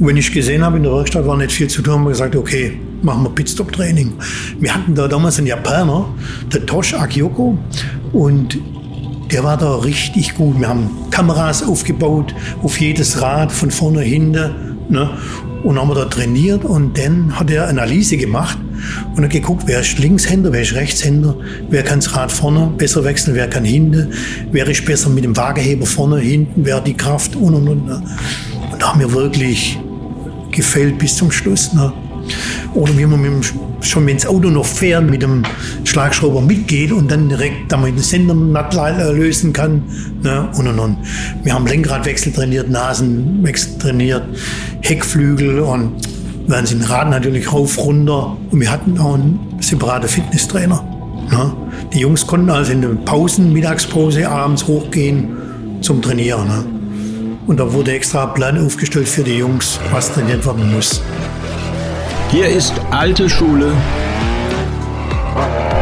Wenn ich gesehen habe, in der Werkstatt war nicht viel zu tun, haben wir gesagt, okay, machen wir Pitstop-Training. Wir hatten da damals einen Japaner, der Tosh Akioko, und der war da richtig gut. Wir haben Kameras aufgebaut, auf jedes Rad, von vorne, hinten. Ne? Und haben wir da trainiert und dann hat er Analyse gemacht und hat geguckt, wer ist Linkshänder, wer ist Rechtshänder, wer kann das Rad vorne besser wechseln, wer kann hinten, wer ist besser mit dem Waageheber vorne, hinten, wer hat die Kraft und und und. Ne? Und da haben wir wirklich gefällt bis zum Schluss. Ne? Oder wie man dem, schon wenn das Auto noch fährt, mit dem Schlagschrauber mitgeht und dann direkt damit den Sender lösen kann. Ne? Und, und, und. Wir haben Lenkradwechsel trainiert, Nasenwechsel trainiert, Heckflügel und werden sie Rad natürlich rauf, runter. Und wir hatten auch einen separaten Fitnesstrainer. Ne? Die Jungs konnten also in den Pausen, Mittagspause, abends hochgehen zum Trainieren. Ne? Und da wurde extra ein Plan aufgestellt für die Jungs, was trainiert werden muss. Hier ist alte Schule,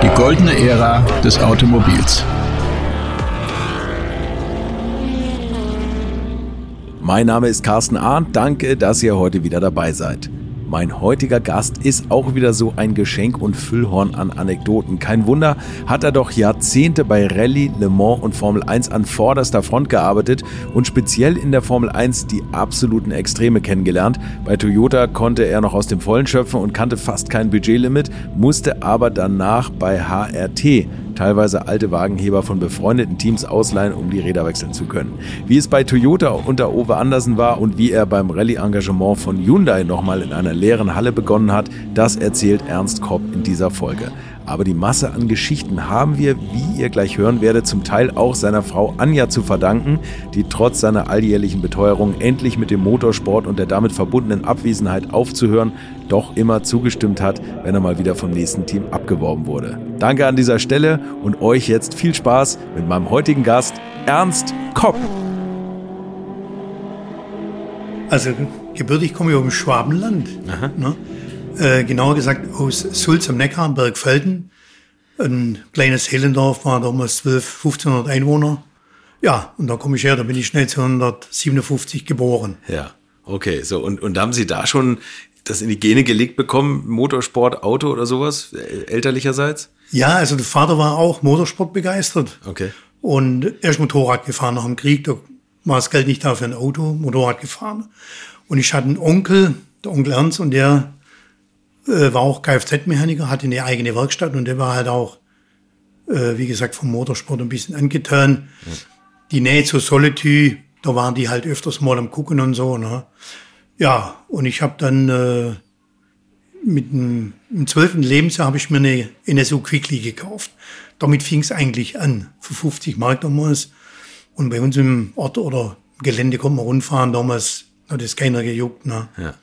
die goldene Ära des Automobils. Mein Name ist Carsten Arndt. Danke, dass ihr heute wieder dabei seid. Mein heutiger Gast ist auch wieder so ein Geschenk und Füllhorn an Anekdoten. Kein Wunder, hat er doch Jahrzehnte bei Rallye, Le Mans und Formel 1 an vorderster Front gearbeitet und speziell in der Formel 1 die absoluten Extreme kennengelernt. Bei Toyota konnte er noch aus dem Vollen schöpfen und kannte fast kein Budgetlimit, musste aber danach bei HRT teilweise alte Wagenheber von befreundeten Teams ausleihen, um die Räder wechseln zu können. Wie es bei Toyota unter Ove Andersen war und wie er beim Rallye-Engagement von Hyundai nochmal in einer leeren Halle begonnen hat, das erzählt Ernst Kopp in dieser Folge. Aber die Masse an Geschichten haben wir, wie ihr gleich hören werdet, zum Teil auch seiner Frau Anja zu verdanken, die trotz seiner alljährlichen Beteuerung endlich mit dem Motorsport und der damit verbundenen Abwesenheit aufzuhören, doch immer zugestimmt hat, wenn er mal wieder vom nächsten Team abgeworben wurde. Danke an dieser Stelle und euch jetzt viel Spaß mit meinem heutigen Gast Ernst Kopp. Also gebürtig komme ich aus dem Schwabenland. Ne? Äh, genauer gesagt aus Sulz am Neckar, Bergfelden. Ein kleines Helendorf war damals 12, 1500 Einwohner. Ja, und da komme ich her, da bin ich 1957 geboren. Ja, okay. So, und, und haben Sie da schon das in die Gene gelegt bekommen, Motorsport, Auto oder sowas, äh, elterlicherseits? Ja, also der Vater war auch Motorsport begeistert. Okay. Und er ist Motorrad gefahren nach dem Krieg, da war das Geld nicht da für ein Auto, Motorrad gefahren. Und ich hatte einen Onkel, der Onkel Ernst, und der äh, war auch Kfz-Mechaniker, hatte eine eigene Werkstatt und der war halt auch, äh, wie gesagt, vom Motorsport ein bisschen angetan. Ja. Die Nähe zu Solitude, da waren die halt öfters mal am Gucken und so. Ne? Ja, und ich habe dann äh, mit dem im zwölften Lebensjahr habe ich mir eine NSU Quickly gekauft. Damit fing es eigentlich an, für 50 Mark damals. Und bei uns im Ort oder im Gelände konnte man rundfahren. Damals hat es keiner gejuckt. Ne? Ja.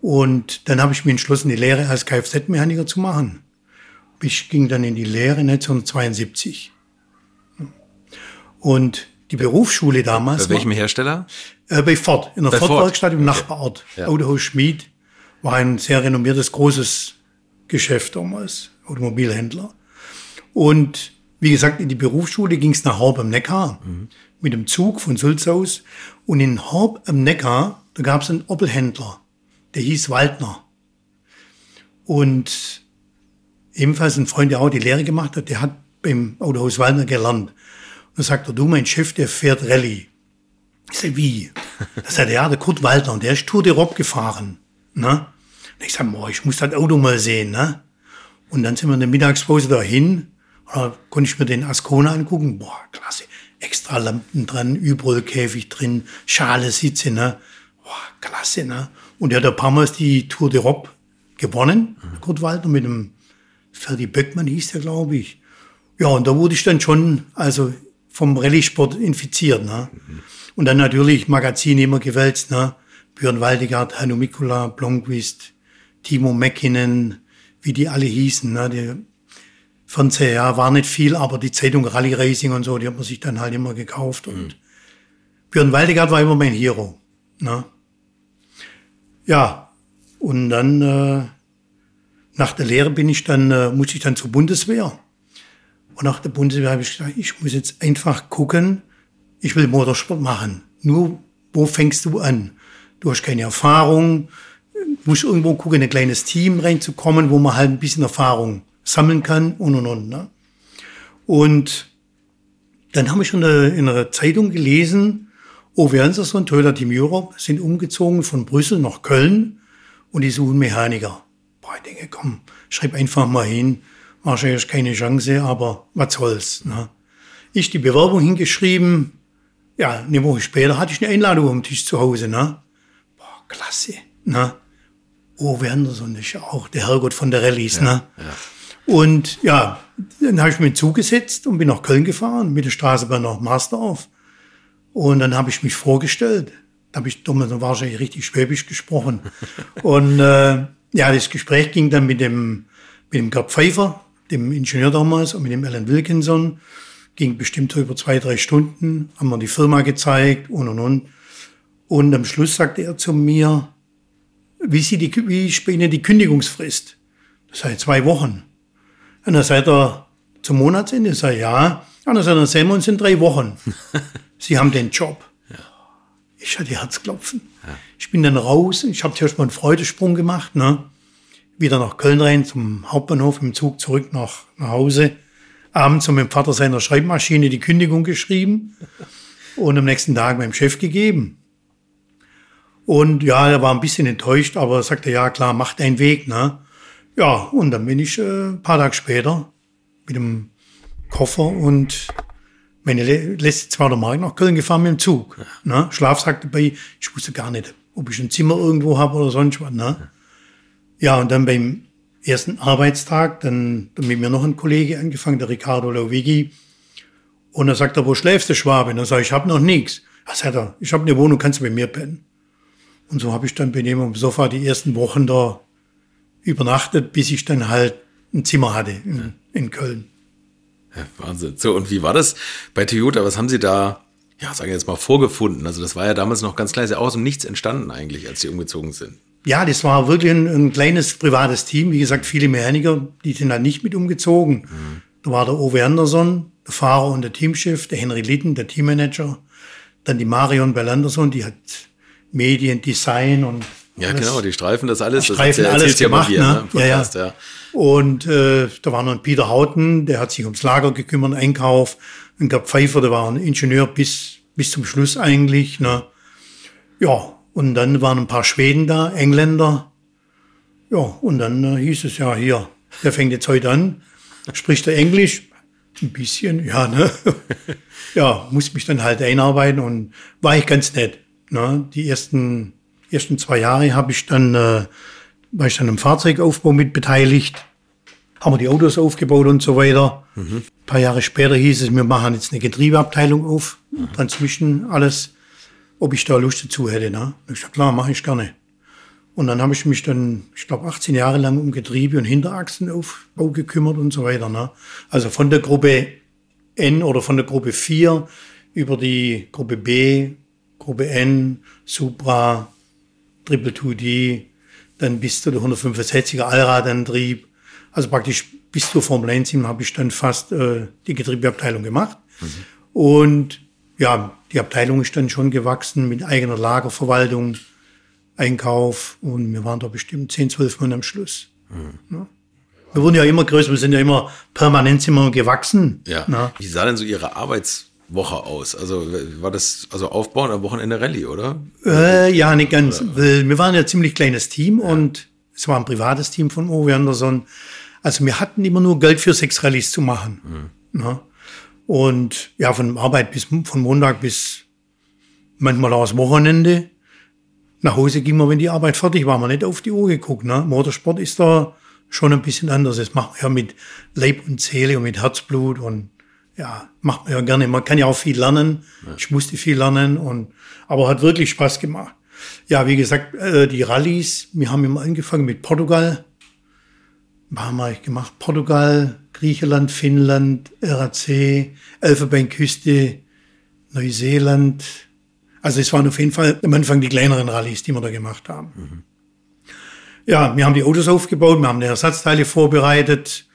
Und dann habe ich mich entschlossen, die Lehre als Kfz-Mechaniker zu machen. Ich ging dann in die Lehre 1972. Und die Berufsschule damals. Bei welchem Hersteller? Äh, bei Ford, in der Ford-Werkstatt im okay. Nachbarort. Ja. Autohaus Schmied war ein sehr renommiertes, großes Geschäft damals, Automobilhändler. Und wie gesagt, in die Berufsschule ging es nach Horb am Neckar mhm. mit dem Zug von Sulz aus. Und in Horb am Neckar, da gab es einen Opelhändler der hieß Waldner. Und ebenfalls ein Freund, der auch die Lehre gemacht hat, der hat beim Autohaus Waldner gelernt. Und sagt er, du, mein Chef, der fährt Rallye. Ich sag, wie? Da sagt er, ja, der Kurt Waldner, und der ist Tour de Rob gefahren. Ne? Und ich sag, boah, ich muss das Auto mal sehen. Ne? Und dann sind wir in der Mittagspause dahin. Und da konnte ich mir den Ascona angucken. Boah, klasse. Extra Lampen dran, Überrollkäfig drin, Schale Sitze, ne? Boah, klasse, ne? Und er hat ein paar Mal die Tour de Rob gewonnen, mhm. Kurt Waldner, mit dem Ferdi Böckmann hieß der, glaube ich. Ja, und da wurde ich dann schon, also vom Rallye-Sport infiziert. Ne? Mhm. Und dann natürlich Magazine immer gewälzt, ne? Björn Waldegard, Hanno Mikula, Blomqvist, Timo Mäkkinen, wie die alle hießen. Ne? Die Fernseher, ja, war nicht viel, aber die Zeitung Rally Racing und so, die hat man sich dann halt immer gekauft. Mhm. Und Björn Waldegard war immer mein Hero. Ne? Ja, und dann äh, nach der Lehre bin ich dann, äh, muss ich dann zur Bundeswehr. Und nach der Bundeswehr habe ich gesagt, ich muss jetzt einfach gucken, ich will Motorsport machen. Nur, wo fängst du an? du hast keine Erfahrung, musst irgendwo gucken, in ein kleines Team reinzukommen, wo man halt ein bisschen Erfahrung sammeln kann und und und. Ne? Und dann habe ich in einer, in einer Zeitung gelesen, Ove Anderson, Toyota Team Europe, sind umgezogen von Brüssel nach Köln und die suchen Mechaniker. Boah, ich denke, komm, schreib einfach mal hin. Wahrscheinlich keine Chance, aber was soll's. Ne? Ich die Bewerbung hingeschrieben. Ja, eine Woche später hatte ich eine Einladung am Tisch zu Hause. Ne? Boah, klasse. Ne? Ove Anderson ist ja auch der Herrgott von der Rallyes. Ja, ne? Ja. Und ja, dann habe ich mir zugesetzt und bin nach Köln gefahren, mit der Straßenbahn nach Marsdorf. Und dann habe ich mich vorgestellt. Da habe ich damals wahrscheinlich richtig Schwäbisch gesprochen. und äh, ja, das Gespräch ging dann mit dem, mit dem Gerd Pfeiffer, dem Ingenieur damals, und mit dem Alan Wilkinson. Ging bestimmt über zwei, drei Stunden, haben wir die Firma gezeigt und und und. Und am Schluss sagte er zu mir, wie, sie die, wie ist bei Ihnen die Kündigungsfrist? Das sei zwei Wochen. Und dann seid ihr zum Monatsende? Ich sage, ja. Und dann sehen wir uns in drei Wochen. Sie haben den Job. Ja. Ich hatte Herzklopfen. Ja. Ich bin dann raus. Ich habe zuerst mal einen Freudesprung gemacht. Ne? Wieder nach Köln rein, zum Hauptbahnhof, im Zug zurück nach, nach Hause. Abends mit dem Vater seiner Schreibmaschine die Kündigung geschrieben und am nächsten Tag meinem Chef gegeben. Und ja, er war ein bisschen enttäuscht, aber er sagte, ja klar, mach deinen Weg. Ne? Ja, und dann bin ich äh, ein paar Tage später mit dem Koffer und meine letzte zweite Mark nach Köln gefahren mit dem Zug. Ne? Schlafsack dabei. Ich wusste gar nicht, ob ich ein Zimmer irgendwo habe oder sonst was. Ne? Ja, und dann beim ersten Arbeitstag, dann, dann mit mir noch ein Kollege angefangen, der Ricardo Lovigi. Und er sagt er, wo schläfst du, Schwabe? Und er sagt, ich habe noch nichts. Er sagt er, ich habe eine Wohnung, kannst du bei mir pennen. Und so habe ich dann bei dem am Sofa die ersten Wochen da übernachtet, bis ich dann halt ein Zimmer hatte in, in Köln. Ja, Wahnsinn. So, und wie war das bei Toyota? Was haben Sie da, ja, sagen wir jetzt mal, vorgefunden? Also, das war ja damals noch ganz klar, ist ja aus dem Nichts entstanden eigentlich, als Sie umgezogen sind. Ja, das war wirklich ein, ein kleines privates Team. Wie gesagt, viele Mechaniker, die sind halt nicht mit umgezogen. Mhm. Da war der Ove Anderson, der Fahrer und der Teamchef, der Henry Litten, der Teammanager. Dann die Marion Bellanderson, die hat Medien, Design und ja, alles, genau, die Streifen, das alles. Streifen das alles gemacht, hier, ne? ne? ja, ja. Und äh, da war noch ein Peter Hauten, der hat sich ums Lager gekümmert, Einkauf. Ein Gerd Pfeiffer, der war ein Ingenieur bis, bis zum Schluss eigentlich. Ne? Ja, und dann waren ein paar Schweden da, Engländer. Ja, und dann äh, hieß es ja hier, der fängt jetzt heute an. Spricht er Englisch? Ein bisschen, ja, ne? ja, muss mich dann halt einarbeiten und war ich ganz nett. Ne? Die ersten, ersten zwei Jahre habe ich dann, äh, war ich dann im Fahrzeugaufbau mit beteiligt. Haben wir die Autos aufgebaut und so weiter. Mhm. Ein paar Jahre später hieß es, wir machen jetzt eine Getriebeabteilung auf, mhm. Transmission, alles, ob ich da Lust dazu hätte. Ne? Ich sag, klar, mache ich gerne. Und dann habe ich mich dann, ich glaube, 18 Jahre lang um Getriebe und Hinterachsenaufbau gekümmert und so weiter. Ne? Also von der Gruppe N oder von der Gruppe 4 über die Gruppe B, Gruppe N, Supra, Triple 2D, dann bis zu der 165er Allradantrieb. Also praktisch bis zur Formel 1 habe ich dann fast äh, die Getriebeabteilung gemacht. Mhm. Und ja, die Abteilung ist dann schon gewachsen mit eigener Lagerverwaltung, Einkauf und wir waren da bestimmt 10, 12 Mann am Schluss. Mhm. Ja. Wir wurden ja immer größer, wir sind ja immer permanent immer gewachsen. Ja. Na? Wie sah denn so Ihre Arbeits Woche aus? Also war das also Aufbauen am Wochenende Rallye, oder? Äh, ja, nicht ganz. Oder? Wir waren ja ein ziemlich kleines Team ja. und es war ein privates Team von Uwe Anderson. Also wir hatten immer nur Geld für sechs Rallyes zu machen. Mhm. Ja. Und ja, von Arbeit bis von Montag bis manchmal aus Wochenende. Nach Hause ging man, wenn die Arbeit fertig war, man nicht auf die Uhr geguckt. Ne? Motorsport ist da schon ein bisschen anders. Das macht man ja mit Leib und Seele und mit Herzblut und ja, macht man ja gerne. Man kann ja auch viel lernen. Ja. Ich musste viel lernen und, aber hat wirklich Spaß gemacht. Ja, wie gesagt, äh, die Rallyes, wir haben immer angefangen mit Portugal. Was haben wir eigentlich gemacht? Portugal, Griechenland, Finnland, RAC, Elfenbeinküste, Neuseeland. Also es waren auf jeden Fall am Anfang die kleineren Rallyes, die wir da gemacht haben. Mhm. Ja, wir haben die Autos aufgebaut, wir haben die Ersatzteile vorbereitet,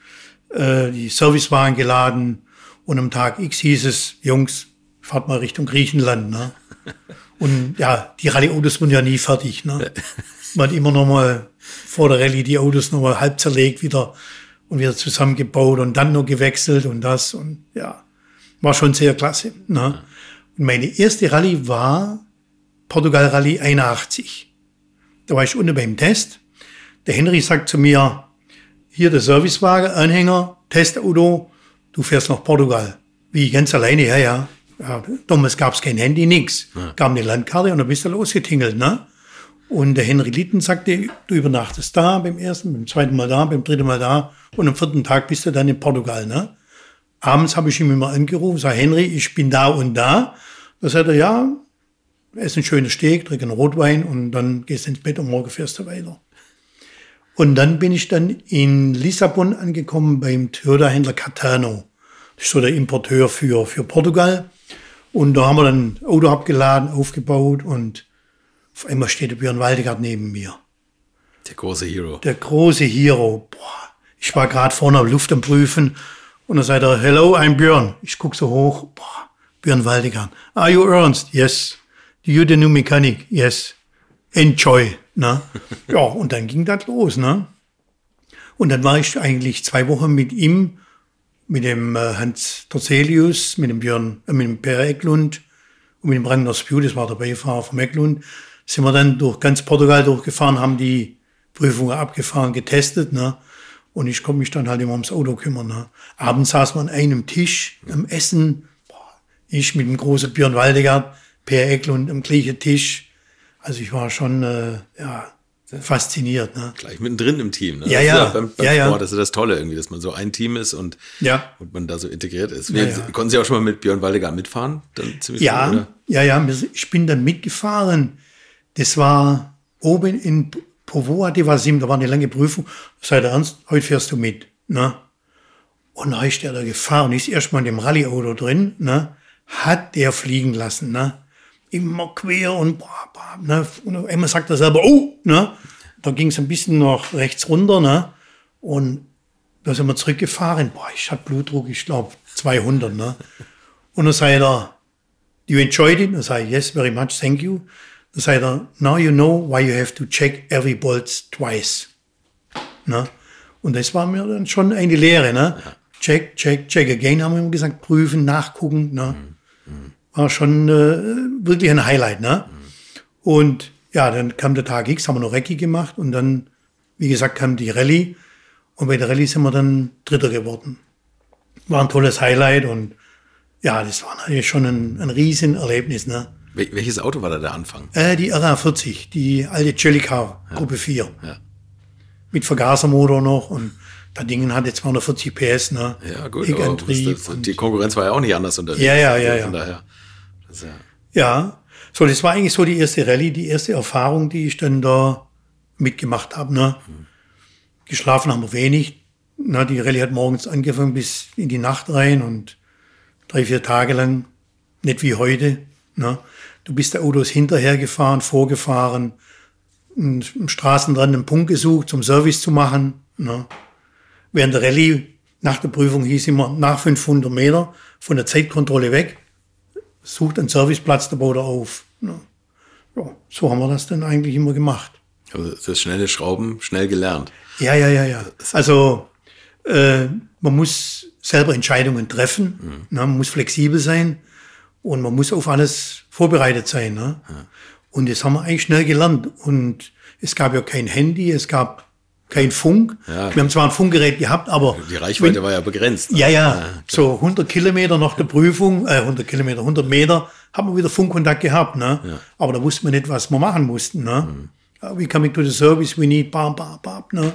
äh, die Servicewagen geladen, und am Tag X hieß es, Jungs, fahrt mal Richtung Griechenland. Ne? Und ja, die Rallye-Autos wurden ja nie fertig. Ne? Man hat immer noch mal vor der Rallye die Autos noch mal halb zerlegt wieder und wieder zusammengebaut und dann noch gewechselt und das und ja, war schon sehr klasse. Ne? Und meine erste Rallye war Portugal Rallye 81. Da war ich unten beim Test. Der Henry sagt zu mir, hier der Servicewagen, Anhänger, Testauto, du fährst nach Portugal. Wie, ganz alleine? Ja, ja. Ja damals gab es kein Handy, nix. Ja. Gab eine Landkarte und dann bist du losgetingelt, ne? Und der Henry Litten sagte, du übernachtest da beim ersten, beim zweiten Mal da, beim dritten Mal da und am vierten Tag bist du dann in Portugal, ne? Abends habe ich ihm immer angerufen, sag Henry, ich bin da und da. Da sagt er, ja, ess ein schönes Steak, trink einen Rotwein und dann gehst du ins Bett und morgen fährst du weiter. Und dann bin ich dann in Lissabon angekommen beim Toyota-Händler Catano. Das ist so der Importeur für, für Portugal. Und da haben wir dann ein Auto abgeladen, aufgebaut und auf einmal steht der Björn Waldegard neben mir. Der große Hero. Der große Hero. Boah, ich war gerade vorne Luft am Prüfen und dann sagt er, hello, I'm Björn. Ich guck so hoch. Boah, Björn Waldegard. Are you Ernst? Yes. Do you the new mechanic? Yes. Enjoy. Ne? ja, und dann ging das los. Ne? Und dann war ich eigentlich zwei Wochen mit ihm mit dem äh, Hans Torzelius, mit dem Björn, äh, mit dem Per Eklund und mit dem Ragnar Spew, das war der Beifahrer vom Eklund, sind wir dann durch ganz Portugal durchgefahren, haben die Prüfungen abgefahren, getestet, ne? Und ich konnte mich dann halt immer ums Auto kümmern. Ne? Abends saß man an einem Tisch am Essen. Ich mit dem großen Björn Waldegard, Per Eklund am gleichen Tisch. Also ich war schon, äh, ja, fasziniert. Ne? Gleich mittendrin im Team. Ne? Ja, ja. ja, beim, beim ja, ja. Sport, das ist das Tolle irgendwie, dass man so ein Team ist und, ja. und man da so integriert ist. Ja, ja. Konnten Sie auch schon mal mit Björn Waldegard mitfahren? Dann ziemlich ja, früh, ja, ja. Ich bin dann mitgefahren. Das war oben in Povoa de Vasim, da war eine lange Prüfung. Sei der Ernst, heute fährst du mit. Ne? Und da ist der da gefahren, ist erstmal in dem Rallye-Auto drin, ne? hat der fliegen lassen. Ne? Immer quer und, boah, boah, ne? und einmal sagt er selber, oh, ne? da ging es ein bisschen nach rechts runter. Ne? Und da sind wir zurückgefahren. Boah, ich hatte Blutdruck, ich glaube 200. Ne? Und dann sagt er, you enjoyed it? Dann sage ich, yes, very much, thank you. Dann sagt er, now you know why you have to check every bolt twice. Ne? Und das war mir dann schon eine Lehre. Ne? Check, check, check again, haben wir immer gesagt, prüfen, nachgucken. Ne? War schon äh, wirklich ein Highlight. Ne? Und ja, dann kam der Tag X, haben wir noch Recce gemacht und dann, wie gesagt, kam die Rallye. Und bei der Rallye sind wir dann Dritter geworden. War ein tolles Highlight und ja, das war natürlich schon ein, ein Riesenerlebnis. Ne? Wel welches Auto war da der Anfang? Äh, die RA40, die alte Jellicar Gruppe 4. Ja. Mit Vergasermotor noch und das Ding hatte 240 PS, ne? Ja, gut. Ich aber die Konkurrenz war ja auch nicht anders unterwegs. Ja, ja, ja, ja. daher. Ja Ja, so das war eigentlich so die erste Rallye, die erste Erfahrung, die ich dann da mitgemacht habe. Ne? Geschlafen haben wir wenig. Na, die Rallye hat morgens angefangen bis in die Nacht rein und drei, vier Tage lang, nicht wie heute. Ne? Du bist der Autos hinterhergefahren, vorgefahren, am Straßenrand einen Punkt gesucht, zum Service zu machen. Ne? Während der Rallye nach der Prüfung hieß immer, nach 500 Meter von der Zeitkontrolle weg, sucht einen Serviceplatz, der baut er auf. Ne? Ja, so haben wir das dann eigentlich immer gemacht. also das schnelle Schrauben, schnell gelernt. Ja, ja, ja, ja. Also äh, man muss selber Entscheidungen treffen, ne? man muss flexibel sein und man muss auf alles vorbereitet sein. Ne? Und das haben wir eigentlich schnell gelernt. Und es gab ja kein Handy, es gab kein Funk. Ja. Wir haben zwar ein Funkgerät gehabt, aber Die Reichweite war ja begrenzt. ne? ja, ja, so 100 Kilometer nach der Prüfung, äh, 100 Kilometer, 100 Meter, haben wir wieder Funkkontakt gehabt, ne? Aber da wussten wir nicht, was wir machen mussten, ne? Ja, We coming to the service, we need bam, bam, bam, ne?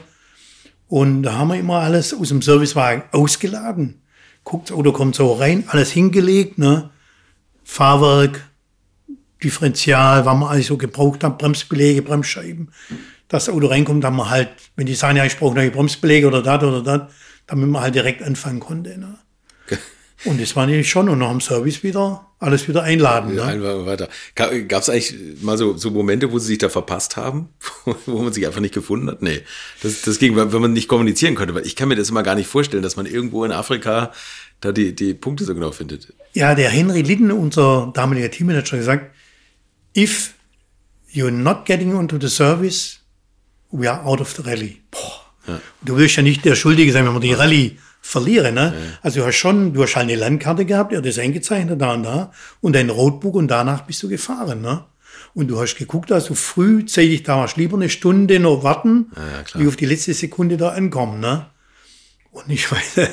Und da haben wir immer alles aus dem Servicewagen ausgeladen. Guckt, das Auto kommt so rein, alles hingelegt, ne? Fahrwerk, Differential, was wir alles so gebraucht haben, Bremsbeläge, Bremsscheiben. Das Auto reinkommt, haben wir halt, wenn die sagen, ja, ich brauche neue Bremsbeläge oder das oder das, damit man halt direkt anfangen konnte. Ne? Und das war nämlich schon und nach dem Service wieder alles wieder einladen. Ja, Ne? weiter. Gab es eigentlich mal so, so Momente, wo sie sich da verpasst haben, wo man sich einfach nicht gefunden hat? Nee, das, das ging, wenn man nicht kommunizieren konnte. Weil ich kann mir das immer gar nicht vorstellen, dass man irgendwo in Afrika da die, die Punkte so genau findet. Ja, der Henry Litten, unser damaliger Teammanager, hat gesagt, if you're not getting onto the service, we are out of the rally. Boah. Du willst ja nicht der Schuldige sein, wenn wir die Rallye verlieren. Ne? Also du hast schon, du hast halt eine Landkarte gehabt, ja, das ist eingezeichnet da und da und dein Roadbook und danach bist du gefahren. Ne? Und du hast geguckt, du frühzeitig da warst, lieber eine Stunde noch warten, ja, wie auf die letzte Sekunde da ankommen. Ne? Und ich weiß,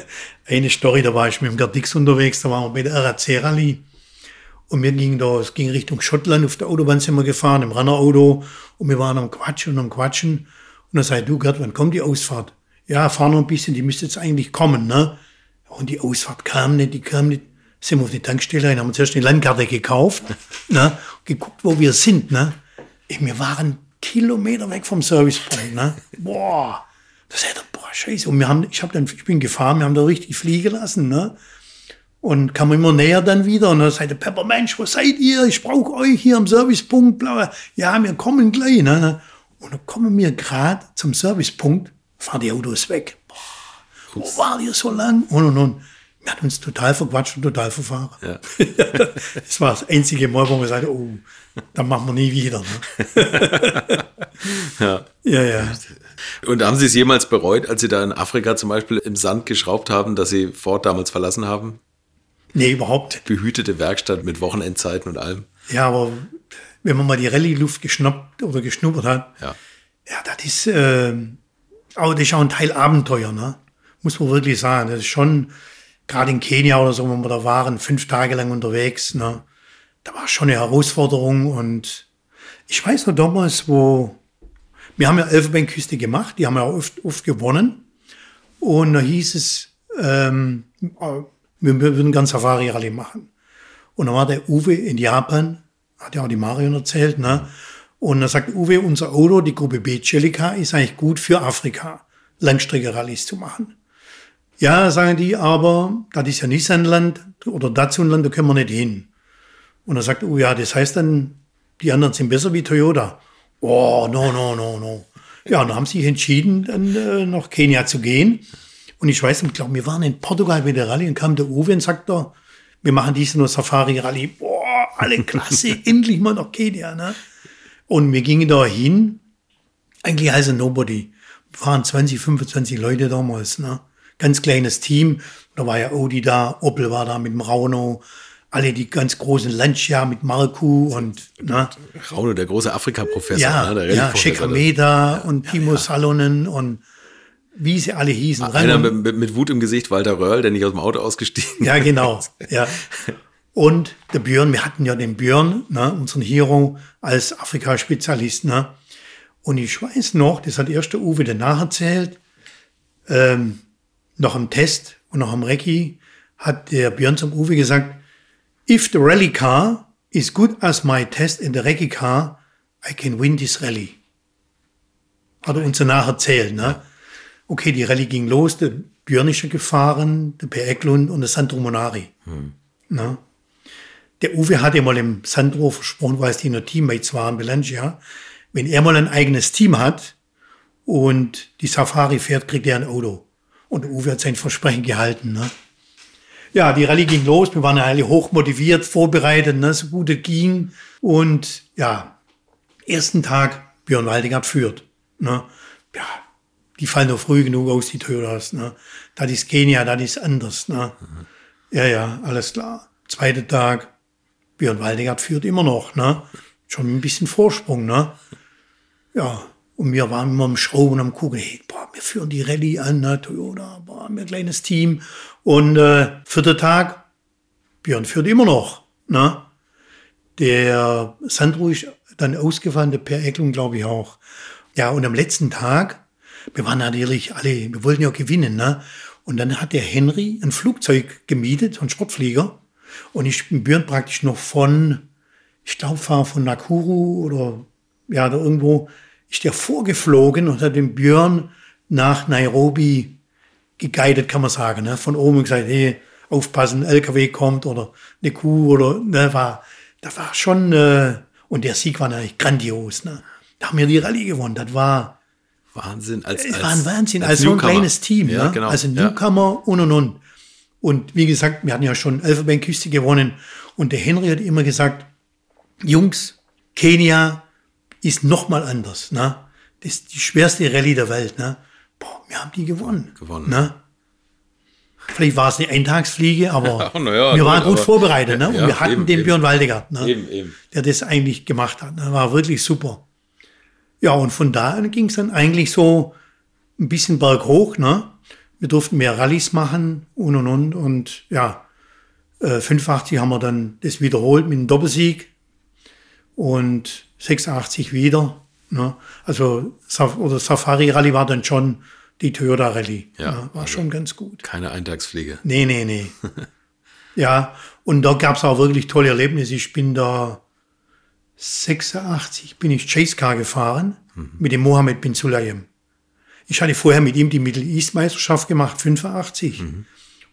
eine Story, da war ich mit dem Gerd Dix unterwegs, da waren wir bei der RAC Rallye. Und wir gingen da, es ging Richtung Schottland, auf der Autobahn sind wir gefahren, im Rennerauto. Und wir waren am Quatschen und am Quatschen. Und dann sagte du, Gerd, wann kommt die Ausfahrt? Ja, fahr noch ein bisschen, die müsste jetzt eigentlich kommen, ne? Und die Ausfahrt kam nicht, die kam nicht. Sind wir auf die Tankstelle rein, haben uns erst eine Landkarte gekauft, ne? Geguckt, wo wir sind, ne? Wir waren Kilometer weg vom Servicepunkt, ne? Boah, das hätte, boah, scheiße. Und wir haben, ich hab dann, ich bin gefahren, wir haben da richtig fliegen lassen, ne? Und kam immer näher dann wieder und dann sagte Pepper, Mensch, wo seid ihr? Ich brauche euch hier am Servicepunkt. Bla. Ja, wir kommen gleich. Ne? Und dann kommen wir gerade zum Servicepunkt, fahren die Autos weg. Boah, wo war ihr so lang? Und, und, und. Wir hatten uns total verquatscht und total verfahren. Ja. das war das einzige Mal, wo wir sagten, oh, dann machen wir nie wieder. Ne? Ja. Ja, ja. Und haben Sie es jemals bereut, als Sie da in Afrika zum Beispiel im Sand geschraubt haben, dass Sie Ford damals verlassen haben? Nee, überhaupt. Behütete Werkstatt mit Wochenendzeiten und allem. Ja, aber wenn man mal die Rallye-Luft geschnappt oder geschnuppert hat, Ja. Ja, das ist, äh, aber das ist auch ein Teil Abenteuer, ne? Muss man wirklich sagen. Das ist schon, gerade in Kenia oder so, wenn wir da waren, fünf Tage lang unterwegs, ne? Da war schon eine Herausforderung und ich weiß noch damals, wo, wir haben ja Elfenbeinküste gemacht, die haben ja auch oft, oft gewonnen. Und da hieß es, ähm, wir würden ganz Safari-Rallye machen. Und dann war der Uwe in Japan, hat ja auch die Marion erzählt, ne? Und dann sagt Uwe, unser Auto, die Gruppe B Celica, ist eigentlich gut für Afrika, Langstrecke-Rallyes zu machen. Ja, sagen die, aber das ist ja Nissan-Land oder Datsun-Land, da können wir nicht hin. Und dann sagt Uwe, ja, das heißt dann, die anderen sind besser wie Toyota. Oh, no, no, no, no. Ja, und dann haben sie sich entschieden, dann äh, nach Kenia zu gehen. Und ich weiß, ich glaube, wir waren in Portugal bei der Rallye und kam der Uwe und sagte, wir machen diese nur Safari-Rallye. Boah, alle klasse, endlich mal nach Kenia. Ne? Und wir gingen da hin, eigentlich ein Nobody. Wir waren 20, 25 Leute damals. Ne? Ganz kleines Team. Da war ja Audi da, Opel war da mit dem Rauno, alle die ganz großen Lancia mit Marku und ne? Rauno, der große Afrika-Professor. ja, ne? ja, Rallye-Professor. Shekameda und Timo Salonen und wie sie alle hießen. Einer Raimund- mit, mit, Wut im Gesicht, Walter Röhrl, der nicht aus dem Auto ausgestiegen Ja, genau. Ja. Und der Björn, wir hatten ja den Björn, ne, unseren Hero, als Afrika-Spezialist. Ne? Und ich weiß noch, das hat erst der Uwe danach erzählt, ähm, noch am Test und noch am Recce, hat der Björn zum Uwe gesagt, if the rally car is good as my test in the Recce car, I can win this rally. Hat er uns danach erzählt. Ne? Okay, die Rallye ging los, der Björn ist ja gefahren, der Per Eklund und der Sandro Monari. Ne? Der Uwe hatte mal im Sandro versprochen, weil es die noch Teammates waren, Belancia, wenn er mal ein eigenes Team hat und die Safari fährt, kriegt er ein Auto. Und der Uwe hat sein Versprechen gehalten. Ne? Ja, die Rallye ging los, wir waren alle hoch motiviert, vorbereitet, ne, so gut es ging. Und ja, ersten Tag Björn Waldinger führt. Ne? Ja, die fallen doch früh genug aus, die Toyotas. Ne? Das ist Kenia, das ist anders. Ne? Ja, ja, alles klar. Zweiter Tag, Björn Waldegard führt immer noch. Ne? Schon ein bisschen Vorsprung. Ne? Ja, und wir waren immer am Schrauben, am Gucken, hey, boah, wir führen die Rallye an, ne? Toyota, boah, wir ein kleines Team. Und äh, vierter Tag, Björn führt immer noch. Ne? Der Sandro ist dann ausgefahren, der Per Eklund, glaube ich, auch. Ja, und am letzten Tag, wir waren natürlich alle, wir wollten ja gewinnen, ne? Und dann hat der Henry ein Flugzeug gemietet, ein Sportflieger. Und ich bin Björn praktisch noch von, ich glaube, von Nakuru oder ja, da irgendwo, ist der vorgeflogen und hat den Björn nach Nairobi geguidet, kann man sagen, ne? Von oben gesagt, hey, aufpassen, LKW kommt oder eine Kuh oder, ne, war, da war schon, äh, und der Sieg war natürlich grandios, ne? Da haben wir die Rallye gewonnen, das war, Wahnsinn. Als, es als, war ein Wahnsinn, als, so ein kleines Team, Ja, ne? genau. Also ja. Newcomer und und und. Und wie gesagt, wir hatten ja schon Elfenbeinküste gewonnen und der Henry hat immer gesagt, Jungs, Kenia ist noch mal anders. Ne? Das ist die schwerste Rallye der Welt. Ne? Boah, wir haben die gewonnen. Gewonnen. Ne? Vielleicht war es eine Eintagsfliege, aber Ja, ja, wir gut, waren gut aber- vorbereitet. Ne? Und Ja, wir hatten eben, den eben. Björn Waldecker, ne? Eben. der das eigentlich gemacht hat. Ne? War wirklich super. Ja, und von da an ging es dann eigentlich so ein bisschen berghoch. Ne? Wir durften mehr Rallyes machen und und und. Und ja, äh, 85 haben wir dann das wiederholt mit einem Doppelsieg und 86 wieder. Ne? Also oder Safari Rally war dann schon die Toyota Rallye. Ja, ne? War also- schon ganz gut. Keine Eintagsfliege. Nee, nee, nee. ja, und da gab es auch wirklich tolle Erlebnisse. Ich bin da 86 bin ich Chase Car gefahren mit dem Mohammed bin Sulayem. Ich hatte vorher mit ihm die Middle East Meisterschaft gemacht, 85.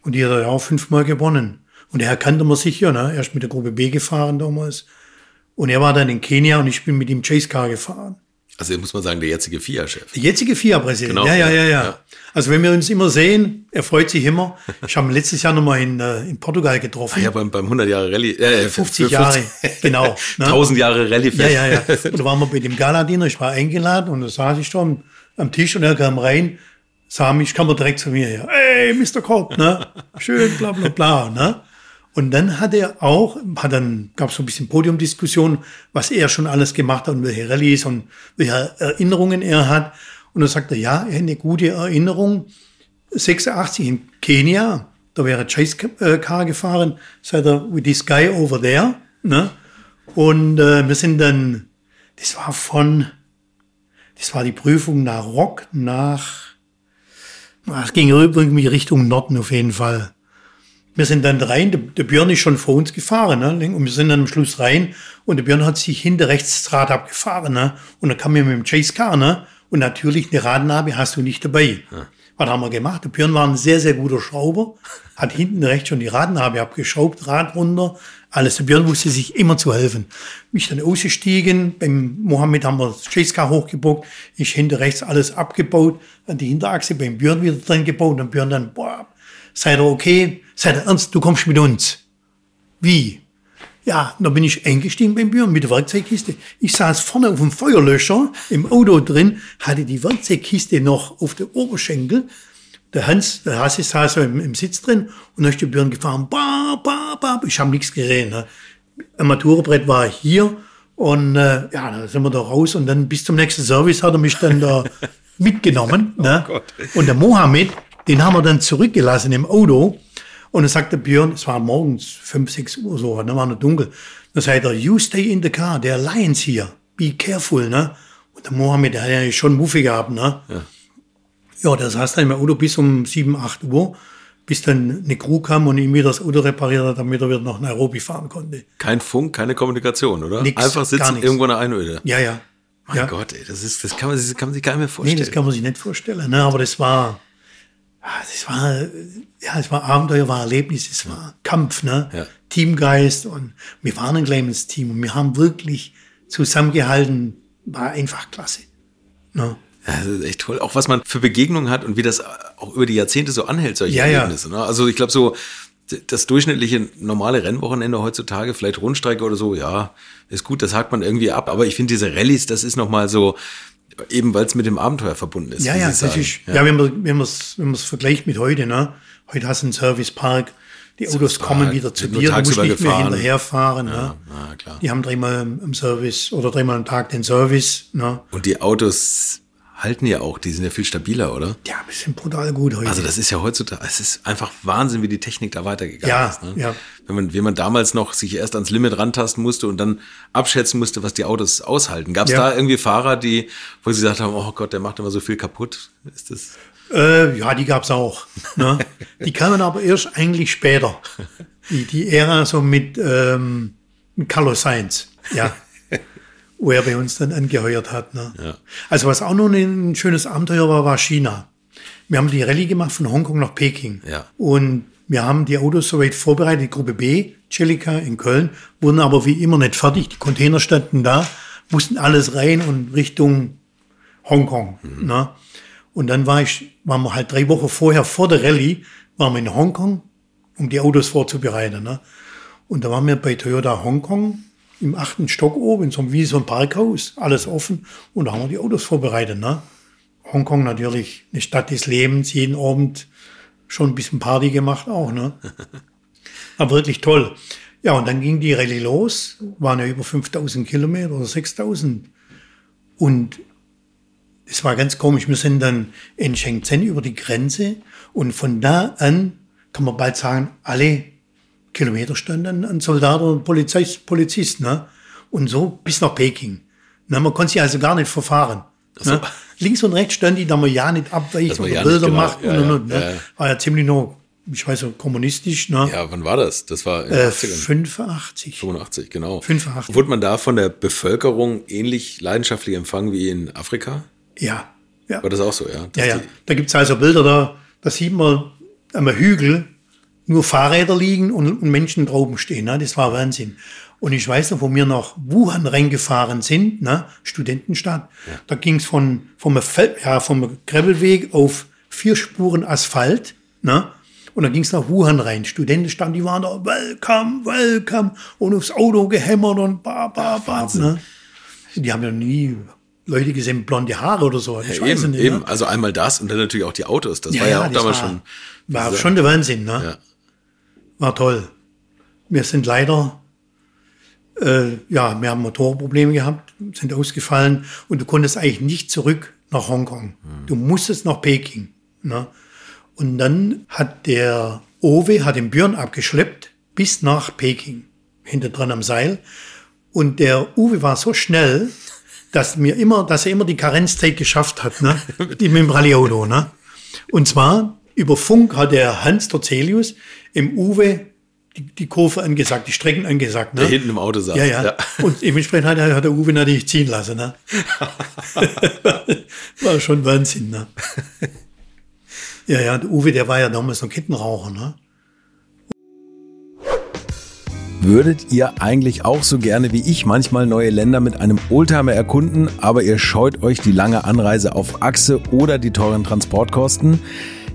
Und die hat er auch fünfmal gewonnen. Und er kannte man sicher, ne? Er ist mit der Gruppe B gefahren damals. Und er war dann in Kenia und ich bin mit ihm Chase Car gefahren. Also muss man sagen, der jetzige FIA-Chef. Der jetzige FIA-Präsident. Genau, ja, ja, ja, ja. Also wenn wir uns immer sehen, er freut sich immer. Ich habe ihn letztes Jahr nochmal in, äh, in Portugal getroffen. Ah ja, beim, beim 100 Jahre Rallye. Äh, 50 für Jahre, genau. Ne? 1000 Jahre Rallye. Ja, ja, ja. Und da waren wir bei dem Galadiner, ich war eingeladen und da saß ich da am, am Tisch und er kam rein, sah mich, kam er direkt zu mir her. Hey, Mr. Cobb, ne? Schön, bla, bla, bla, ne? Und dann hat er auch, hat dann, gab es so ein bisschen Podiumdiskussion, was er schon alles gemacht hat und welche Rallyes und welche Erinnerungen er hat. Und dann sagt er, ja, er hat eine gute Erinnerung. 86 in Kenia, da wäre Chase äh, Car gefahren, sagt er, with this guy over there, ne? Und äh, wir sind dann, das war von, das war die Prüfung nach Rock, nach, es ging irgendwie Richtung Norden auf jeden Fall. Wir sind dann rein, der, der Björn ist schon vor uns gefahren, ne? und wir sind dann am Schluss rein und der Björn hat sich hinter rechts das Rad abgefahren, ne? und dann kam wir mit dem Chase Car, ne? und natürlich eine Radnabe hast du nicht dabei. Was haben wir gemacht? Der Björn war ein sehr, sehr guter Schrauber, hat hinten rechts schon die Radnabe abgeschraubt, Rad runter, alles. Der Björn wusste sich immer zu helfen. Mich dann ausgestiegen, beim Mohammed haben wir das Chase Car hochgebockt, ich hinter rechts alles abgebaut, dann die Hinterachse beim Björn wieder drin gebaut und Björn dann, boah, seid ihr okay? Seid ihr ernst? Du kommst mit uns. Wie? Ja, da bin ich eingestiegen beim Björn mit der Werkzeugkiste. Ich saß vorne auf dem Feuerlöscher im Auto drin, hatte die Werkzeugkiste noch auf der Oberschenkel. Der Hans, der Hase saß im, im Sitz drin und dann ist der Björn gefahren. Ba, ba, ba. Ich habe nichts gesehen. Ne? Armaturenbrett war hier und äh, ja, da sind wir da raus und dann bis zum nächsten Service hat er mich dann da mitgenommen. Ne? Und der Mohammed, den haben wir dann zurückgelassen im Auto. Und dann sagt der Björn, es war morgens 5, 6 Uhr so, dann war noch dunkel. Dann sagt er, you stay in the car, are lions here, be careful, ne? Und der Mohammed, der hat ja schon Muffe gehabt, ne? Ja. ja, der saß dann im Auto bis um 7, 8 Uhr, bis dann eine Crew kam und ihm wieder das Auto repariert hat, damit er wieder nach Nairobi fahren konnte. Kein Funk, keine Kommunikation, oder? Nix, Einfach sitzen irgendwo in der Einöde. Ja, ja. Mein ja. Gott, ey, das, ist, das, kann man, das kann man sich gar nicht mehr Nee, vorstellen. das kann man sich nicht vorstellen. Ne? Aber das war, ah, das war, ja, es war Abenteuer, war Erlebnis, es war Kampf, ne? Ja. Teamgeist und wir waren ein kleines Team und wir haben wirklich zusammengehalten, war einfach klasse. Ne? Ja, das ist echt toll. Auch was man für Begegnungen hat und wie das auch über die Jahrzehnte so anhält, solche ja. Erlebnisse. Ne? Also ich glaube so, das durchschnittliche normale Rennwochenende heutzutage, vielleicht Rundstrecke oder so, ja, ist gut, das hakt man irgendwie ab. Aber ich finde diese Rallyes, das ist nochmal so, eben weil es mit dem Abenteuer verbunden ist. Ja, ja, das sagen. ist, ja, wenn man wenn man es wenn es vergleicht mit heute, ne? Heute hast du einen Servicepark, die Autos Servicepark, kommen wieder zu dir, du musst nicht mehr gefahren. hinterherfahren. Ja, ne? ja, klar. Die haben dreimal im Service oder dreimal am Tag den Service. Ne? Und die Autos halten ja auch, die sind ja viel stabiler, oder? Ja, wir sind brutal gut heute. Also das ist ja heutzutage, es ist einfach Wahnsinn, wie die Technik da weitergegangen Ja, ist. Ne? ja. Wenn man, wenn man damals noch sich erst ans Limit rantasten musste und dann abschätzen musste, was die Autos aushalten. Gab es Ja. da irgendwie Fahrer, die, wo sie gesagt haben, oh Gott, der macht immer so viel kaputt? Ist das? Äh, ja, die gab's auch. Ne? Die kamen aber erst eigentlich später. Die, die Ära so mit, ähm, Carlos Sainz, ja. Wo er bei uns dann angeheuert hat. Ne? Ja. Also was auch noch ein schönes Abenteuer war, war China. Wir haben die Rallye gemacht von Hongkong nach Peking. Ja. Und wir haben die Autos soweit vorbereitet, Gruppe B, Celica in Köln, wurden aber wie immer nicht fertig. Die Container standen da, mussten alles rein und Richtung Hongkong. Ne? Und dann war ich, waren wir halt drei Wochen vorher, vor der Rallye, waren wir in Hongkong, um die Autos vorzubereiten. Ne? Und da waren wir bei Toyota Hongkong im achten Stock oben, so wie so ein Parkhaus, alles offen. Und da haben wir die Autos vorbereitet. Ne? Hongkong natürlich eine Stadt des Lebens, jeden Abend schon ein bisschen Party gemacht auch. Ne? Aber wirklich toll. Ja, und dann ging die Rallye los, waren ja über 5000 Kilometer oder 6000. Und es war ganz komisch. Wir sind dann in Shenzhen über die Grenze und von da an kann man bald sagen, alle Kilometer standen ein Soldat oder Polizist, Polizist ne? und so bis nach Peking. Ne? Man konnte sich also gar nicht verfahren. So. Ne? Links und rechts stand die, da man ja nicht abweicht oder ja Bilder genau. macht ja, und, und, und. Ne? Ja. War ja ziemlich noch, ich weiß nicht, kommunistisch. Ne? Ja, wann war das? Das war in äh, 85. 85, genau. 85. Wurde man da von der Bevölkerung ähnlich leidenschaftlich empfangen wie in Afrika? Ja. ja. War das auch so, ja? ja, ja. Da gibt es also Bilder, da, da sieht man am Hügel nur Fahrräder liegen und, und Menschen drauben stehen. Ne? Das war Wahnsinn. Und ich weiß noch, wo wir nach Wuhan reingefahren sind, ne? Studentenstadt, ja. da ging es von, vom, ja, vom Gravelweg auf vier Spuren Asphalt. Ne? Und dann ging es nach Wuhan rein. Studentenstadt, die waren da, welcome, welcome. Und aufs Auto gehämmert und ba, ba, ba. Ne? Die haben ja nie Leute gesehen blonde Haare oder so. Ich ja, eben, nicht, eben. Ne? Also einmal das und dann natürlich auch die Autos. Das ja, war ja auch damals war, schon. War schon der Wahnsinn, ne? Ja. War toll. Wir sind leider, äh, ja, wir haben Motorprobleme gehabt, sind ausgefallen und du konntest eigentlich nicht zurück nach Hongkong. Mhm. Du musstest nach Peking. Ne? Und dann hat der Owe, hat den Björn abgeschleppt bis nach Peking, hinter dran am Seil. Und der Uwe war so schnell, dass mir immer, dass er immer die Karenzzeit geschafft hat, ne? die mit dem Rallye-Auto. Ne? Und zwar über Funk hat der Hans Torzelius im Uwe die, die Kurve angesagt, die Strecken angesagt. Ne? Der hinten im Auto saß. Ja, ja. ja. Und dementsprechend hat, hat der Uwe natürlich ziehen lassen. Ne? war schon Wahnsinn. Ne? Ja, ja, der Uwe, der war ja damals noch Kettenraucher. Ne? Würdet ihr eigentlich auch so gerne wie ich manchmal neue Länder mit einem Oldtimer erkunden, aber ihr scheut euch die lange Anreise auf Achse oder die teuren Transportkosten?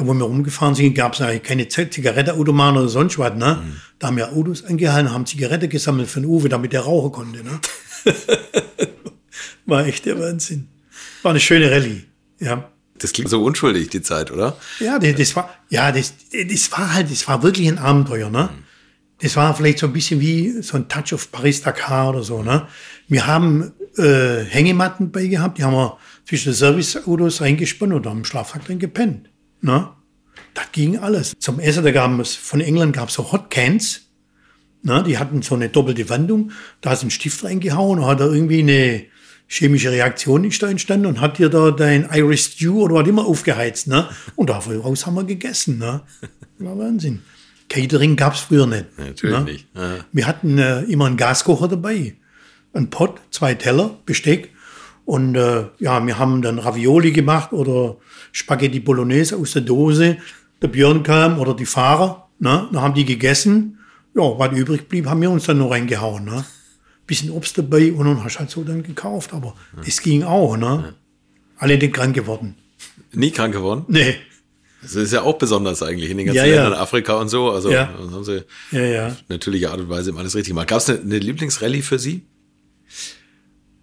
wo wir rumgefahren sind, gab es eigentlich keine Zigarettenautomaten oder sonst was. Ne? Mhm. Da haben wir Autos angehalten, haben Zigarette gesammelt für den Uwe, damit er rauchen konnte. Ne? War echt der Wahnsinn. War eine schöne Rallye. Ja. Das klingt so unschuldig, die Zeit, oder? Ja, das, das war, ja, das, das war halt, das war wirklich ein Abenteuer, ne? Mhm. Das war vielleicht so ein bisschen wie so ein Touch of Paris-Dakar oder so, ne? Wir haben äh, Hängematten bei gehabt, die haben wir zwischen den Serviceautos reingespannt und haben im Schlafsack drin gepennt. Ne? Das ging alles. Zum Essen, da gab es, von England gab es so Hot Cans. Ne? Die hatten so eine doppelte Wandung. Da ist ein Stift reingehauen und hat da irgendwie eine, chemische Reaktion ist da entstanden und hat dir da dein Irish Stew oder was immer aufgeheizt. Ne? Und daraus haben wir gegessen. Ne? War Wahnsinn. Catering gab es früher nicht. Ja, natürlich ne? nicht. Ja. Wir hatten äh, immer einen Gaskocher dabei. Ein Pott, zwei Teller, Besteck. Und äh, ja, wir haben dann Ravioli gemacht oder Spaghetti Bolognese aus der Dose. Der Björn kam oder die Fahrer, ne? dann haben die gegessen. Ja, was übrig blieb, haben wir uns dann noch reingehauen. Ne? Bisschen Obst dabei und dann hast du halt so dann gekauft. Aber es ging auch. Ne? Alle sind krank geworden. Nie krank geworden? Nee. Das ist ja auch besonders eigentlich in den ganzen Ja, ja. Ländern, Afrika und so. Also Ja. haben sie Ja, ja. natürliche Art und Weise immer alles richtig gemacht. Gab es eine, eine Lieblingsrallye für Sie?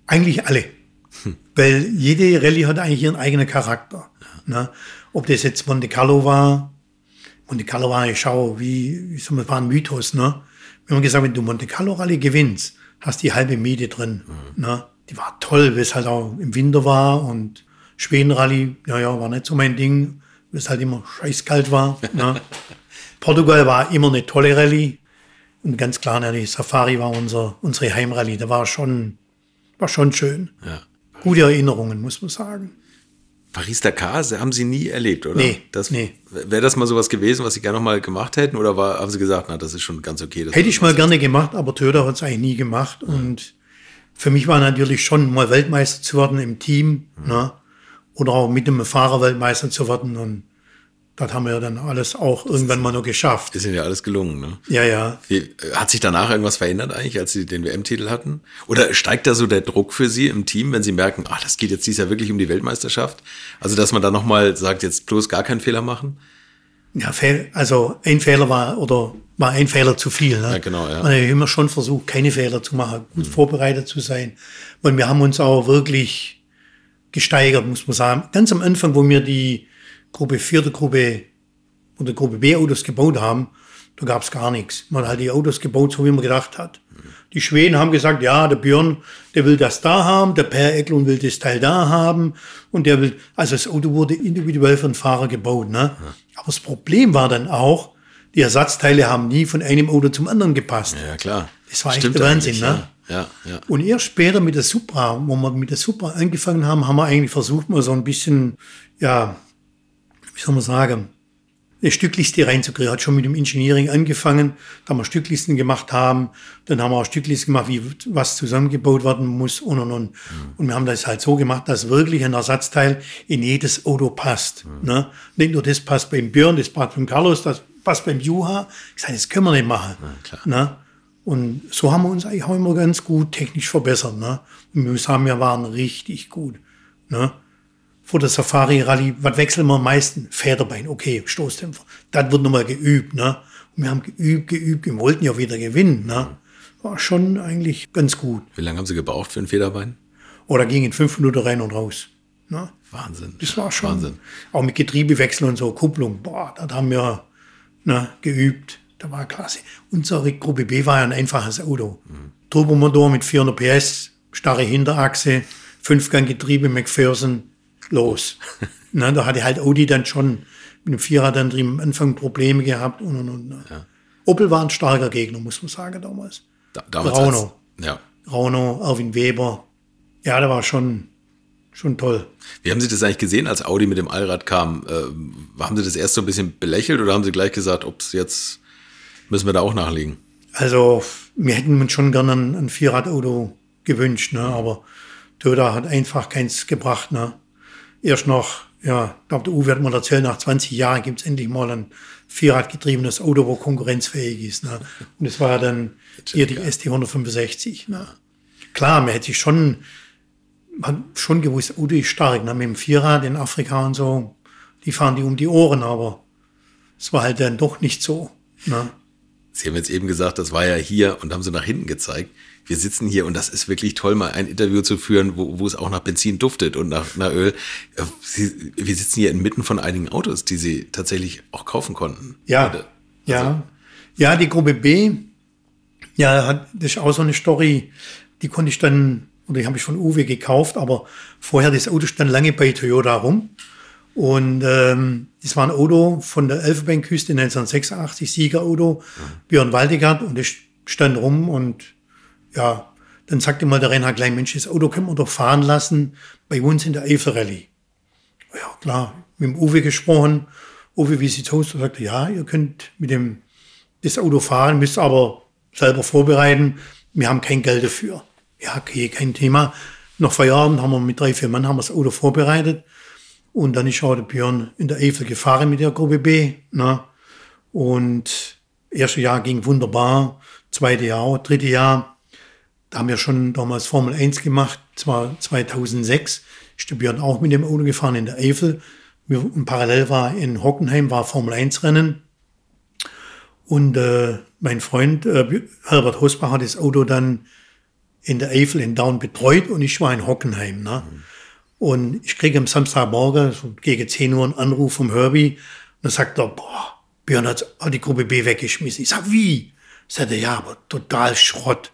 Eigentlich alle. Weil jede Rallye hat eigentlich ihren eigenen Charakter. Ne? Ob das jetzt Monte Carlo war, Monte Carlo war, ich schau, wie, soll man, war ein Mythos, ne? Wir haben gesagt, wenn du Monte Carlo Rallye gewinnst, hast die halbe Miete drin, ne? Die war toll, weil es halt auch im Winter war und Schweden Rallye, ja, ja, war nicht so mein Ding, weil es halt immer scheißkalt war, ne? Portugal war immer eine tolle Rallye. Und ganz klar, die Safari war unser, unsere Heimrallye. Da war schon, war schon schön. Ja. Gute Erinnerungen, muss man sagen. Paris-Dakar das haben Sie nie erlebt, oder? Nee, Das, nee. Wäre das mal sowas gewesen, was Sie gerne noch mal gemacht hätten? Oder war, haben Sie gesagt, na, das ist schon ganz okay? Hätte ich mal gerne gemacht, aber Töder hat es eigentlich nie gemacht. Und für mich war natürlich schon mal Weltmeister zu werden im Team, ne? oder auch mit einem Fahrer Weltmeister zu werden. Und das haben wir ja dann alles auch irgendwann mal noch geschafft. Ist Ihnen ja alles gelungen, ne? Ja, ja. Wie, äh, hat sich danach irgendwas verändert eigentlich, als Sie den WM-Titel hatten? Oder steigt da so der Druck für Sie im Team, wenn Sie merken, ach, das geht jetzt dieses Jahr wirklich um die Weltmeisterschaft? Also, dass man da nochmal sagt, jetzt bloß gar keinen Fehler machen? Ja, also ein Fehler war oder war ein Fehler zu viel. Ne? Ja, genau, ja. Man hat immer schon versucht, keine Fehler zu machen, gut vorbereitet zu sein. Und wir haben uns auch wirklich gesteigert, muss man sagen. Ganz am Anfang, wo wir die Gruppe 4, der Gruppe oder Gruppe B Autos gebaut haben, da gab es gar nichts. Man hat halt die Autos gebaut, so wie man gedacht hat. Die Schweden haben gesagt, ja, der Björn, der will das da haben, der Per Eklund will das Teil da haben und der will, also das Auto wurde individuell für den Fahrer gebaut, ne? Aber das Problem war dann auch, die Ersatzteile haben nie von einem Auto zum anderen gepasst. Ja, klar. Das war echt Stimmt der Wahnsinn, ne? Ja, ja. ja. Und erst später mit der Supra, wo wir mit der Supra angefangen haben, haben wir eigentlich versucht, mal so ein bisschen, ja, wie soll man sagen, eine Stückliste reinzukriegen. Hat schon mit dem Engineering angefangen, da wir Stücklisten gemacht haben. Dann haben wir auch Stücklisten gemacht, wie was zusammengebaut werden muss und und und. Und wir haben das halt so gemacht, dass wirklich ein Ersatzteil in jedes Auto passt. Ne? Nicht nur das passt beim Björn, das passt beim Carlos, das passt beim Juha. Ich sage, das können wir nicht machen. klar. Ne? Und so haben wir uns eigentlich auch immer ganz gut technisch verbessert. Ne? Und wir sagen, wir waren richtig gut. Ne? Vor der Safari-Rallye, was wechseln wir am meisten? Federbein, okay, Stoßdämpfer. Das wird nochmal geübt. Ne? Und wir haben geübt, geübt, wir wollten ja wieder gewinnen. Ne? War schon eigentlich ganz gut. Wie lange haben Sie gebraucht für ein Federbein? Oder ging in fünf Minuten rein und raus. Ne? Wahnsinn. Das war schon. Wahnsinn. Auch mit Getriebewechsel und so, Kupplung, boah, das haben wir ne, geübt. Das war klasse. Unsere Gruppe B war ja ein einfaches Auto. Turbomotor mit 400 PS, starre Hinterachse, Fünfganggetriebe, McPherson, los. ne, da hatte halt Audi dann schon mit dem Vierradantrieb am Anfang Probleme gehabt und und und. ne. Opel war ein starker Gegner, muss man sagen damals. Da, damals Rauno. als- Ja. Rauno, Erwin Weber. Ja, der war schon, schon toll. Wie haben Sie das eigentlich gesehen, als Audi mit dem Allrad kam? Äh, haben Sie das erst so ein bisschen belächelt oder haben Sie gleich gesagt, ob es jetzt, müssen wir da auch nachlegen? Also, wir hätten uns schon gerne ein, ein Vierradauto gewünscht, ne? aber Toyota hat einfach keins gebracht. Ne? Erst noch, ja, ich glaube, der Uwe hat mal erzählt, nach 20 Jahren gibt es endlich mal ein Vierradgetriebenes Auto, wo konkurrenzfähig ist. Ne? Und das war ja dann hier die ST 165. Ne? Klar, man hätte sich schon, man hat schon gewusst, Auto ist stark, ne? mit dem Vierrad in Afrika und so, die fahren die um die Ohren, aber es war halt dann doch nicht so. Ne? Sie haben jetzt eben gesagt, das war ja hier und haben Sie nach hinten gezeigt. Wir sitzen hier und das ist wirklich toll, mal ein Interview zu führen, wo, wo es auch nach Benzin duftet und nach, nach Öl. Äh, Sie, wir sitzen hier inmitten von einigen Autos, die Sie tatsächlich auch kaufen konnten. Ja, Also, ja. Ja, die Gruppe B, ja, hat, das ist auch so eine Story, die konnte ich dann, oder die habe ich von Uwe gekauft, aber vorher, das Auto stand lange bei Toyota rum. Und ähm, das war ein Auto von der Elfenbeinküste 1986, Siegerauto, Björn Waldegard, und das stand rum und ja, Dann sagte mal der Reinhard gleich, Mensch, das Auto können wir doch fahren lassen bei uns in der Eifel-Rallye. Ja, klar, mit dem Uwe gesprochen. Uwe, wie sieht's aus? Er sagte, ja, ihr könnt mit dem, das Auto fahren, müsst aber selber vorbereiten. Wir haben kein Geld dafür. Ja, okay, kein Thema. Nach Feierabend haben wir mit drei, vier Mann haben wir das Auto vorbereitet. Und dann ist auch der Björn in der Eifel gefahren mit der Gruppe B. Ne? Und erste Jahr ging wunderbar, zweite Jahr, dritte Jahr, da haben wir schon damals Formel 1 gemacht, zwar 2006, ist der Björn auch mit dem Auto gefahren in der Eifel. Und parallel war in Hockenheim war Formel 1 Rennen. Und äh, mein Freund äh, Herbert Hosbach hat das Auto dann in der Eifel in Down betreut und ich war in Hockenheim. Ne? Mhm. Und ich kriege am Samstagmorgen gegen 10 Uhr einen Anruf vom Herbie. Und dann sagt er, boah, Björn hat die Gruppe B weggeschmissen. Ich sag, wie? Sagt er, ja, aber total Schrott.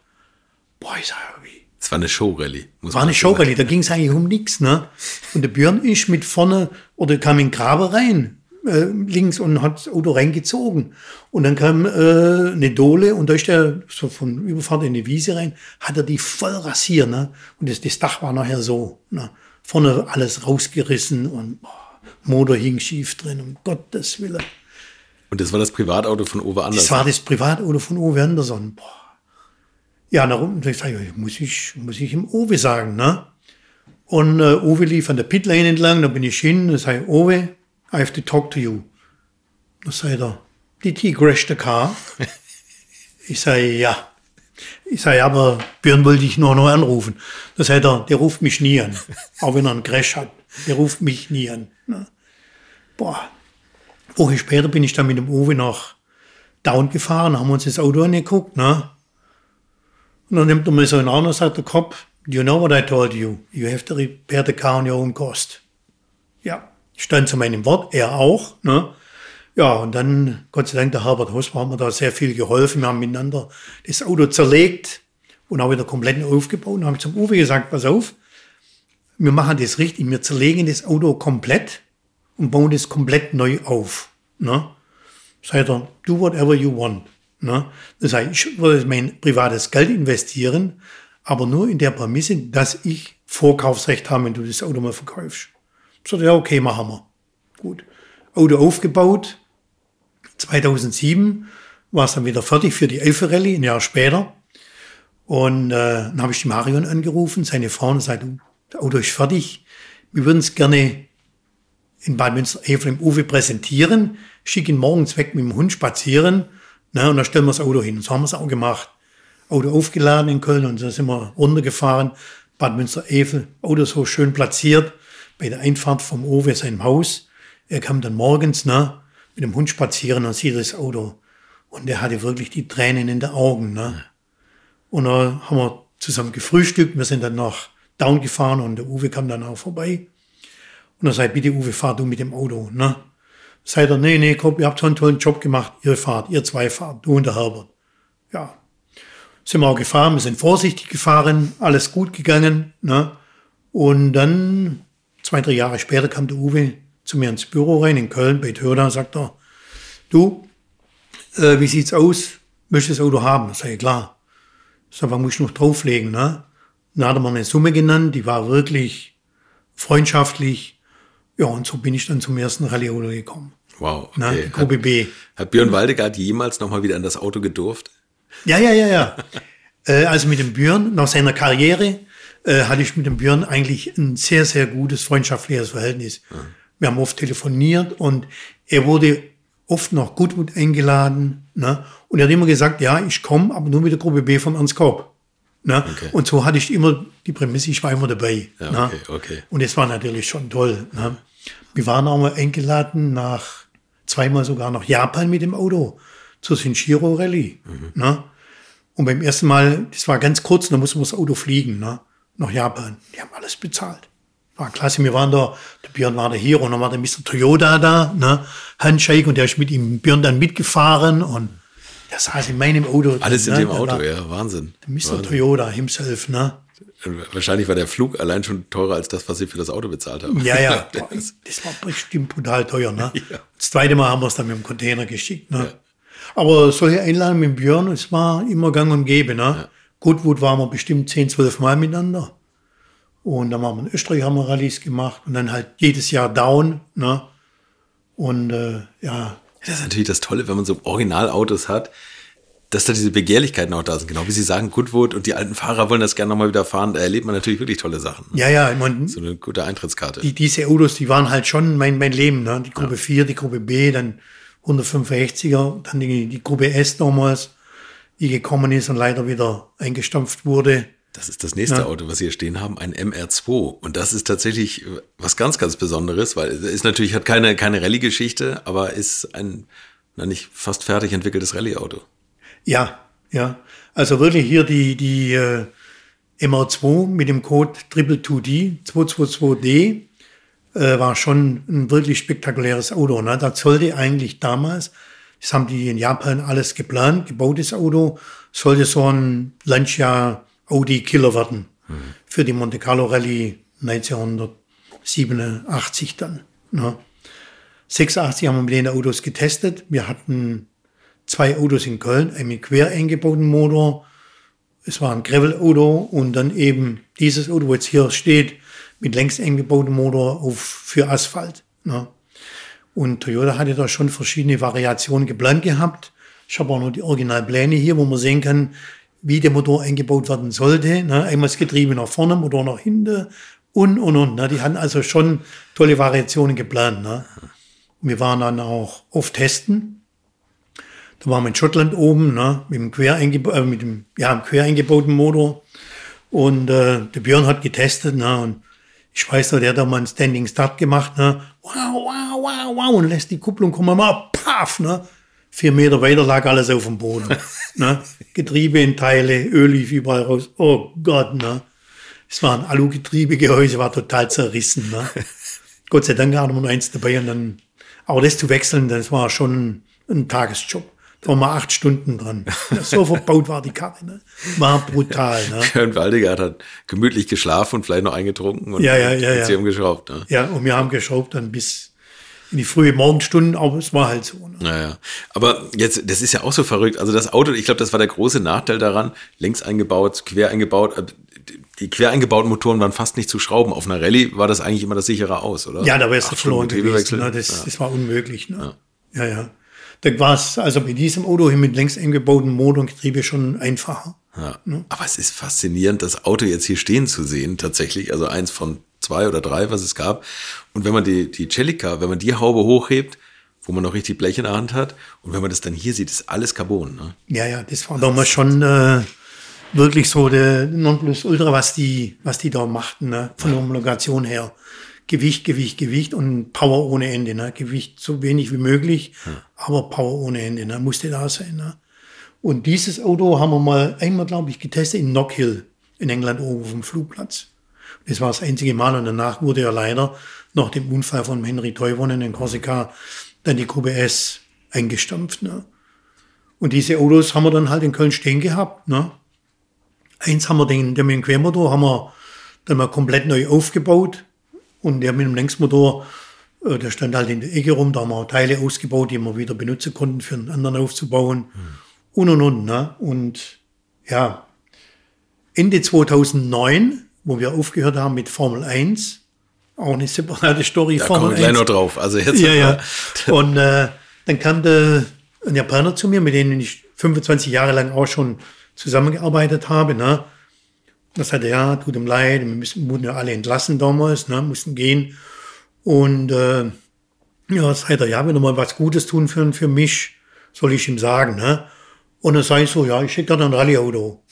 Boah, ich sag, wie? Es war eine Showrally. War eine Showrally, da ging es eigentlich um nichts, ne? Und der Björn ist mit vorne, oder kam in den Grabe rein, äh, links und hat das Auto reingezogen. Und dann kam äh, eine Dole und da ist der so von Überfahrt in die Wiese rein, hat er die voll rasiert, ne? Und das, das Dach war nachher so, ne? Vorne alles rausgerissen und boah, Motor hing schief drin, um Gottes Willen. Und das war das Privatauto von Uwe Anderson? Das war das Privatauto von Uwe Anderson. Boah. Ja, darum ich sage, muss ich, muss ich ihm Uwe sagen, ne? Und äh, Uwe lief an der Pitlane entlang, da bin ich hin, und sage, Uwe, I have to talk to you. Da sagt er, did he crash the car? ich sage, ja. Ich sage, aber Björn wollte ich nur noch anrufen. Da sagt er, der ruft mich nie an. Auch wenn er einen Crash hat. Der ruft mich nie an. Ne? Boah, Woche später bin ich dann mit dem Uwe nach Down gefahren, haben uns das Auto angeguckt, ne? Und dann nimmt er mir so in Arm und sagt der Kopf, you know what I told you? You have to repair the car on your own cost. Ja, ich stand zu meinem Wort, er auch, ne? Ja, und dann, Gott sei Dank, der Herbert Hosmer hat mir da sehr viel geholfen. Wir haben miteinander das Auto zerlegt und auch wieder komplett aufgebaut. Und habe ich zum Uwe gesagt, pass auf, wir machen das richtig, wir zerlegen das Auto komplett und bauen das komplett neu auf. Ne? Sagt er, do whatever you want. Ne? Das heißt, ich würde mein privates Geld investieren, aber nur in der Prämisse, dass ich Vorkaufsrecht habe, wenn du das Auto mal verkaufst. So, ja, okay, machen wir. Gut. Auto aufgebaut. 2007 war es dann wieder fertig für die Elfe Rallye, ein Jahr später. Und äh, dann habe ich die Marion angerufen, seine Frau, und sagte, das Auto ist fertig. Wir würden es gerne in Bad Münster-Evel im Uwe präsentieren, schicken morgens weg mit dem Hund spazieren, ne, und dann stellen wir das Auto hin. Und so haben wir es auch gemacht. Auto aufgeladen in Köln und dann sind wir runtergefahren. Bad Münster-Evel, Auto so schön platziert, bei der Einfahrt vom Uwe, seinem Haus. Er kam dann morgens, ne, mit dem Hund spazieren und sieht das Auto. Und er hatte wirklich die Tränen in den Augen, ne. Und dann haben wir zusammen gefrühstückt. Wir sind dann nach Down gefahren und der Uwe kam dann auch vorbei. Und dann sagt, bitte Uwe, fahr du mit dem Auto, ne? Sagt er, nee, nee, komm, ihr habt so einen tollen Job gemacht, ihr fahrt, ihr zwei fahrt, du und der Herbert. Ja. Sind wir auch gefahren, wir sind vorsichtig gefahren, alles gut gegangen, ne? Und dann, zwei, drei Jahre später kam der Uwe zu mir ins Büro rein, in Köln, bei Törda, sagt er, du, äh, wie sieht's aus? Möchtest du das Auto haben? Ich, klar. Sag, was muss ich noch drauflegen, ne? Dann hat er mir eine Summe genannt, die war wirklich freundschaftlich, ja, und so bin ich dann zum ersten Rallye-Auto gekommen. Wow. Okay. Na, Gruppe B. Hat Björn Waldegard jemals nochmal wieder an das Auto gedurft? Ja, ja, ja, ja. äh, also mit dem Björn, nach seiner Karriere, äh, hatte ich mit dem Björn eigentlich ein sehr, sehr gutes freundschaftliches Verhältnis. Ja. Wir haben oft telefoniert und er wurde oft noch Gutmut eingeladen. Ne? Und er hat immer gesagt, ja, ich komme, aber nur mit der Gruppe B vom Ernst Korb. Ne? Okay. Und so hatte ich immer die Prämisse, ich war immer dabei. Ja, ne? okay, okay. Und es war natürlich schon toll. Ne? Wir waren auch mal eingeladen nach, zweimal sogar nach Japan mit dem Auto, zur Shinjiro Rallye. Mhm. Ne? Und beim ersten Mal, das war ganz kurz, da mussten wir das Auto fliegen, ne? nach Japan. Die haben alles bezahlt. War klasse, wir waren da, der Björn war da hier und dann war der Mr. Toyota da, ne? Handshake und der ist mit ihm, Björn dann mitgefahren und der saß in meinem Auto. Alles in ne? dem Auto, ja, Wahnsinn. Der Mr. Wahnsinn. Toyota himself, ne? Wahrscheinlich war der Flug allein schon teurer als das, was sie für das Auto bezahlt haben. Ja, ja, das war bestimmt brutal teuer. Ne? Ja. Das zweite Mal haben wir es dann mit dem Container geschickt. Ne? Ja. Aber solche Einladungen mit Björn, es war immer gang und gäbe. Ne? Ja. Goodwood waren wir bestimmt 10, 12 Mal miteinander. Und dann waren wir in Österreich, haben wir Rallyes gemacht und dann halt jedes Jahr down. Ne? Und äh, ja. Das ist natürlich das Tolle, wenn man so Originalautos hat, dass da diese Begehrlichkeiten auch da sind. Genau wie Sie sagen, Goodwood und die alten Fahrer wollen das gerne nochmal wieder fahren. Da erlebt man natürlich wirklich tolle Sachen. Ne? Ja, ja. Ich mein, so eine gute Eintrittskarte. Die, diese Autos, die waren halt schon mein, mein Leben. Ne? Die Gruppe ja. 4, die Gruppe B, dann 165er, dann die, die Gruppe S damals, die gekommen ist und leider wieder eingestampft wurde. Das ist das nächste ja. Auto, was Sie hier stehen haben, ein MR2. Und das ist tatsächlich was ganz, ganz Besonderes, weil es ist natürlich, hat keine, keine Rallye-Geschichte, aber ist ein, na nicht fast fertig entwickeltes Rallye-Auto. Ja, ja. Also wirklich hier die, die äh, MR2 mit dem Code 222D, 222D, äh, war schon ein wirklich spektakuläres Auto. Ne? Das sollte eigentlich damals, das haben die in Japan alles geplant, gebautes Auto, sollte so ein Lancia Audi Killer werden mhm. für die Monte Carlo Rallye 1987 dann. Ne? 86 haben wir mit den Autos getestet. Wir hatten zwei Autos in Köln, einen mit quer eingebauten Motor. Es war ein Gravel-Auto und dann eben dieses Auto, wo jetzt hier steht, mit längs eingebautem Motor auf, für Asphalt. Ne? Und Toyota hatte da schon verschiedene Variationen geplant gehabt. Ich habe auch noch die Originalpläne hier, wo man sehen kann, wie der Motor eingebaut werden sollte. Ne? Einmal das Getriebe nach vorne, Motor nach hinten und, und, und. Ne? Die hatten also schon tolle Variationen geplant. Ne? Wir waren dann auch oft testen. Da waren wir in Schottland oben, ne? mit, dem quer äh, ja, eingebauten Motor. Und äh, der Björn hat getestet. Ne? Und ich weiß noch, der hat da mal einen Standing Start gemacht. Ne? Wow, wow, wow, wow. Und lässt die Kupplung kommen mal, paf. Ne? Vier Meter weiter lag alles auf dem Boden. ne? Getriebe in Teile, Öl lief überall raus. Oh Gott, ne? Es war ein Alu-Getriebegehäuse, war total zerrissen. Ne? Gott sei Dank hatten wir noch eins dabei und dann, aber das zu wechseln, das war schon ein Tagesjob. Da waren wir acht Stunden dran. So verbaut war die Karre. Ne? War brutal. Ne? Björn Waldiger hat gemütlich geschlafen und vielleicht noch eingetrunken und ja, ja, ja, ja. sie haben geschraubt. Ne? Ja, und wir haben geschraubt dann bis in die frühe Morgenstunden, aber es war halt so. Ne? Naja, aber jetzt, das ist ja auch so verrückt. Also das Auto, ich glaube, das war der große Nachteil daran, längs eingebaut, quer eingebaut. Äh, die quer eingebauten Motoren waren fast nicht zu schrauben. Auf einer Rallye war das eigentlich immer das sichere aus, oder? Ja, da wäre es verloren gewesen. Ne? Das, ja. das war unmöglich. Ne? Ja, ja. ja. Da war es also bei diesem Auto hier mit längs eingebauten Motor und Getriebe schon einfacher. Ja. Ne? Aber es ist faszinierend, das Auto jetzt hier stehen zu sehen, tatsächlich. Also eins von zwei oder drei, was es gab. Und wenn man die, die Celica, wenn man die Haube hochhebt, wo man noch richtig Blech in der Hand hat, und wenn man das dann hier sieht, ist alles Carbon. Ne? Ja, ja, das war damals schon äh, wirklich so der Nonplusultra, was die, was die da machten, ne? von der Homologation her. Gewicht, Gewicht, Gewicht und Power ohne Ende. Ne? Gewicht so wenig wie möglich, ja. aber Power ohne Ende. Ne? Musste da sein. Ne? Und dieses Auto haben wir mal einmal, glaube ich, getestet in Knockhill in England oben auf dem Flugplatz. Das war das einzige Mal und danach wurde ja leider nach dem Unfall von Henry Teuvonen in Korsika dann die Gruppe S eingestampft. Ne? Und diese Autos haben wir dann halt in Köln stehen gehabt. Ne? Eins haben wir den, der mit dem Quermotor haben wir dann mal komplett neu aufgebaut und der mit dem Längsmotor, äh, der stand halt in der Ecke rum, da haben wir Teile ausgebaut, die wir wieder benutzen konnten, für einen anderen aufzubauen hm. und und und. Ne? Und ja, Ende 2009 wo wir aufgehört haben mit Formel 1. Auch eine separate Story. Da Formel kommen wir gleich noch drauf. Also jetzt ja, ja. Und äh, dann kam der, ein Japaner zu mir, mit dem ich 25 Jahre lang auch schon zusammengearbeitet habe. Ne? Das sagte, ja, tut ihm leid, wir müssen, wurden ja alle entlassen damals, ne? mussten gehen. Und äh, ja, sagt er, ja, wenn du mal was Gutes tun für, für mich, soll ich ihm sagen. Ne? Und dann sage ich so, ja, ich schicke dir ein Rallye-Auto.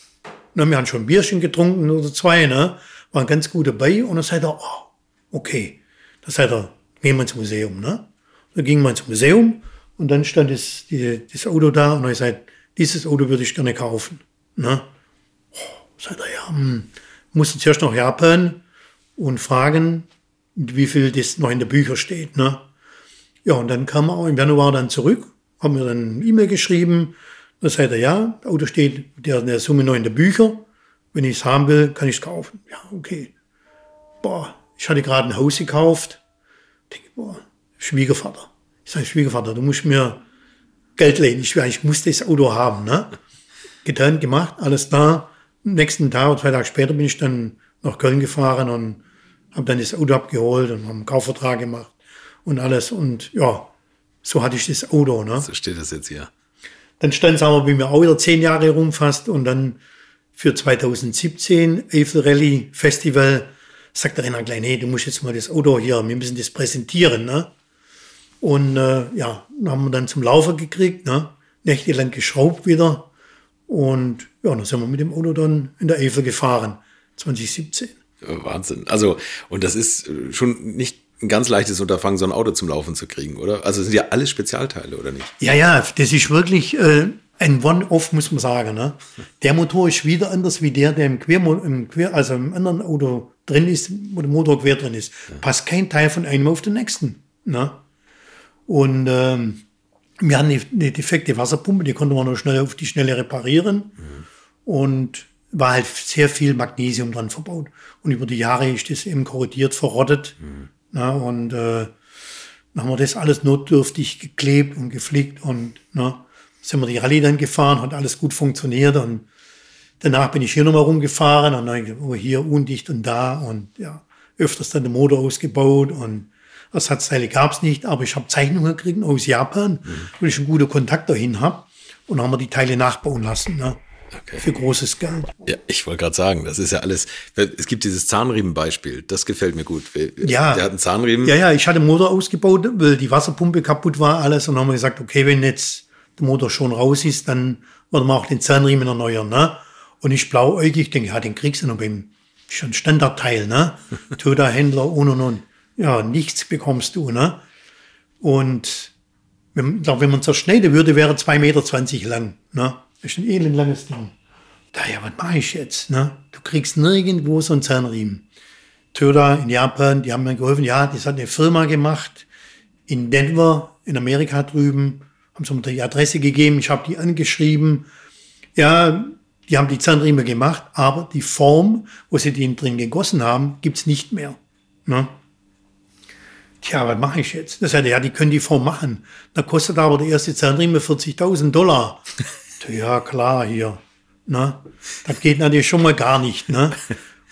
Na, wir haben schon ein Bierchen getrunken oder zwei, ne? Waren ganz gut dabei. Und dann sagt er, oh, okay. Das sagt er, gehen wir ins Museum, ne? Dann ging man ins Museum und dann stand das, die, das Auto da und er sagt, dieses Auto würde ich gerne kaufen, ne? Oh, sagt er, ja, hm, musste zuerst nach Japan und fragen, wie viel das noch in der Bücher steht, ne? Ja, und dann kam er im Januar dann zurück, haben mir dann eine E-Mail geschrieben, dann sagt er, ja, Auto steht der, der Summe noch in der Bücher. Wenn ich es haben will, kann ich es kaufen. Ja, okay. Boah, ich hatte gerade ein Haus gekauft. Ich denke, boah, Schwiegervater. Ich sage, Schwiegervater, du musst mir Geld leihen. Ich, ich muss das Auto haben. Ne? Getan, gemacht, alles da. nächsten Tag oder zwei Tage später bin ich dann nach Köln gefahren und habe dann das Auto abgeholt und habe einen Kaufvertrag gemacht und alles. Und ja, so hatte ich das Auto. Ne? So steht das jetzt hier. Dann stand es aber bei mir auch wieder zehn Jahre rum fast und dann für 2017 Eiffel Rally Festival sagt der Renner gleich, hey, du musst jetzt mal das Auto hier, wir müssen das präsentieren. Ne? Und äh, ja, haben wir dann zum Laufen gekriegt, ne? nächtelang geschraubt wieder. Und ja, dann sind wir mit dem Auto dann in der Eifel gefahren, 2017. Wahnsinn. Also, und das ist schon nicht ein ganz leichtes Unterfangen, so ein Auto zum Laufen zu kriegen, oder? Also sind ja alles Spezialteile, oder nicht? Ja, ja, das ist wirklich äh, ein One-Off, muss man sagen. Ne? Der Motor ist wieder anders wie der, der im Quer, im Quer, also im anderen Auto drin ist, wo der Motor quer drin ist. Ja. Passt kein Teil von einem auf den nächsten. Ne? Und ähm, wir hatten eine, eine defekte Wasserpumpe, die konnte man nur schnell auf die Schnelle reparieren. Mhm. Und war halt sehr viel Magnesium dran verbaut. Und über die Jahre ist das eben korrodiert, verrottet. Mhm. Na, und äh, dann haben wir das alles notdürftig geklebt und geflickt und na, sind wir die Rallye dann gefahren, hat alles gut funktioniert und danach bin ich hier nochmal rumgefahren und dann oh, hier undicht und da und ja, öfters dann den Motor ausgebaut und Ersatzteile gab es nicht, aber ich habe Zeichnungen gekriegt aus Japan, mhm. weil ich einen guten Kontakt dahin habe und haben wir die Teile nachbauen lassen. Ne? Okay. Für großes Geld. Ja, ich wollte gerade sagen, das ist ja alles. Es gibt dieses Zahnriemenbeispiel, das gefällt mir gut. Ja. Der hat einen Zahnriemen. Ja, ja, ich hatte den Motor ausgebaut, weil die Wasserpumpe kaputt war, alles. Und dann haben wir gesagt, okay, wenn jetzt der Motor schon raus ist, dann wollen wir auch den Zahnriemen erneuern. Ne? Und ich blauäugig denke, ja, den kriegst du noch beim schon Standardteil, ne? Toda-Händler und und und. Ja, nichts bekommst du, ne? Und wenn, wenn man zerschneiden würde, wäre 2,20 Meter lang, ne? Das ist ein elendlanges Ding. Da, ja, was mache ich jetzt? Ne? Du kriegst nirgendwo so einen Zahnriemen. Toyota in Japan, die haben mir geholfen. Ja, das hat eine Firma gemacht in Denver, in Amerika drüben. Haben sie mir die Adresse gegeben. Ich habe die angeschrieben. Ja, die haben die Zahnriemen gemacht, aber die Form, wo sie den drin gegossen haben, gibt's nicht mehr. Ne? Tja, was mache ich jetzt? Das sagte, ja, die können die Form machen. Da kostet aber der erste Zahnriemen 40.000 Dollar. ja, klar, hier. Ne? Das geht natürlich schon mal gar nicht. Ne?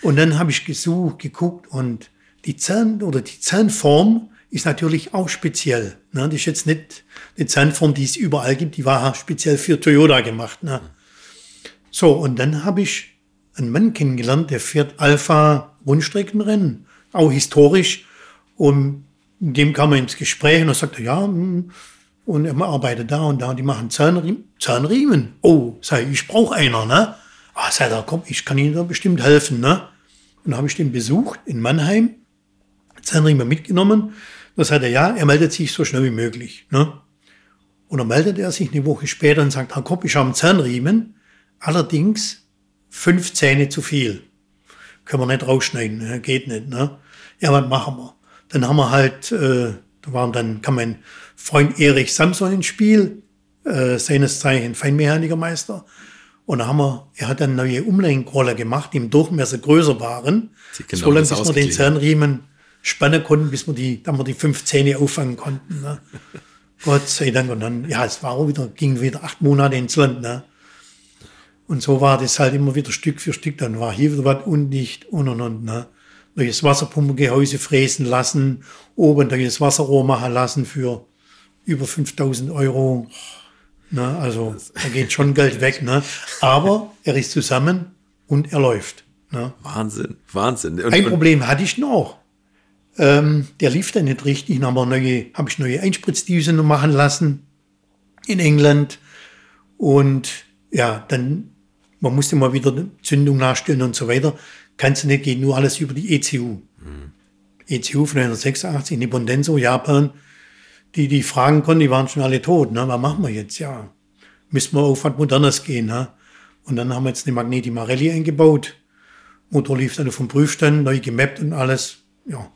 Und dann habe ich gesucht, geguckt und die Zahn oder die Zahnform ist natürlich auch speziell. Ne? Das ist jetzt nicht eine Zahnform, die es überall gibt, die war speziell für Toyota gemacht. Ne? So, und dann habe ich einen Mann kennengelernt, der fährt Alpha Rundstreckenrennen, auch historisch. Und dem kam er ins Gespräch und er sagte, ja, hm, und er arbeitet da und da und die machen Zahnriemen. Zahnriemen. Oh, sei ich brauche einer, ne? Ah, sei da, komm, ich kann Ihnen da bestimmt helfen, ne? Und dann habe ich den besucht in Mannheim, Zahnriemen mitgenommen. Da sagt er, ja, er meldet sich so schnell wie möglich, ne? Und dann meldet er sich eine Woche später und sagt, Herr Kopp, ich habe einen Zahnriemen, allerdings fünf Zähne zu viel. Können wir nicht rausschneiden, ne? geht nicht, ne? Ja, was machen wir? Dann haben wir halt, äh, da waren dann, kam mein Freund Erich Samson ins Spiel, äh, seines Zeichen Feinmechanikermeister. Und da haben wir, er hat dann neue Umlenkroller gemacht, die im Durchmesser größer waren. Genau so lange, bis wir den Zahnriemen spannen konnten, bis wir die, dann wir die fünf Zähne auffangen konnten. Ne? Gott sei Dank. Und dann, ja, es war auch wieder, ging wieder acht Monate ins Land. Ne? Und so war das halt immer wieder Stück für Stück. Dann war hier wieder was undicht und und und. Ne? Neues Wasserpumpengehäuse fräsen lassen, oben neues Wasserrohr machen lassen für über 5000 Euro. Ne, also da geht schon Geld weg. Ne? Aber er ist zusammen und er läuft. Ne? Wahnsinn, Wahnsinn. Und, Ein Problem hatte ich noch. Ähm, der lief dann nicht richtig. Dann habe hab ich neue Einspritzdüsen machen lassen in England. Und ja, dann, man musste mal wieder Zündung nachstellen und so weiter. Kannst du nicht, geht nur alles über die ECU. Mhm. ECU von 1986, Nippon Denso, Japan die die fragen konnten, die waren schon alle tot. Ne? Was machen wir jetzt? Ja, müssen wir auf was Modernes gehen. Ne? Und dann haben wir jetzt eine Magneti Marelli eingebaut. Motor lief dann vom Prüfstand, neu gemappt und alles. Ja.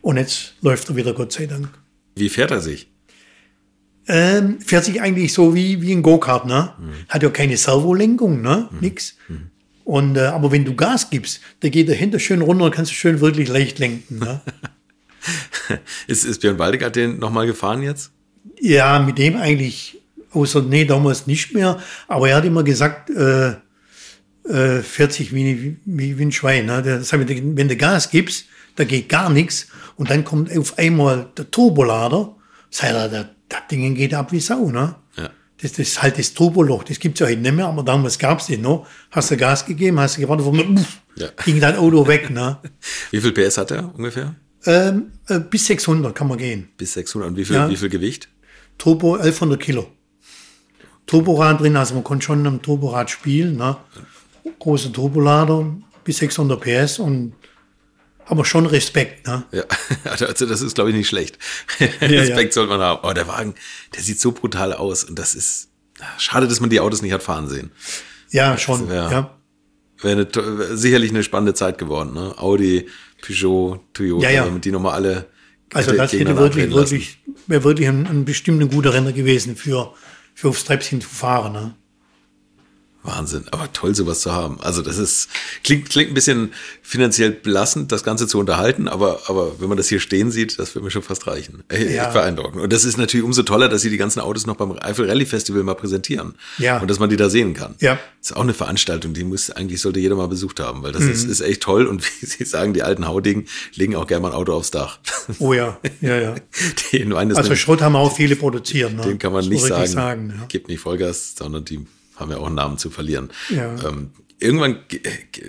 Und jetzt läuft er wieder, Gott sei Dank. Wie fährt er sich? Ähm, fährt sich eigentlich so wie, wie ein Go-Kart, ne? Mhm. Hat ja keine Servolenkung, ne? Mhm. Nix. Mhm. Und, äh, aber wenn du Gas gibst, da geht der hinter schön runter und kannst du schön wirklich leicht lenken, ne? ist, ist Björn Waldegard den nochmal gefahren jetzt? Ja, mit dem eigentlich, außer, nee, damals nicht mehr. Aber er hat immer gesagt, äh, äh, 40 wie, wie, wie ein Schwein. Ne? Das heißt, wenn du Gas gibst, da geht gar nichts und dann kommt auf einmal der Turbolader, das, heißt, das, das Ding geht ab wie Sau. Ne? Ja. Das, das ist halt das Turboloch, das gibt's ja heute nicht mehr, aber damals gab's den noch. Hast du Gas gegeben, hast du gewartet, uff, Ja. ging dein Auto weg. Ne? Wie viel PS hat er ungefähr? Ähm, äh, bis 600 kann man gehen. Bis 600. Und wie viel, Ja. wie viel Gewicht? Turbo 1100 Kilo. Turborad drin, also man konnte schon am Turborad spielen. Ne? Großer Turbolader, bis 600 PS und aber schon Respekt. Ne? Ja, also das ist, glaube ich, nicht schlecht. ja. Respekt soll man haben. Aber der Wagen, der sieht so brutal aus und das ist schade, dass man die Autos nicht hat fahren sehen. Ja, schon. Ja. Ja. Wäre to- sicherlich eine spannende Zeit geworden. Ne? Audi, Peugeot, Toyota, Ja, ja. man die nochmal alle Also das hätte wirklich, wirklich, wäre wirklich ein, ein bestimmt ein guter Renner gewesen für, für aufs Treppchen zu fahren. Ne? Wahnsinn, aber toll, sowas zu haben. Also das ist, klingt, klingt ein bisschen finanziell belastend, das Ganze zu unterhalten, aber, aber wenn man das hier stehen sieht, das wird mir schon fast reichen. Echt Ja. beeindruckend. Und das ist natürlich umso toller, dass sie die ganzen Autos noch beim Eifel Rally Festival mal präsentieren. Ja. Und dass man die da sehen kann. Ja. Das ist auch eine Veranstaltung, die muss, eigentlich sollte jeder mal besucht haben, weil das Mhm. ist, ist echt toll. Und wie Sie sagen, die alten Haudegen legen auch gerne mal ein Auto aufs Dach. Oh ja, ja, ja. Den, Also Schrott haben auch viele produziert. Ne? den kann man nicht sagen, sagen ja. gibt nicht Vollgas, sondern die haben ja auch einen Namen zu verlieren. Ja. Ähm, irgendwann ge-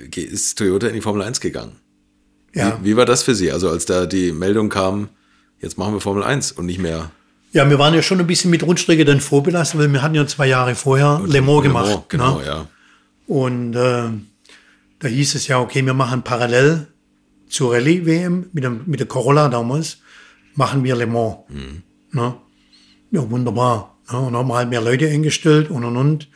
ge- ist Toyota in die Formel 1 gegangen. Ja. Wie, wie war das für Sie? Also als da die Meldung kam, jetzt machen wir Formel 1 und nicht mehr ja, wir waren ja schon ein bisschen mit Rundstrecke dann vorbelastet, weil wir hatten ja zwei Jahre vorher Le Mans gemacht. Genau, ne? ja. Und äh, da hieß es ja, okay, wir machen parallel zur Rallye-WM mit, dem- mit der Corolla damals, machen wir Le Mans. Ne? Ja, wunderbar. Ne? Und haben halt mehr Leute eingestellt und und und.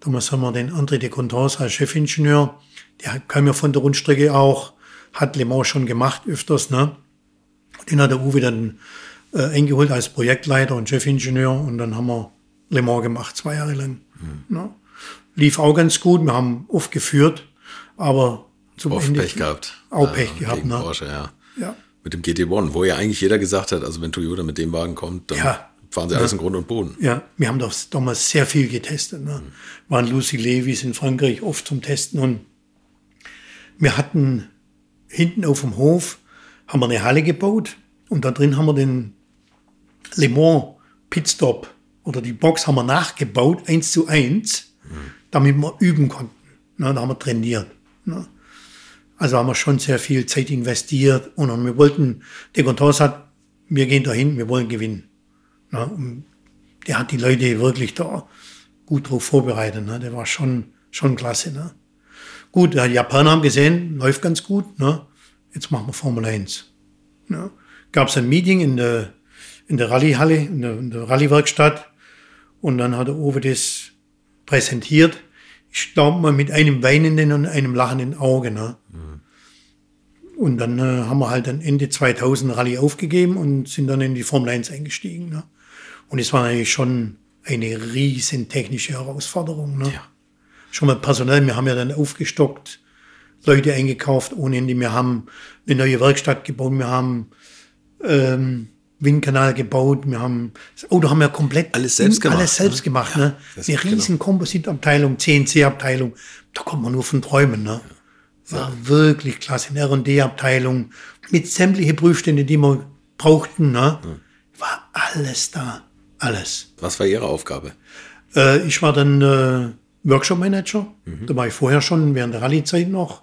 Damals haben wir den André de Contors als Chefingenieur. Der kam ja von der Rundstrecke auch, hat Le Mans schon gemacht öfters. Ne? Den hat der Uwe dann äh, eingeholt als Projektleiter und Chefingenieur und dann haben wir Le Mans gemacht, zwei Jahre lang. Ne? Lief auch ganz gut, wir haben oft geführt, aber zum Oft Ende Pech gehabt. Auch Pech gehabt, gegen ne? Porsche, ja. Ja. Mit dem GT1, wo ja eigentlich jeder gesagt hat, also wenn Toyota mit dem Wagen kommt, dann Ja. Fahren sie alles in Grund und Boden. Ja, wir haben das damals sehr viel getestet. Ne? Waren Lucy Levis in Frankreich oft zum Testen und wir hatten hinten auf dem Hof haben wir eine Halle gebaut und da drin haben wir den Le Mans Pitstop oder die Box haben wir nachgebaut, eins zu eins, damit wir üben konnten. Ne? Da haben wir trainiert. Ne? Also haben wir schon sehr viel Zeit investiert und wir wollten, der Contour hat, wir gehen dahin, wir wollen gewinnen. Ne? Der hat die Leute wirklich da gut drauf vorbereitet. Ne? Der war schon, schon klasse. Ne? Gut, die Japaner haben gesehen, läuft ganz gut. Ne? Jetzt machen wir Formel 1. Ne? Gab es ein Meeting in der, in der Rallyehalle, in der, in der Rallye-Werkstatt. Und dann hat der Uwe das präsentiert. Ich glaube mal mit einem weinenden und einem lachenden Auge. Ne? Und dann äh, haben wir halt dann Ende 2000 Rallye aufgegeben und sind dann in die Formel 1 eingestiegen. Ne? Und es war natürlich schon eine riesen technische Herausforderung. Ne? Ja. Schon mal personell, wir haben ja dann aufgestockt, Leute eingekauft ohne Ende. Wir haben eine neue Werkstatt gebaut, wir haben ähm, Windkanal gebaut, wir haben das Auto haben wir komplett Alles selbst gemacht, alles selbst ne? gemacht. Ne? das- Eine riesen Kompositabteilung, CNC-Abteilung, da kommt man nur von träumen. Ne? War wirklich klasse. Eine R&D-Abteilung mit sämtliche Prüfstände, die wir brauchten. Ne? War alles da. Alles. Was war Ihre Aufgabe? Äh, ich war dann äh, Workshop-Manager. Da war ich vorher schon während der Rallye-Zeit noch.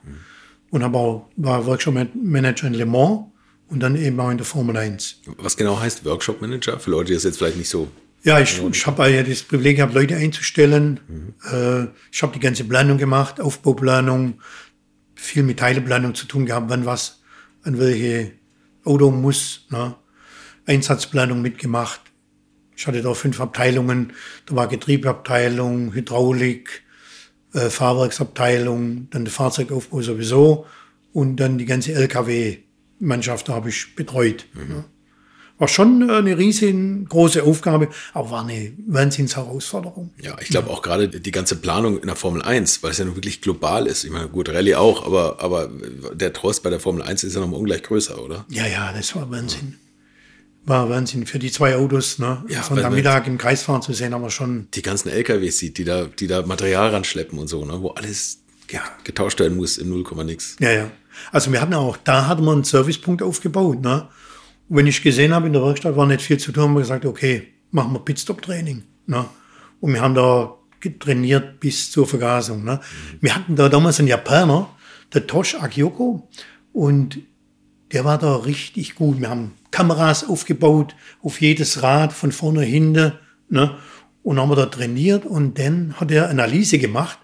Und hab auch, war Workshop-Manager in Le Mans und dann eben auch in der Formel 1. Was genau heißt Workshop Manager? Für Leute, die das jetzt vielleicht nicht so. Ja, ich, ich habe ja das Privileg gehabt, Leute einzustellen. Äh, ich habe die ganze Planung gemacht, Aufbauplanung, viel mit Teileplanung zu tun gehabt, wann was, an welche Auto muss. Ne? Einsatzplanung mitgemacht. Ich hatte da fünf Abteilungen. Da war Getriebeabteilung, Hydraulik, äh, Fahrwerksabteilung, dann der Fahrzeugaufbau sowieso und dann die ganze LKW-Mannschaft da habe ich betreut. Ne? War schon äh, eine riesengroße Aufgabe, aber war eine Wahnsinnsherausforderung. Ja, ich glaube auch gerade die ganze Planung in der Formel 1, weil es ja nun wirklich global ist. Ich meine, gut, Rallye auch, aber, aber der Trost bei der Formel 1 ist ja nochmal ungleich größer, oder? Ja, ja, das war Wahnsinn. War Wahnsinn für die zwei Autos, ne? Ja, Von weil- der Mittag im Kreis fahren zu sehen, aber schon. Die ganzen LKWs sieht, die da, die da Material ranschleppen und so, ne? wo alles ge getauscht werden muss in 0, nix. Ja, ja. Also wir hatten auch, da hatten wir einen Servicepunkt aufgebaut. Ne? Und wenn ich gesehen habe, in der Werkstatt war nicht viel zu tun, haben wir gesagt, okay, machen wir Pitstop-Training. Ne? Und wir haben da trainiert bis zur Vergasung. Ne? Mhm. Wir hatten da damals einen Japaner, der Tosh Akioko, und der war da richtig gut. Wir haben Kameras aufgebaut auf jedes Rad von vorne hinten. Ne? Und haben wir da trainiert und dann hat er Analyse gemacht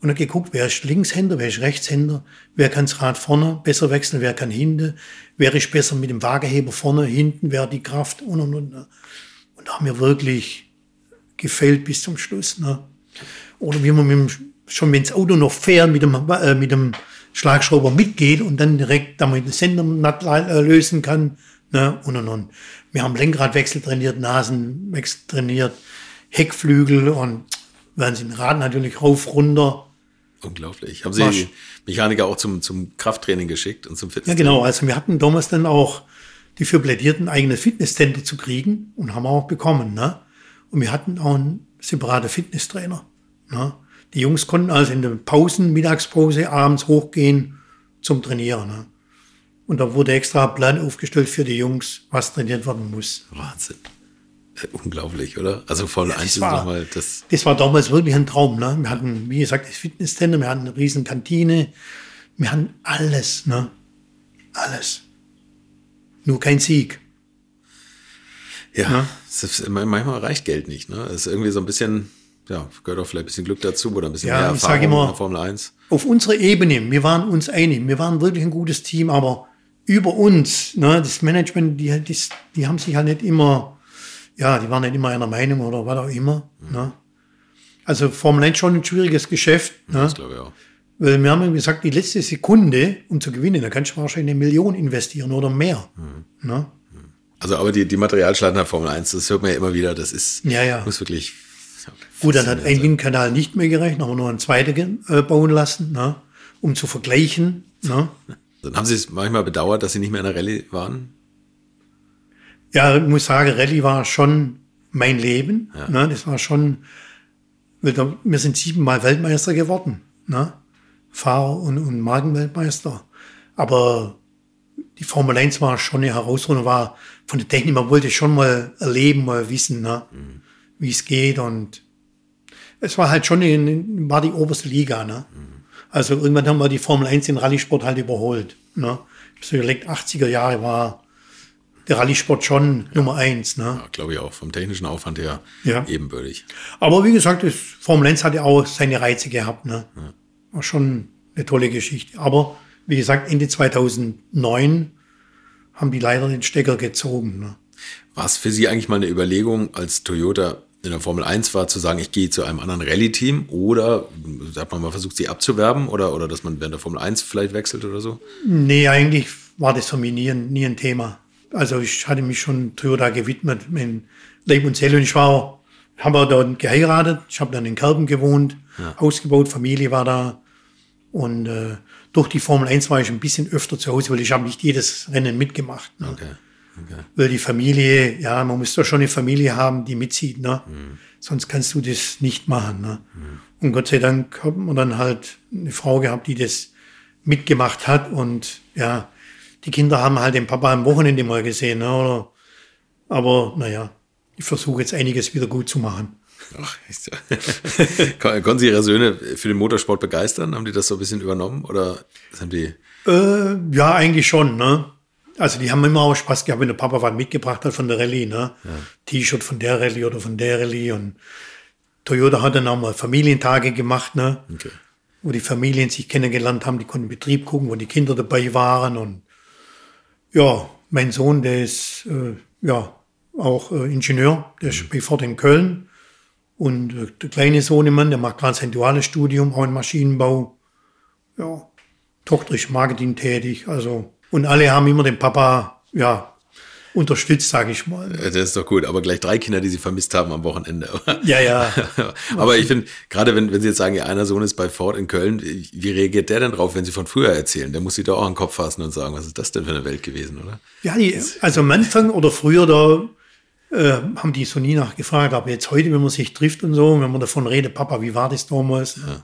und hat geguckt, wer ist Linkshänder, wer ist Rechtshänder, wer kann das Rad vorne besser wechseln, wer kann hinten, wer ist besser mit dem Waageheber vorne, hinten, wer hat die Kraft und und und. Ne? Und da haben wir wirklich gefällt bis zum Schluss. Ne? Oder wie man mit dem, schon wenn das Auto noch fährt, mit dem, äh, mit dem Schlagschrauber mitgeht und dann direkt damit den Sender äh, lösen kann. Ne? Und und und. Wir haben Lenkradwechsel trainiert, Nasenwechsel trainiert, Heckflügel und werden sie den Rad natürlich rauf, runter. Unglaublich. Haben Sie Marsch. Mechaniker auch zum, zum Krafttraining geschickt und zum Fitness? Ja, genau. Also wir hatten damals dann auch die für plädierten eigene Fitnesscenter zu kriegen und haben auch bekommen. Ne? Und wir hatten auch einen separaten Fitnesstrainer. Ne? Die Jungs konnten also in den Pausen, Mittagspause, abends hochgehen zum Trainieren. Ne? Und da wurde extra ein Plan aufgestellt für die Jungs, was trainiert werden muss. Wahnsinn. Unglaublich, oder? Also Formel ja, 1 ist nochmal das. Das war damals wirklich ein Traum. Ne? Wir hatten, wie gesagt, das Fitnesscenter, wir hatten eine riesen Kantine, wir hatten alles, ne? Alles. Nur kein Sieg. Ja, ne? ist, manchmal reicht Geld nicht. Ne? Das ist irgendwie so ein bisschen, ja, gehört auch vielleicht ein bisschen Glück dazu oder ein bisschen ja, mehr Erfahrung immer, in der Formel 1. Auf unserer Ebene, wir waren uns einig, wir waren wirklich ein gutes Team, aber über uns, ne, das Management, die, die, die haben sich halt nicht immer ja, die waren nicht immer einer Meinung oder was auch immer. Mhm. Ne? Also Formel 1 schon ein schwieriges Geschäft. Ne? Das glaube ich auch. Weil wir haben gesagt, die letzte Sekunde, um zu gewinnen, da kannst du wahrscheinlich eine Million investieren oder mehr. Mhm. Ne? Also, aber die, die Materialschlachten der Formel 1, das hört man ja immer wieder, das ist, ja, ja. muss wirklich. Gut, dann hat ein Windkanal nicht mehr gereicht, haben wir nur einen zweiten äh, bauen lassen, ne? um zu vergleichen. Ne? Dann haben Sie es manchmal bedauert, dass Sie nicht mehr in der Rallye waren? Ja, ich muss sagen, Rallye war schon mein Leben. Ja. Ne? Das war schon, wir sind siebenmal Weltmeister geworden. Ne? Fahrer und, und Markenweltmeister. Aber die Formel 1 war schon eine Herausforderung, war von der Technik, man wollte schon mal erleben, mal wissen, ne? Mhm. wie es geht. Und es war halt schon, eine, war die oberste Liga. Ne? Mhm. Also irgendwann haben wir die Formel 1 in Rallye-Sport halt überholt. Ne? Ich habe so überlegt, 80er Jahre war der Rallye-Sport schon ja. Nummer eins. Ne? Ja, glaube ich auch. Vom technischen Aufwand her ja. ebenbürtig. Aber wie gesagt, das Formel 1 hat ja auch seine Reize gehabt. Ne? Ja. War schon eine tolle Geschichte. Aber wie gesagt, Ende 2009 haben die leider den Stecker gezogen. Ne? War es für Sie eigentlich mal eine Überlegung, als Toyota in der Formel 1 war, zu sagen, ich gehe zu einem anderen Rallye-Team oder hat man mal versucht, sie abzuwerben oder, oder dass man während der Formel 1 vielleicht wechselt oder so? Nee, eigentlich war das für mich nie ein, nie ein Thema. Also ich hatte mich schon Toyota gewidmet mit Leib und Seele und ich war, haben wir dort geheiratet. Ich habe dann in Kerben gewohnt, ja. ausgebaut, Familie war da und äh, durch die Formel 1 war ich ein bisschen öfter zu Hause, weil ich habe nicht jedes Rennen mitgemacht. Ne? Okay. Okay. Weil die Familie, ja, man muss doch schon eine Familie haben, die mitzieht, ne? Mhm. Sonst kannst du das nicht machen. Ne? Mhm. Und Gott sei Dank hat man dann halt eine Frau gehabt, die das mitgemacht hat und ja, die Kinder haben halt den Papa am Wochenende mal gesehen. Ne, oder? Aber naja, ich versuche jetzt einiges wieder gut zu machen. Ach, Konnten Sie Ihre Söhne für den Motorsport begeistern? Haben die das so ein bisschen übernommen oder haben die? Äh, ja, eigentlich schon. Ne? Also die haben immer auch Spaß gehabt, wenn der Papa was mitgebracht hat von der Rallye. Ne? Ja. T-Shirt von der Rallye oder von der Rallye. Und Toyota hat dann auch mal Familientage gemacht, ne? Okay. wo die Familien sich kennengelernt haben. Die konnten Betrieb gucken, wo die Kinder dabei waren. Und ja, mein Sohn, der ist äh, ja auch äh, Ingenieur, der ist bei Ford in Köln. Und äh, der kleine Sohnemann, der macht gerade sein duales Studium, auch in Maschinenbau. Ja, Tochter ist Marketing tätig. Also, und alle haben immer den Papa, ja, unterstützt, sage ich mal. Das ist doch gut, aber gleich drei Kinder, die sie vermisst haben am Wochenende. Ja, ja. aber ich finde, gerade wenn, wenn Sie jetzt sagen, ja, einer Sohn ist bei Ford in Köln, wie reagiert der denn drauf, wenn Sie von früher erzählen? Der muss sich doch auch an den Kopf fassen und sagen, was ist das denn für eine Welt gewesen, oder? Ja, die, also am Anfang oder früher, da äh, haben die so nie nachgefragt, aber jetzt heute, wenn man sich trifft und so, wenn man davon redet, Papa, wie war das damals? Ja.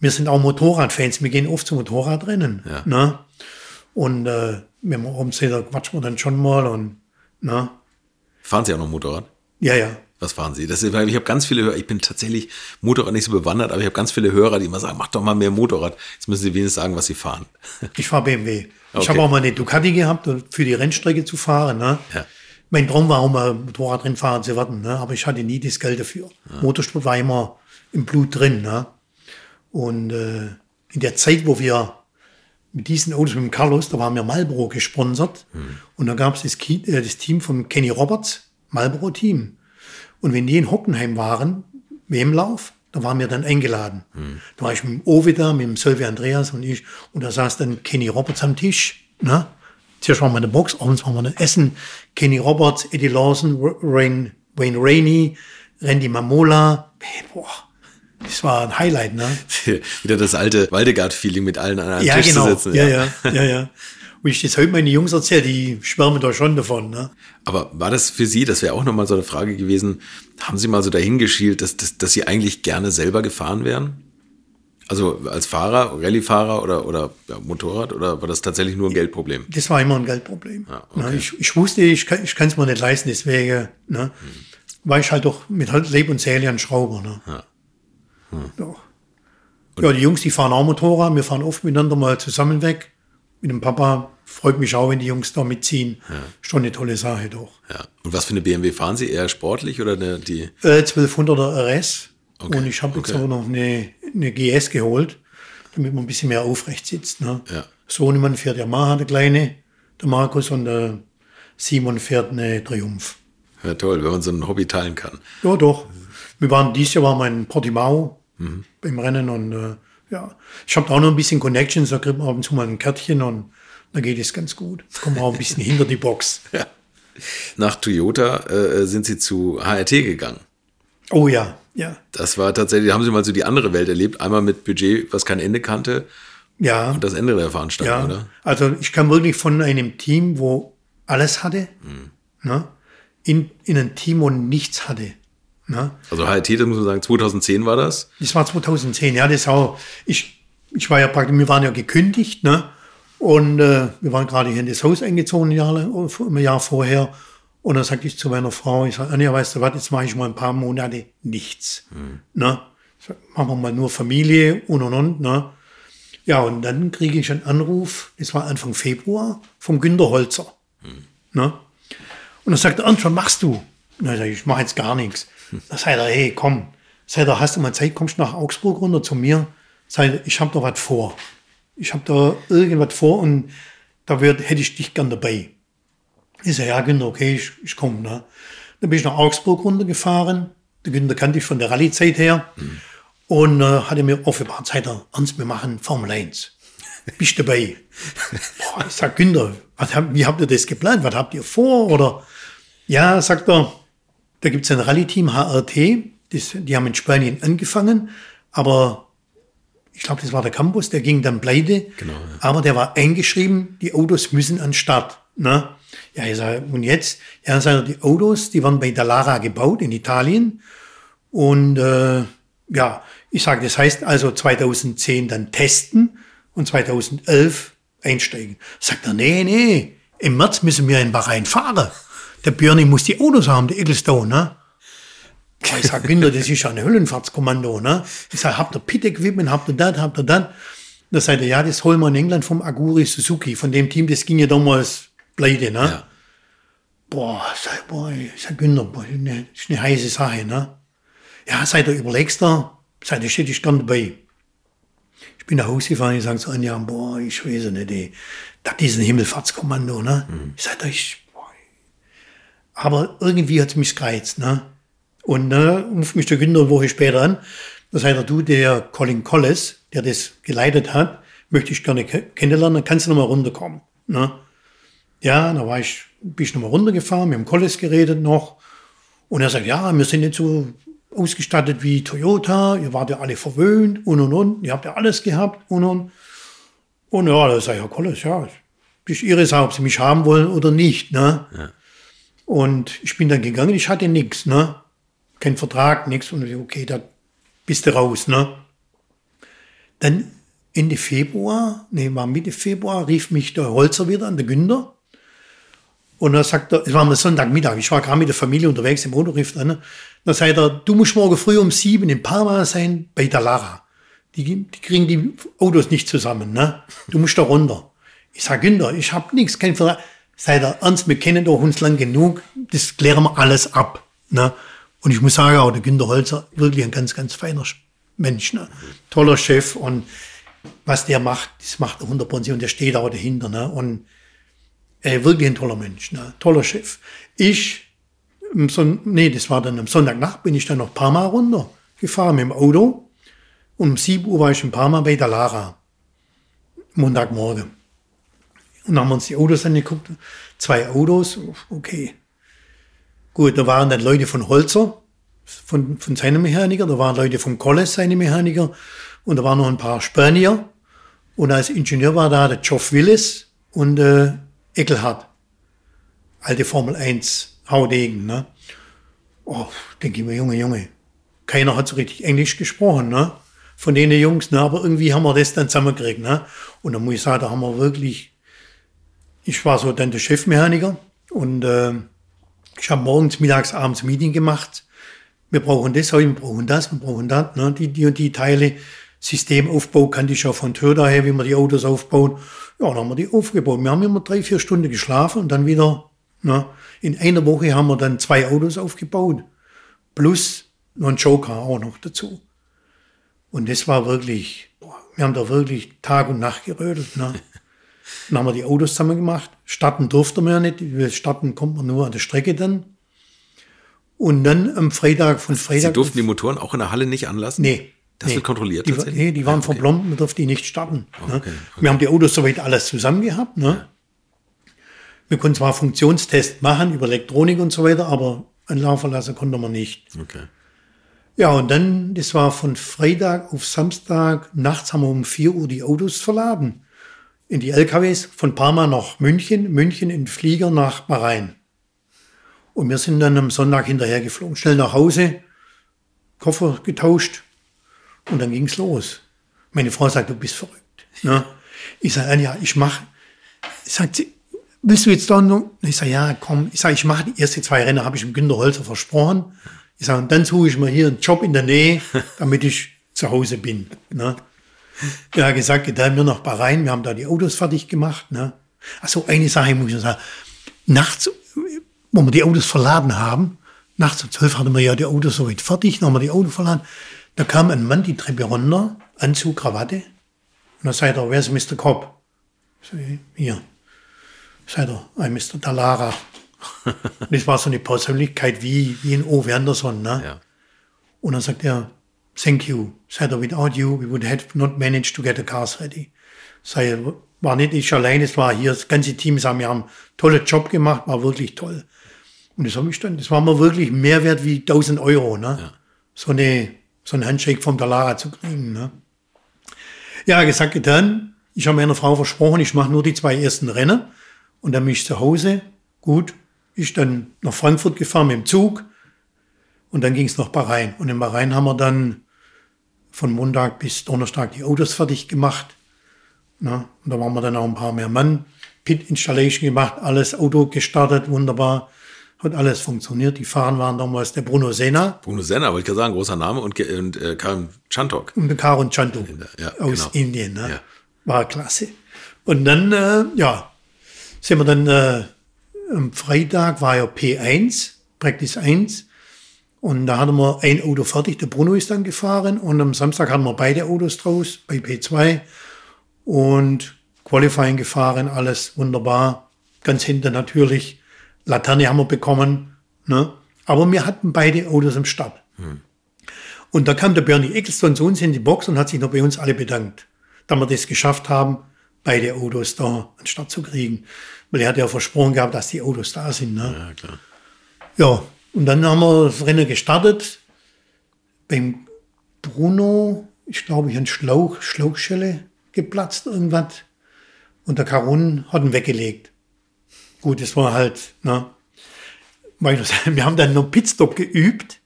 wir sind auch Motorradfans, wir gehen oft zu Motorradrennen. Ja. Ne? Und äh, wenn wir abends sehen, da quatschen wir dann schon mal und ne? Fahren Sie auch noch Motorrad? Ja, ja. Was fahren Sie? Das ist, weil ich habe ganz viele Hörer, ich bin tatsächlich Motorrad nicht so bewandert, aber ich habe ganz viele Hörer, die immer sagen, mach doch mal mehr Motorrad. Jetzt müssen Sie wenigstens sagen, was Sie fahren. Ich fahre BMW. Okay. Ich habe auch mal eine Ducati gehabt, um für die Rennstrecke zu fahren. Ne? Ja. Mein Traum war auch mal Motorradrennfahrer zu werden, ne? aber ich hatte nie das Geld dafür. Motorsport war immer im Blut drin. Ne? Und äh, in der Zeit, wo wir mit diesen Autos mit dem Carlos, da waren wir Marlboro gesponsert. Und da gab es das, äh, das Team von Kenny Roberts, Marlboro Team. Und wenn die in Hockenheim waren, WM-Lauf, da waren wir dann eingeladen. Da war ich mit dem Owe da, mit dem Sylvia Andreas und ich. Und da saß dann Kenny Roberts am Tisch. Ne? Zuerst waren wir in der Box, abends waren wir dann essen. Kenny Roberts, Eddie Lawson, Rain, Wayne Rainey, Randy Mamola. Boah, das war ein Highlight, ne? Wieder das alte Waldegard-Feeling mit allen an einem Ja, Tisch genau. zu sitzen. ja, ja, ja, ja. Und ich das heute meine Jungs erzähle, die schwärmen da schon davon, ne? Aber war das für Sie, das wäre auch nochmal so eine Frage gewesen, haben Sie mal so dahingeschielt, dass, dass, dass Sie eigentlich gerne selber gefahren wären? Also als Fahrer, Rallye-Fahrer oder, oder ja, Motorrad oder war das tatsächlich nur ein Geldproblem? Das war immer ein Geldproblem. Ah, okay. ne? ich, ich wusste, ich kann ich es mir nicht leisten, deswegen ne? war ich halt doch mit Leib und Seele ein Schrauber. Ne? Ja. Doch. Ja, die Jungs, die fahren auch Motorrad, wir fahren oft miteinander mal zusammen weg. Mit dem Papa freut mich auch, wenn die Jungs da mitziehen. Schon eine tolle Sache doch. Ja. Und was für eine BMW fahren Sie? Eher sportlich oder eine, die? Äh, 1200er RS. Okay, Und ich habe jetzt okay. auch noch eine, eine GS geholt, damit man ein bisschen mehr aufrecht sitzt. Ne? Ja. Sohnemann fährt Yamaha, der Kleine, der Markus, und der Simon fährt eine Triumph. Ja, toll, wenn man so ein Hobby teilen kann. Ja, doch. Wir waren, dieses Jahr waren wir in Portimao Mhm. beim Rennen und äh, ja, ich habe da auch noch ein bisschen Connections, da kriegt man ab und zu mal ein Kärtchen und da geht es ganz gut. Kommen wir auch ein bisschen hinter die Box. Ja. Nach Toyota äh, sind Sie zu HRT gegangen. Oh ja, ja, Das war tatsächlich, haben Sie mal so die andere Welt erlebt. Einmal mit Budget, was kein Ende kannte, ja. und das Ende der Veranstaltung, Ja, oder? also ich kam wirklich von einem Team, wo alles hatte, Mhm. ne, in, in ein Team, wo nichts hatte. Ne. Also HRT, das muss man sagen, 2010 war das. Das war 2010, ja, das auch. Ich, ich war ja praktisch, wir waren ja gekündigt, ne? Und äh, wir waren gerade hier in das Haus eingezogen, ein Jahr, ein Jahr vorher. Und dann sagte ich zu meiner Frau, ich sage, Anja, weißt du was, jetzt mache ich mal ein paar Monate nichts. Ne? Ich sag, Machen wir mal nur Familie und und und. Ne? Ja, und dann kriege ich einen Anruf, das war Anfang Februar, vom Günter Holzer. Ne? Und dann sagt er, Ernst, was machst du? Und dann sag ich, ich mache jetzt gar nichts. Dann sagt er, hey, komm. Sagt er, hast du mal Zeit, kommst du nach Augsburg runter zu mir? Sagt er, ich habe da was vor. Ich habe da irgendwas vor und da wird, hätte ich dich gern dabei. Ich sage, ja, Günther, okay, ich, ich komme. Ne? Dann bin ich nach Augsburg runtergefahren. Der Günther kannte ich von der Rallye-Zeit her. Und äh, hatte mir offenbart Zeit, Ernst, wir machen Formel 1. Bist du dabei? Boah, ich sag, Günther, was wie habt ihr das geplant? Was habt ihr vor? Oder ja, sagt er, da gibt es ein Rallye-Team HRT, das, die haben in Spanien angefangen, aber ich glaube, das war der Campus, der ging dann pleite. Genau, ja. Aber der war eingeschrieben, die Autos müssen an den Start. Ne? Ja, ich sage, und jetzt? Ja, sagt er, die Autos, die waren bei Dallara gebaut in Italien. Und äh, ja, ich sage, das heißt also 2010 dann testen und 2011 einsteigen. Sagt er, nee, nee, im März müssen wir in Bahrain fahren. Der Björni muss die Autos haben, der Ecclestone, ne? Ich sag, Kinder, das ist ja ein Höllenfahrtskommando, ne? Ich sag, habt ihr Pit-Equipment, habt ihr das, habt ihr das? Da sagt er, ja, das holen wir in England vom Aguri Suzuki, von dem Team, das ging ja damals pleite, ne? Ja. Boah, sag, boah, ich sag, Günther, boah, ne, das ist eine heiße Sache, ne? Ja, seid ihr überlegst da, seid ihr steht ich gern dabei. Ich bin nach Hause gefahren, ich sage zu Anja, boah, ich weiß nicht, ey, das ist ein Himmelfahrtskommando, ne? Ich sag, ich, aber irgendwie hat es mich gereizt, ne? Und ne, ruft mich der Günther eine Woche später an. Da sagt er, du, der Colin Collis, der das geleitet hat, möchte ich gerne ke- kennenlernen, dann kannst du nochmal runterkommen. Ne? Ja, da war ich, bin ich nochmal runtergefahren, mit dem Collis geredet noch. Und er sagt, ja, wir sind nicht so ausgestattet wie Toyota, ihr wart ja alle verwöhnt und und und, ihr habt ja alles gehabt und und. Und ja, da sag ich, Herr Collis, ja, ist Ihre Sache, ob Sie mich haben wollen oder nicht. Ne? Und ich bin dann gegangen, ich hatte nichts, ne? Kein Vertrag, nichts. Und ich, okay, da bist du raus, ne? Dann Ende Februar, nee, war Mitte Februar, rief mich der Holzer wieder an, der Günther. Und dann sagt er, es war am Sonntagmittag, ich war gerade mit der Familie unterwegs im Auto, rief an. Dann sagt er, du musst morgen früh um sieben in Parma sein bei der Lara. Die, die kriegen die Autos nicht zusammen, ne? Du musst da runter. Ich sag, Günther, ich hab nichts, kein Vertrag. Seid er ernst, wir kennen doch uns lang genug, das klären wir alles ab, ne? Und ich muss sagen, auch der Günter Holzer, wirklich ein ganz, ganz feiner Mensch, ne? Toller Chef und was der macht, das macht er 100% und der steht auch dahinter, ne? Und äh, wirklich ein toller Mensch, ne? toller Chef. Ich, Son nee, das war dann am Sonntagnacht, bin ich dann noch Parma runter gefahren mit dem Auto. Und um 7 Uhr war ich in Parma bei der Lara. Montagmorgen. Und dann haben wir uns die Autos angeguckt. Zwei Autos, okay. Gut, da waren dann Leute von Holzer, von, von seinem Mechaniker, da waren Leute von Colles, seine Mechaniker, und da waren noch ein paar Spanier. Und als Ingenieur war da der Geoff Willis und äh, Eckelhardt. Alte Formel 1, Haudegen, ne? Oh, denke ich mir, Junge, Junge. Keiner hat so richtig Englisch gesprochen, ne? Von denen Jungs, ne? Aber irgendwie haben wir das dann zusammengekriegt, ne? Und dann muss ich sagen, da haben wir wirklich, ich war so dann der Chefmechaniker und äh, ich habe morgens, mittags, abends Meeting gemacht. Wir brauchen das, wir brauchen das, wir brauchen das, ne? die, die und die Teile. Systemaufbau kannte ich ja von Tür daher, wie man die Autos aufbaut. Ja, dann haben wir die aufgebaut. Wir haben immer drei, vier Stunden geschlafen und dann wieder, ne, in einer Woche haben wir dann zwei Autos aufgebaut. Plus noch ein Joker auch noch dazu. Und das war wirklich, boah, wir haben da wirklich Tag und Nacht gerödelt. Ne? Dann haben wir die Autos zusammen gemacht. Starten durfte man ja nicht. Starten kommt man nur an der Strecke dann. Und dann am Freitag von Freitag. Sie durften die Motoren auch in der Halle nicht anlassen? Nee. Das nee. wird kontrolliert die, tatsächlich? Nee, die waren Ja, okay. verblombt, man durfte die nicht starten. ne? Okay, okay. Wir haben die Autos soweit alles zusammen gehabt. Ne? Wir konnten zwar Funktionstest machen über Elektronik und so weiter, aber ein Laufen lassen konnte man nicht. Okay. Ja, und dann, das war von Freitag auf Samstag, nachts haben wir um 4 Uhr die Autos verladen. In die LKWs von Parma nach München, München in Flieger nach Bahrain. Und wir sind dann am Sonntag hinterher geflogen, schnell nach Hause, Koffer getauscht und dann ging's los. Meine Frau sagt, du bist verrückt. Ne? Ich sage, Anja, ich mache. Sagt sie, willst du jetzt da noch? Ich sage, ja, komm. Ich sage, ich mache die ersten zwei Rennen, habe ich dem Günter Holzer versprochen. Ich sage, und dann suche ich mir hier einen Job in der Nähe, damit ich zu Hause bin. Ne? Ja, gesagt, getan wir nach Bahrain, wir haben da die Autos fertig gemacht. Ne? Achso, eine Sache muss ich sagen. Nachts, wo wir die Autos verladen haben, nachts um zwölf hatten wir ja die Autos soweit fertig, dann haben wir die Autos verladen. Da kam ein Mann die Treppe runter, Anzug, Krawatte. Und dann sagt er, wer ist Mr. Cobb? Sag, hier. Sagt er, I'm Mr. Dallara. Das war so eine Persönlichkeit wie, wie ein Ove Anderson. Ne? Ja. Und dann sagt er, thank you. Sagt er, without you, we would have not managed to get the cars ready. Er, war nicht ich allein, es war hier das ganze Team, sagen, wir haben einen tollen Job gemacht, war wirklich toll. Und das habe ich dann, das war mir wirklich mehr wert wie 1000 Euro, ne? So eine, so ein Handshake vom Dalara zu kriegen, ne? Ja, gesagt, getan. Ich habe meiner Frau versprochen, ich mache nur die zwei ersten Rennen und dann bin ich zu Hause. Gut, ich dann nach Frankfurt gefahren mit dem Zug und dann ging es nach Bahrain. Und in Bahrain haben wir dann von Montag bis Donnerstag die Autos fertig gemacht. Na, und da waren wir dann auch ein paar mehr Mann. Pit Installation gemacht, alles Auto gestartet, wunderbar. Hat alles funktioniert. Die Fahrer waren damals der Bruno Sena Bruno Senna, wollte ich gerade sagen, großer Name und, und äh, Karim Chantok. und Karun Chandu Ja, aus genau. Indien. Ne? Ja. War klasse. Und dann, äh, ja, sind wir dann äh, am Freitag war ja P1, Practice 1. Und da hatten wir ein Auto fertig, der Bruno ist dann gefahren. Und am Samstag hatten wir beide Autos draus bei P2 und Qualifying gefahren, alles wunderbar. Ganz hinten natürlich. Laterne haben wir bekommen. Ne? Aber wir hatten beide Autos im Start. Und da kam der Bernie Eccleston zu uns in die Box und hat sich noch bei uns alle bedankt, dass wir das geschafft haben, beide Autos da an den Start zu kriegen. Weil er hat ja versprochen gehabt, dass die Autos da sind. Ne? Ja, klar. Ja, und dann haben wir das Rennen gestartet. Beim Bruno, ich glaube, ich ein Schlauch, Schlauchschelle geplatzt, irgendwas. Und der Karun hat ihn weggelegt. Gut, das war halt, ne. Wir haben dann noch Pitstop geübt.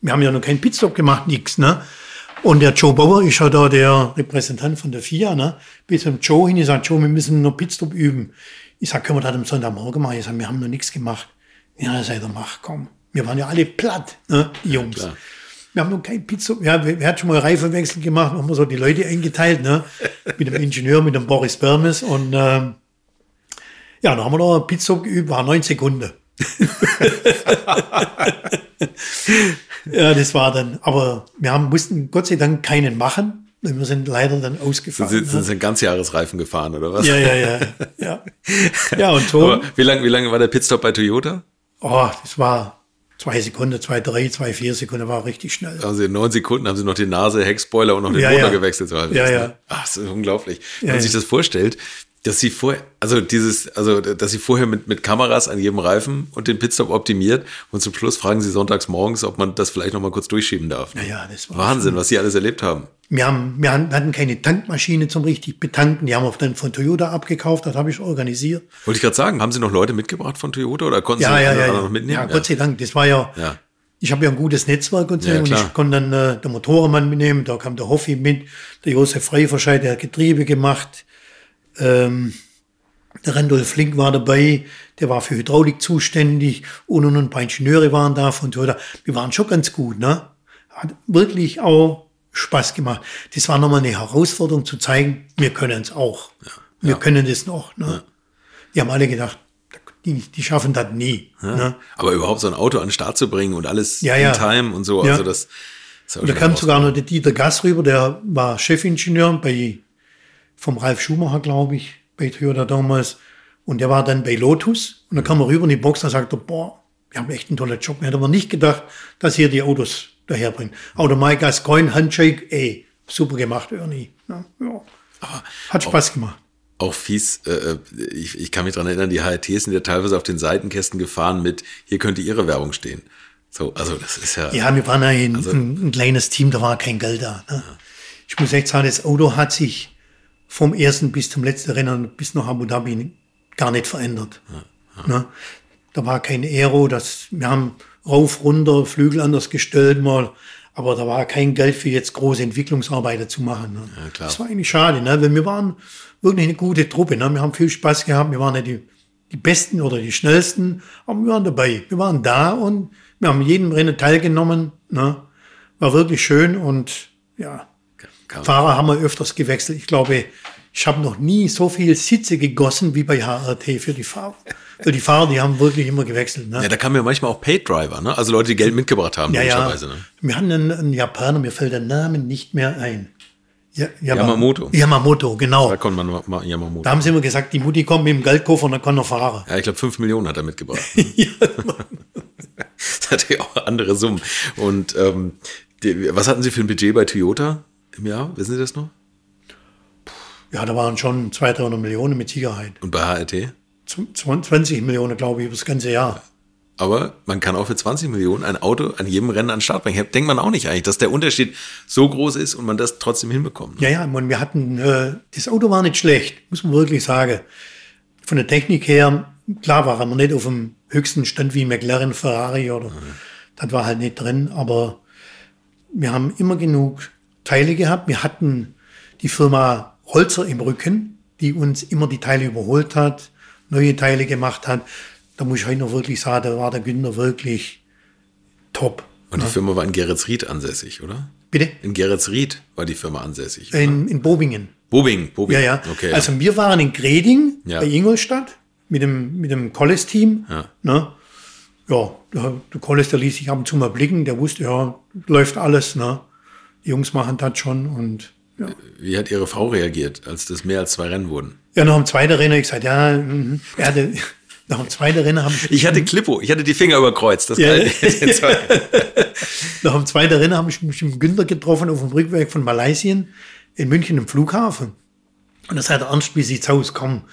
Wir haben ja noch keinen Pitstop gemacht, nix, ne. Und der Joe Bauer ist ja da der Repräsentant von der FIA, ne? Bis zum Joe hin, ich sag, Joe, wir müssen noch Pitstop üben. Ich sag, können wir das am Sonntagmorgen machen? Ich sag, wir haben noch nichts gemacht. Ja, sagt er, mach, komm. Wir waren ja alle platt, ne, die Jungs. klar. wir haben noch kein Pitstop. Ja, wer, wer hat schon mal Reifenwechsel gemacht? Haben wir so die Leute eingeteilt, ne? Mit dem Ingenieur, mit dem Boris Bermes. Und ähm, ja, dann haben wir noch einen Pitstop geübt, war neun Sekunden. ja, das war dann, aber wir haben, mussten Gott sei Dank keinen machen. Wir sind leider dann Sind ausgefallen. Sie, ne? sind Sie ein Ganzjahresreifen gefahren oder was? Ja, ja, ja, ja. Ja, und Aber wie lange wie lange war der Pitstop bei Toyota? oh, das war zwei Sekunden, zwei, drei, zwei, vier Sekunden, war richtig schnell. Also in neun Sekunden haben Sie noch die Nase, Heckspoiler und noch den Ja, Motor ja. gewechselt. So, Ja, ja. Ach, das ist unglaublich. Wenn man sich das vorstellt, dass Sie vorher, also dieses, also dass Sie vorher mit, mit Kameras an jedem Reifen und den Pitstop optimiert und zum Schluss fragen Sie sonntags morgens, ob man das vielleicht noch mal kurz durchschieben darf. Ja, ja, das war Wahnsinn, was Sie alles erlebt haben. Wir, haben, wir hatten keine Tankmaschine zum richtig betanken. Die haben wir dann von Toyota abgekauft, das habe ich organisiert. Wollte ich gerade sagen, haben Sie noch Leute mitgebracht von Toyota oder konnten Ja, Sie ja, ja. noch mitnehmen? ja, Gott sei Dank. Das war ja, Ja. ich habe ja ein gutes Netzwerk und so. Und ich konnte dann äh, der Motorenmann mitnehmen, da kam der Hoffi mit, der Josef Freiverscheid, der hat Getriebe gemacht. Ähm, der Randolph Flink war dabei, der war für Hydraulik zuständig und, und, und ein paar Ingenieure waren da von Toyota. Wir waren schon ganz gut, ne? Hat wirklich auch Spaß gemacht. Das war nochmal eine Herausforderung zu zeigen, wir können es auch. Wir können das noch. Ne? Die haben alle gedacht, die, die schaffen das nie. Ne? Aber überhaupt so ein Auto an den Start zu bringen und alles Ja, in ja. Time und so, Ja. also das ja Und da kam sogar noch der Dieter Gass rüber, der war Chefingenieur bei, vom Ralf Schumacher, glaube ich, bei Toyota damals. Und der war dann bei Lotus. Und dann kam er rüber in die Box und sagte, boah, wir haben echt einen tollen Job. Wir hätten aber nicht gedacht, dass hier die Autos daherbringen. Aber der Mike Gascoigne, Handshake, ey, super gemacht, Ernie. Ja, ja. Hat Spaß gemacht. auch fies, äh, ich, ich kann mich dran erinnern, die HRTs sind ja teilweise auf den Seitenkästen gefahren mit, hier könnte ihre Werbung stehen. So, also das ist ja, Ja, wir waren ja ein, ein, ein kleines Team, da war kein Geld da. Ne? Ich muss echt sagen, das Auto hat sich vom ersten bis zum letzten Rennen bis nach Abu Dhabi gar nicht verändert. Ne? Da war kein Aero, das, wir haben rauf, runter, Flügel anders gestellt mal, aber da war kein Geld für jetzt große Entwicklungsarbeiten zu machen. Ne? Ja, klar. Das war eigentlich schade, ne? weil wir waren wirklich eine gute Truppe. Ne? Wir haben viel Spaß gehabt, wir waren nicht die, die Besten oder die Schnellsten, aber wir waren dabei. Wir waren da und wir haben jedem Rennen teilgenommen. Ne? War wirklich schön und ja, kann, Fahrer haben wir öfters gewechselt. Ich glaube, ich habe noch nie so viel Sitze gegossen wie bei HRT für die Fahrer. Für die Fahrer, die haben wirklich immer gewechselt. Ne? ja, da kamen ja manchmal auch Paid Driver, ne? Also Leute, die Geld mitgebracht haben, Ja, ja. Ne? Wir hatten einen, einen Japaner, mir fällt der Name nicht mehr ein. Ja, Yama- Yamamoto. Yamamoto, genau. Da konnte man mal Yamamoto. Da haben sie immer gesagt, die Mutti kommt mit dem Geldkoffer und dann kann er fahren. Ja, ich glaube, 5 Millionen hat er mitgebracht. ja, das hatte ja auch andere Summen. Und ähm, die, was hatten Sie für ein Budget bei Toyota im Jahr? Wissen Sie das noch? ja, da waren schon 200, 300 Millionen mit Sicherheit. Und bei HRT? Zw- 20 Millionen, glaube ich, über das ganze Jahr. Aber man kann auch für 20 Millionen ein Auto an jedem Rennen an den Start bringen. Denkt man auch nicht eigentlich, dass der Unterschied so groß ist und man das trotzdem hinbekommt. Ja, ja, und wir hatten, äh, das Auto war nicht schlecht, muss man wirklich sagen. Von der Technik her, klar waren wir nicht auf dem höchsten Stand wie McLaren, Ferrari oder, das war halt nicht drin, aber wir haben immer genug Teile gehabt. Wir hatten die Firma Holzer im Rücken, die uns immer die Teile überholt hat, neue Teile gemacht hat. Da muss ich heute noch wirklich sagen, da war der Günther wirklich top. Und die Firma war in Geretsried ansässig, oder? Bitte? In Geretsried war die Firma ansässig. In, in Bobingen. Bobing, Bobing. Ja, ja. Okay, also wir waren in Greding Ja. bei Ingolstadt mit dem, mit dem Colles-Team. Ja. Ne? Ja, der, der Colles, der ließ sich ab und zu mal blicken, der wusste, ja, läuft alles. Ne? Jungs machen das schon. Und ja, Wie hat Ihre Frau reagiert, als das mehr als zwei Rennen wurden? ja nach dem zweiten Rennen habe ich gesagt, ja, mhm. er hatte, nach dem zweiten Rennen habe ich, Ich hatte Klippo, ich hatte die Finger überkreuzt. Das Ja. nach dem zweiten Rennen habe ich mich mit Günther getroffen auf dem Rückweg von Malaysia in München im Flughafen. Und das hat er Ernst, wie sieht's aus? Komm,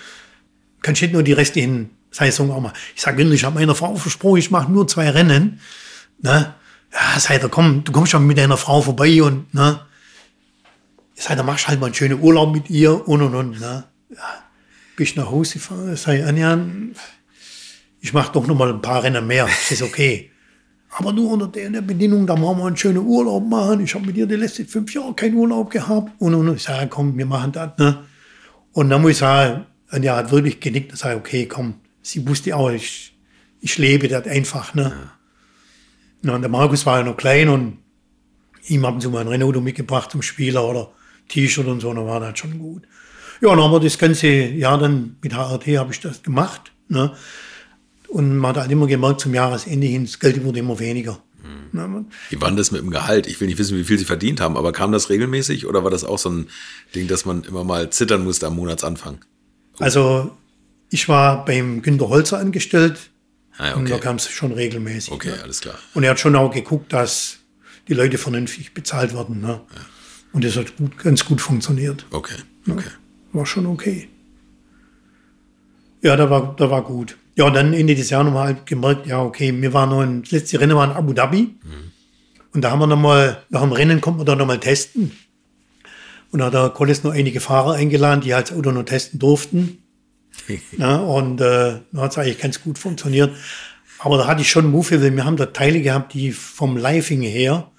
kannst du nur die restlichen Saison auch mal. Ich sage, Günther, ich habe meiner Frau versprochen, ich mache nur zwei Rennen. Ne? Ja, sagt er, komm, du kommst schon mit deiner Frau vorbei und, ne? Sage, dann machst halt mal einen schönen Urlaub mit ihr und und und, ne? Ja. Ich nach Hause gefahren, sage ich, Anja, ich mache doch noch mal ein paar Rennen mehr. Das ist okay. aber nur unter der, der Bedingung, da machen wir einen schönen Urlaub machen. Ich habe mit dir die letzten fünf Jahre keinen Urlaub gehabt. Und, und ich sage, komm, wir machen das. Ne? Und dann muss ich sagen, und er hat wirklich genickt und sagt, okay, komm, sie wusste auch, ich, ich lebe das einfach. Ne? Ja. Und der Markus war ja noch klein und ihm haben sie mal ein Renault mitgebracht zum Spieler oder T-Shirt und so, dann war das schon gut. Ja, dann haben wir das ganze Jahr dann mit HRT habe ich das gemacht. Ne? Und man hat halt immer gemerkt, zum Jahresende hin, das Geld wurde immer weniger. Mhm. Wie war das mit dem Gehalt? Ich will nicht wissen, wie viel Sie verdient haben, aber kam das regelmäßig oder war das auch so ein Ding, dass man immer mal zittern musste am Monatsanfang? Oh. Also, ich war beim Günter Holzer angestellt ah, okay. und da kam es schon regelmäßig. Okay, ne? alles klar. Und er hat schon auch geguckt, dass die Leute vernünftig bezahlt werden. Ne? Ja. Und das hat gut, ganz gut funktioniert. Okay, okay. Ja, war schon okay. Ja, da war, da war gut. Ja, und dann Ende des Jahres nochmal gemerkt, ja, okay, wir waren noch in, das letzte Rennen war in Abu Dhabi. Mhm. Und da haben wir nochmal, nach dem Rennen kommt man da nochmal testen. Und da hat der Collis noch einige Fahrer eingeladen, die halt das Auto noch testen durften. Ja, und äh, da hat es eigentlich ganz gut funktioniert. Aber da hatte ich schon Muffe, weil wir haben da Teile gehabt, die vom Living her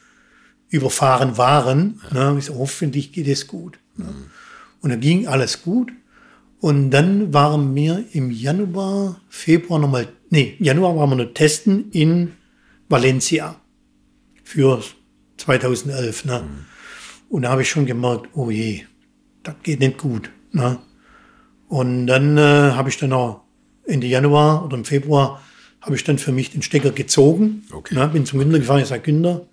überfahren waren. Ja. Ne? Ich so, hoffentlich geht es gut. Ne? Mhm. Und da ging alles gut. Und dann waren wir im Januar, Februar nochmal, nee, Januar waren wir noch testen in Valencia für 2011. Ne? Mhm. Und da habe ich schon gemerkt, oh je, das geht nicht gut. Ne? Und dann äh, habe ich dann auch Ende Januar oder im Februar habe ich dann für mich den Stecker gezogen. Okay. Ne? Bin zum Günther gefahren, ich sage, Günther,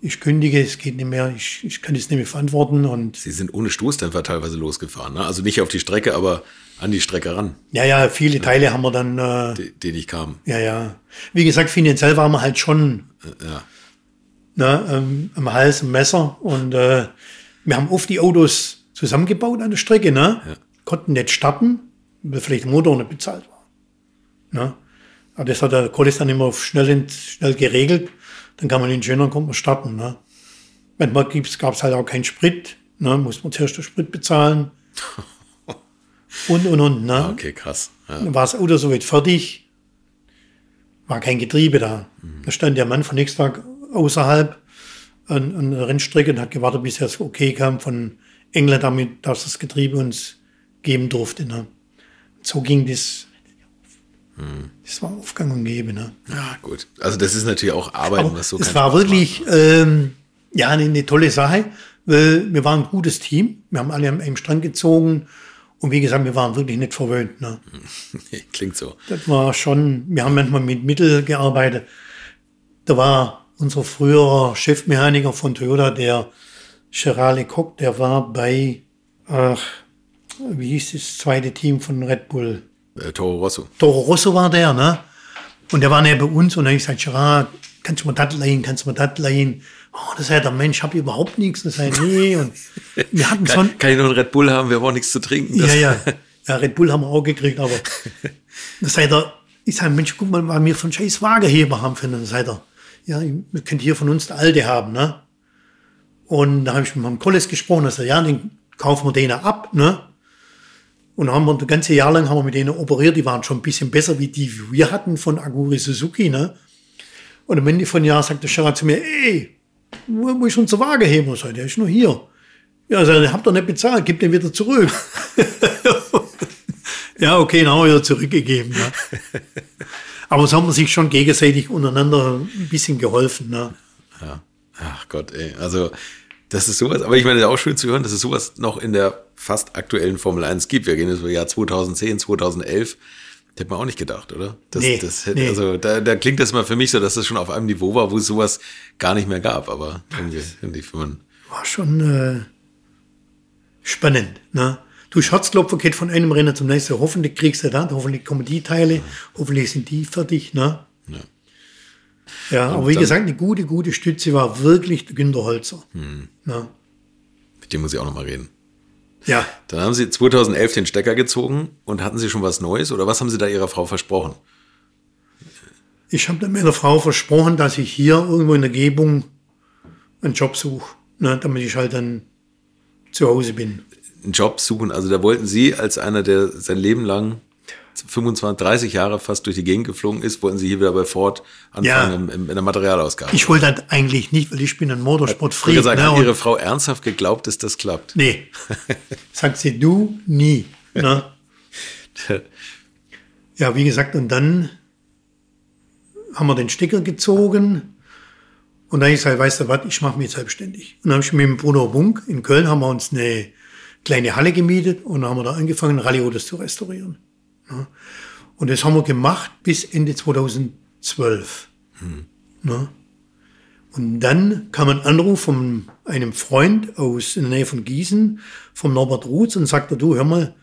ich kündige, es geht nicht mehr, ich, ich kann es nicht mehr verantworten. Und Sie sind ohne Stoßdämpfer teilweise losgefahren, ne? Also nicht auf die Strecke, aber an die Strecke ran. Ja, ja, viele ja. Teile haben wir dann. Äh, die, die nicht kamen. Ja, ja. Wie gesagt, finanziell waren wir halt schon äh, ja. ne, ähm, am Hals, im Messer. Und äh, wir haben oft die Autos zusammengebaut an der Strecke, ne? Ja. Konnten nicht starten, weil vielleicht der Motor nicht bezahlt war. Ne? Aber das hat der Collis dann immer schnell, schnell geregelt dann kann man in schöner kommt man starten. Ne? Manchmal gab es halt auch keinen Sprit, ne? muss man zuerst den Sprit bezahlen. und, und, und. Ne? Ah, okay, krass. Ja. Dann war das Auto soweit fertig, war kein Getriebe da. Mhm. Da stand der Mann von nächsten Tag außerhalb an, an der Rennstrecke und hat gewartet, bis er das okay kam von England, damit dass das Getriebe uns geben durfte. Ne? So ging das das war Aufgang und Gebe. Ne? Ja, gut. Also das ist natürlich auch Arbeit, was so Es war wirklich ähm, ja, eine, eine, tolle Sache, weil wir waren ein gutes Team. Wir haben alle am, am Strang gezogen. Und wie gesagt, wir waren wirklich nicht verwöhnt. Ne? Klingt so. Das war schon, wir haben manchmal mit Mittel gearbeitet. Da war unser früherer Chefmechaniker von Toyota, der Gerard Lecoq, der war bei, ach, wie hieß das zweite Team von Red Bull? Äh, Toro Rosso. Toro Rosso war der, ne? Und der war näher bei uns und dann habe ich gesagt, Gerard, kannst du mir das leihen, kannst du mir das leihen? Oh, das sagt der Mensch, ich habe überhaupt nichts. Das sagt nee. Und wir hatten schon. Kann ich noch einen Red Bull haben? Wir haben auch nichts zu trinken. ja, ja. Ja, Red Bull haben wir auch gekriegt, aber das sagt er, ich sage, Mensch, guck mal, was wir von scheiß Waageheber haben für einen. Sagt er, ja, ihr könnt hier von uns der alte haben, ne? Und da habe ich mit meinem Kolles gesprochen, dass er, ja, den kaufen wir den ab, ne? Und haben wir das ganze Jahr lang haben wir mit denen operiert. Die waren schon ein bisschen besser wie die, die wir hatten von Aguri Suzuki. Ne? Und am Ende von Jahr sagte Gerard zu mir, ey, wo muss ich zur Waage heben? Ich sage, der ist nur hier. Ja, also, habt ihr nicht bezahlt, gib den wieder zurück. ja, okay, dann haben wir wieder zurückgegeben. Ne? Aber so haben wir sich schon gegenseitig untereinander ein bisschen geholfen. Ne? Ja. Ach Gott, ey. Also, das ist sowas, aber ich meine, auch schön zu hören, dass es sowas noch in der fast aktuellen Formel 1 gibt. Wir gehen jetzt über Jahr 2010, 2011. Das hätte man auch nicht gedacht, oder? Das, nee, das hätte, nee. Also da, da klingt das mal für mich so, dass das schon auf einem Niveau war, wo es sowas gar nicht mehr gab. Aber irgendwie, irgendwie für man war schon äh, spannend. Ne? Du Schatzklopfer geht von einem Rennen zum nächsten. Hoffentlich kriegst du das, hoffentlich kommen die Teile, ja. hoffentlich sind die fertig. Ne? Ja. Ja, aber wie gesagt, eine gute, gute Stütze war wirklich Günter Holzer. Hm. Ja. Mit dem muss ich auch noch mal reden. Ja. Dann haben Sie 2011 den Stecker gezogen und hatten Sie schon was Neues oder was haben Sie da Ihrer Frau versprochen? Ich habe meiner Frau versprochen, dass ich hier irgendwo in der Gebung einen Job suche, ne, damit ich halt dann zu Hause bin. Einen Job suchen, also da wollten Sie als einer, der sein Leben lang 25, 30 Jahre fast durch die Gegend geflogen ist, wollten Sie hier wieder bei Ford anfangen Ja. im, in der Materialausgabe. Ich wollte das eigentlich nicht, weil ich bin ein Motorsportfreak. gesagt, ne, hat Ihre Frau ernsthaft geglaubt, dass das klappt? Nee. Sagt sie, du nie. Ne? Ja, wie gesagt, und dann haben wir den Stecker gezogen und dann hab ich gesagt, weißt du was, ich mache mich selbstständig. Und dann habe ich mit dem Bruno Wunk in Köln haben wir uns eine kleine Halle gemietet und dann haben wir da angefangen, Rallye-Autos zu restaurieren. Und das haben wir gemacht bis Ende 2012. Ne? Und dann kam ein Anruf von einem Freund aus in der Nähe von Gießen, vom Norbert Ruth, und sagte, du, hör mal,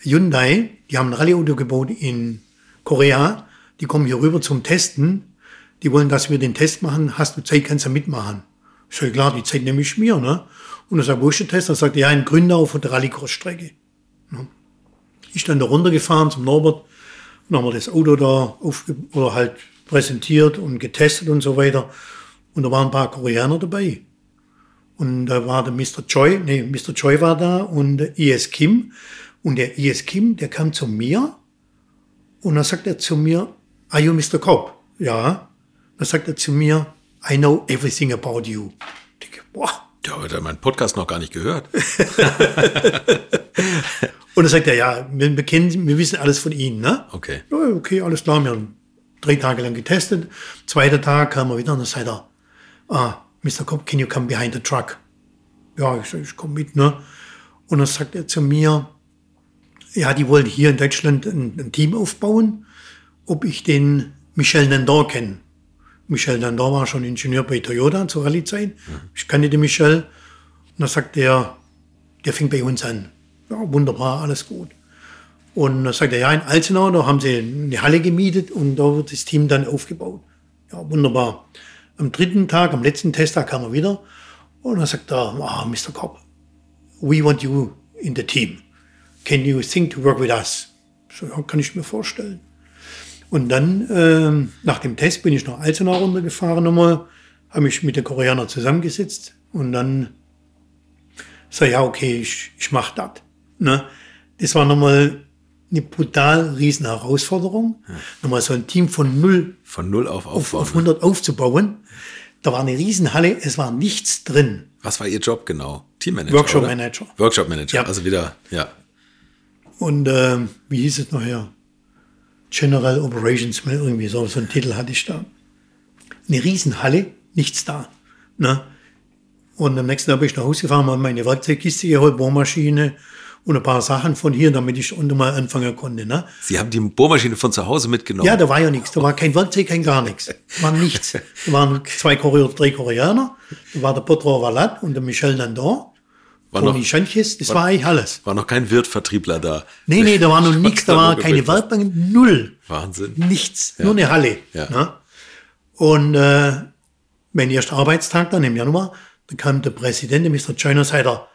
Hyundai, die haben ein Rallye-Auto gebaut in Korea, die kommen hier rüber zum Testen, die wollen, dass wir den Test machen, hast du Zeit, kannst du mitmachen. Ich sage, klar, die Zeit nehme ich mir, ne? Und er sagt, wo ist der Test? Er sagt, ja, in Gründau von der Rallycross-Strecke. Ne? Ich dann da runtergefahren zum Norbert und haben wir das Auto da aufge oder halt präsentiert und getestet und so weiter. Und da waren ein paar Koreaner dabei. Und da war der Mr. Choi, nee, Mr. Choi war da und der ES Kim. Und der ES Kim, der kam zu mir und dann sagt er zu mir, are you Mr. Cobb? Ja. Dann sagt er zu mir, I know everything about you. Ich denke, boah. Ja, hat meinen Podcast noch gar nicht gehört. Und dann sagt er, ja, wir, wir kennen, wir wissen alles von Ihnen, ne? Okay. Ja, okay, alles klar. Wir haben drei Tage lang getestet. Zweiter Tag kam er wieder und dann sagt er, ah, Mr. Cobb, can you come behind the truck? Ja, ich, ich komme mit, ne? Und dann sagt er zu mir, ja, die wollen hier in Deutschland ein, ein Team aufbauen, ob ich den Michel Nandor kenne. Michel Nandor war schon Ingenieur bei Toyota zur Rallye-Zeit. Ich kannte den Michel. Und dann sagt er, der fängt bei uns an. Ja, wunderbar, alles gut. Und dann sagt er, ja, in Alzenau, da haben sie eine Halle gemietet und da wird das Team dann aufgebaut. Ja, wunderbar. Am dritten Tag, am letzten Testtag kam er wieder und dann sagt er, ah, Mr. Cobb, we want you in the team. Can you think to work with us? So, ja, kann ich mir vorstellen. Und dann, ähm, nach dem Test bin ich nach Alzenau runtergefahren nochmal, habe mich mit den Koreanern zusammengesetzt und dann sag ja, okay, ich, ich mach das. Ne? Das war nochmal eine brutal riesen Herausforderung, nochmal so ein Team von null Von null auf auf, auf 100 aufzubauen. Da war eine Riesenhalle, es war nichts drin. Was war Ihr Job genau? Teammanager? Workshop oder? Manager. Workshop Manager. Ja. Also wieder, ja. Und ähm, wie hieß es nachher? General Operations, irgendwie so, so einen Titel hatte ich da. Eine Riesenhalle, nichts da. Ne? Und am nächsten Tag bin ich nach Hause gefahren, habe meine Werkzeugkiste geholt, Bohrmaschine und ein paar Sachen von hier, damit ich mal anfangen konnte. Ne? Sie haben die Bohrmaschine von zu Hause mitgenommen. Ja, da war ja nichts. Da war kein Werkzeug, kein gar nichts. War nichts. Da waren zwei Koreaner, drei Koreaner. Da war der Potro Valat und der Michel Nandor. war, Toni noch, Schanches, das war eigentlich alles. war noch kein Wirtvertriebler da. Nee, nee, da war noch nichts, da war war keine. Werkbank, null. Wahnsinn. Nichts, nur eine Halle. Ja. Ne? Und äh, mein erster Arbeitstag dann im Januar, da kam der Präsident, der Mr. Joyner, sagt er,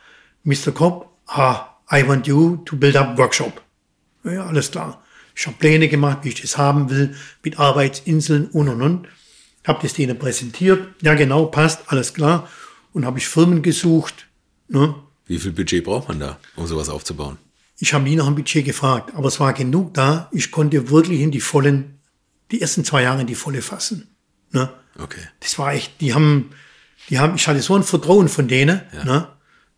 Mr. Cobb, ah, I want you to build up workshop. Ja, alles klar. Ich habe Pläne gemacht, wie ich das haben will, mit Arbeitsinseln und und und. Habe das denen präsentiert. Ja, genau, passt, alles klar. Und habe ich Firmen gesucht. Ne? Wie viel Budget braucht man da, um sowas aufzubauen? Ich habe nie nach dem Budget gefragt, aber es war genug da. Ich konnte wirklich in die vollen, die ersten zwei Jahre in die volle fassen. Ne? Okay. Das war echt, die haben, die haben, ich hatte so ein Vertrauen von denen. Ja, ne?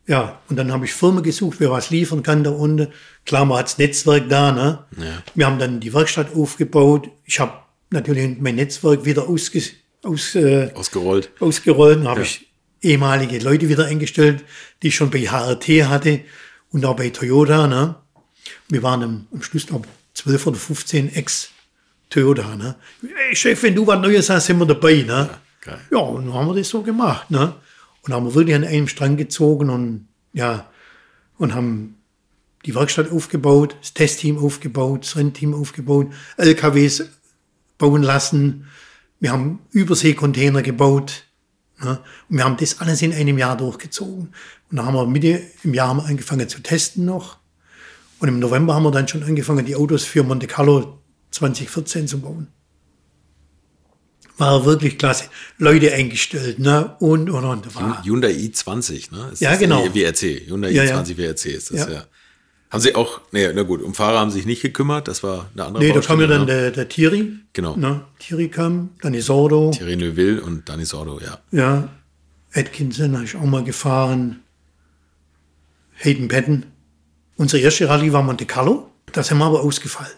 Ja und dann habe ich Firmen gesucht, wer was liefern kann da unten. Klar, man hat das Netzwerk da. Ne? Ja. Wir haben dann die Werkstatt aufgebaut. Ich habe natürlich mein Netzwerk wieder ausge, aus, äh, Ausgerollt. ausgerollt. Dann habe Ja. ich ehemalige Leute wieder eingestellt, die ich schon bei HRT hatte und auch bei Toyota. Ne? Wir waren am, am Schluss, glaube 12 oder 15 Ex-Toyota. Ne? Hey Chef, wenn du was Neues hast, sind wir dabei. Ne? geil. Ja, und dann haben wir das so gemacht. Ne? Und haben wir wirklich an einem Strang gezogen und ja, und haben die Werkstatt aufgebaut, das Testteam aufgebaut, das Rennteam aufgebaut, LKWs bauen lassen. Wir haben Überseekontainer gebaut. Ne? Und wir haben das alles in einem Jahr durchgezogen. Und dann haben wir Mitte im Jahr haben wir angefangen zu testen noch. Und im November haben wir dann schon angefangen, die Autos für Monte Carlo 2014 zu bauen. War wirklich klasse. Leute eingestellt, ne? Und, und, und. War, Hyundai i20, ne? Ist Ja, das genau. WRC. Hyundai Ja, ja. i20 WRC ist das, Ja. ja. Haben Sie auch, nee, na gut, um Fahrer haben Sie sich nicht gekümmert, das war eine andere Nee, da kam ja dann ne? der, der Thierry. Genau. Ne? Thierry kam, dann Isordo. Thierry Neuville und Dani Sordo, ja. Ja, Atkinson habe ich auch mal gefahren. Hayden Patton. Unsere erste Rallye war Monte Carlo. Da sind wir aber ausgefallen.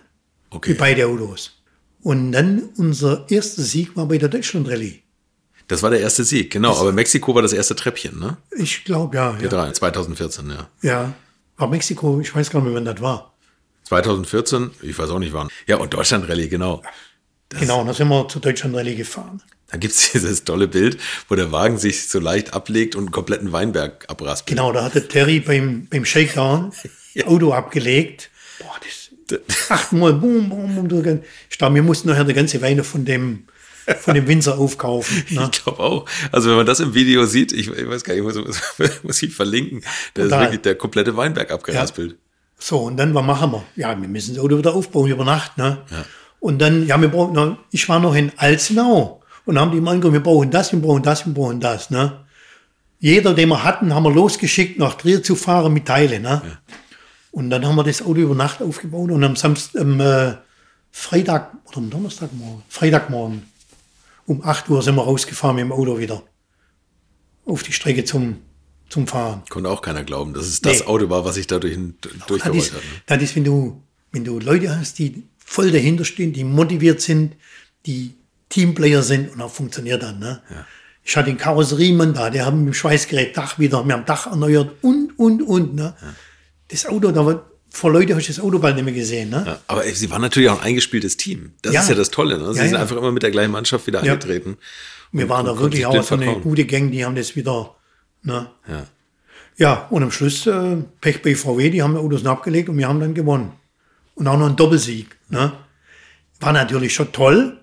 Okay. Mit beide Autos. Und dann unser erster Sieg war bei der Deutschland Rallye. Das war der erste Sieg, genau. Aber Mexiko war das erste Treppchen, ne? Ich glaube, ja. Ja. P3, 2014, ja. ja. War Mexiko, ich weiß gar nicht mehr, wann das war. 2014, ich weiß auch nicht wann. Ja, und Deutschland Rallye, genau. genau, da sind wir zur Deutschland Rallye gefahren. Da gibt's dieses tolle Bild, wo der Wagen sich so leicht ablegt und einen kompletten Weinberg abraspelt. Genau, da hatte Terry beim, beim Shakedown Auto abgelegt. Boah, das achtmal, boom, boom, boom. Ich glaube, wir mussten nachher die ganze Weine von dem, von dem Winzer aufkaufen. Ne? Ich glaube auch. Also wenn man das im Video sieht, ich, ich weiß gar nicht, muss, muss ich verlinken, da ist wirklich der komplette Weinberg abgeraspelt. So, und dann, was machen wir? Ja, wir müssen das Auto wieder aufbauen über Nacht. Ne? Und dann, ja, wir brauchen, na, ich war noch in Alzenau und haben die mal angerufen, wir brauchen das, wir brauchen das, wir brauchen das. Ne? Jeder, den wir hatten, haben wir losgeschickt, nach Trier zu fahren mit Teile. Ne? Und dann haben wir das Auto über Nacht aufgebaut und am Samstag, am äh, Freitag oder am Donnerstagmorgen, Freitagmorgen um 8 Uhr sind wir rausgefahren mit dem Auto wieder auf die Strecke zum, zum Fahren. Konnte auch keiner glauben, dass es das Nee. Auto war, was sich dadurch Das durchgerollt ist, hat. Ne? das ist wenn, du, wenn du Leute hast, die voll dahinter stehen, die motiviert sind, die Teamplayer sind und auch funktioniert dann. Ne? Ich hatte den Karosseriemann da, der haben mit dem Schweißgerät Dach wieder, wir haben Dach erneuert und, und, und. Ne? Das Auto, da war, vor Leute habe ich das Auto bald nicht mehr gesehen. Ne? Ja, aber ey, sie waren natürlich auch ein eingespieltes Team. Das Ja. ist ja das Tolle. Ne? Sie Ja, sind einfach immer mit der gleichen Mannschaft wieder angetreten. Wir waren da wirklich auch so eine gute Gang, die haben das wieder. Ne? Ja. Ja, und am Schluss äh, Pech bei VW, die haben die Autos abgelegt und wir haben dann gewonnen. Und auch noch einen Doppelsieg. Ne? War natürlich schon toll,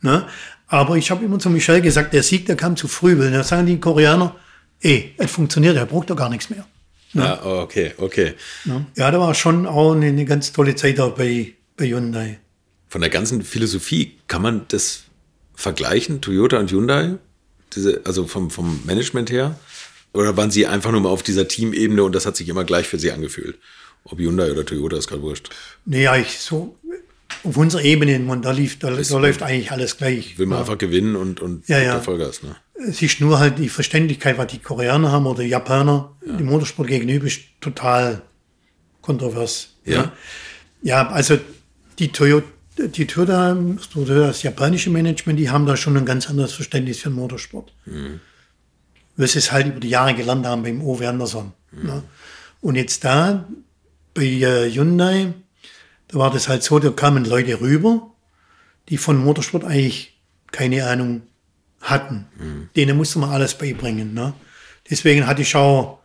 ne? aber ich habe immer zu Michel gesagt, der Sieg, der kam zu früh, weil dann sagen die Koreaner, ey, es funktioniert, er braucht doch gar nichts mehr. Ja, oh, okay, okay. Ne? Ja, da war schon auch eine, eine ganz tolle Zeit auch bei, bei Hyundai. Von der ganzen Philosophie kann man das vergleichen, Toyota und Hyundai? Diese, also vom, vom Management her? Oder waren sie einfach nur mal auf dieser Teamebene und das hat sich immer gleich für sie angefühlt? Ob Hyundai oder Toyota ist gerade wurscht. Naja, ich so, auf unserer Ebene, man, da, lief, da, da läuft eigentlich alles gleich. Will man einfach gewinnen und, und Ja, ja. Vollgas, ne? Es ist nur halt die Verständlichkeit, was die Koreaner haben oder die Japaner dem Motorsport gegenüber, ist total kontrovers. Ja. Ja, also die Toyota, die Toyota, das japanische Management, die haben da schon ein ganz anderes Verständnis für den Motorsport. Weil sie es halt über die Jahre gelernt haben beim Owe Anderson. Ne? Und jetzt da, bei äh, Hyundai, da war das halt so, da kamen Leute rüber, die von Motorsport eigentlich keine Ahnung hatten. Denen musste man alles beibringen. Ne? Deswegen hatte ich auch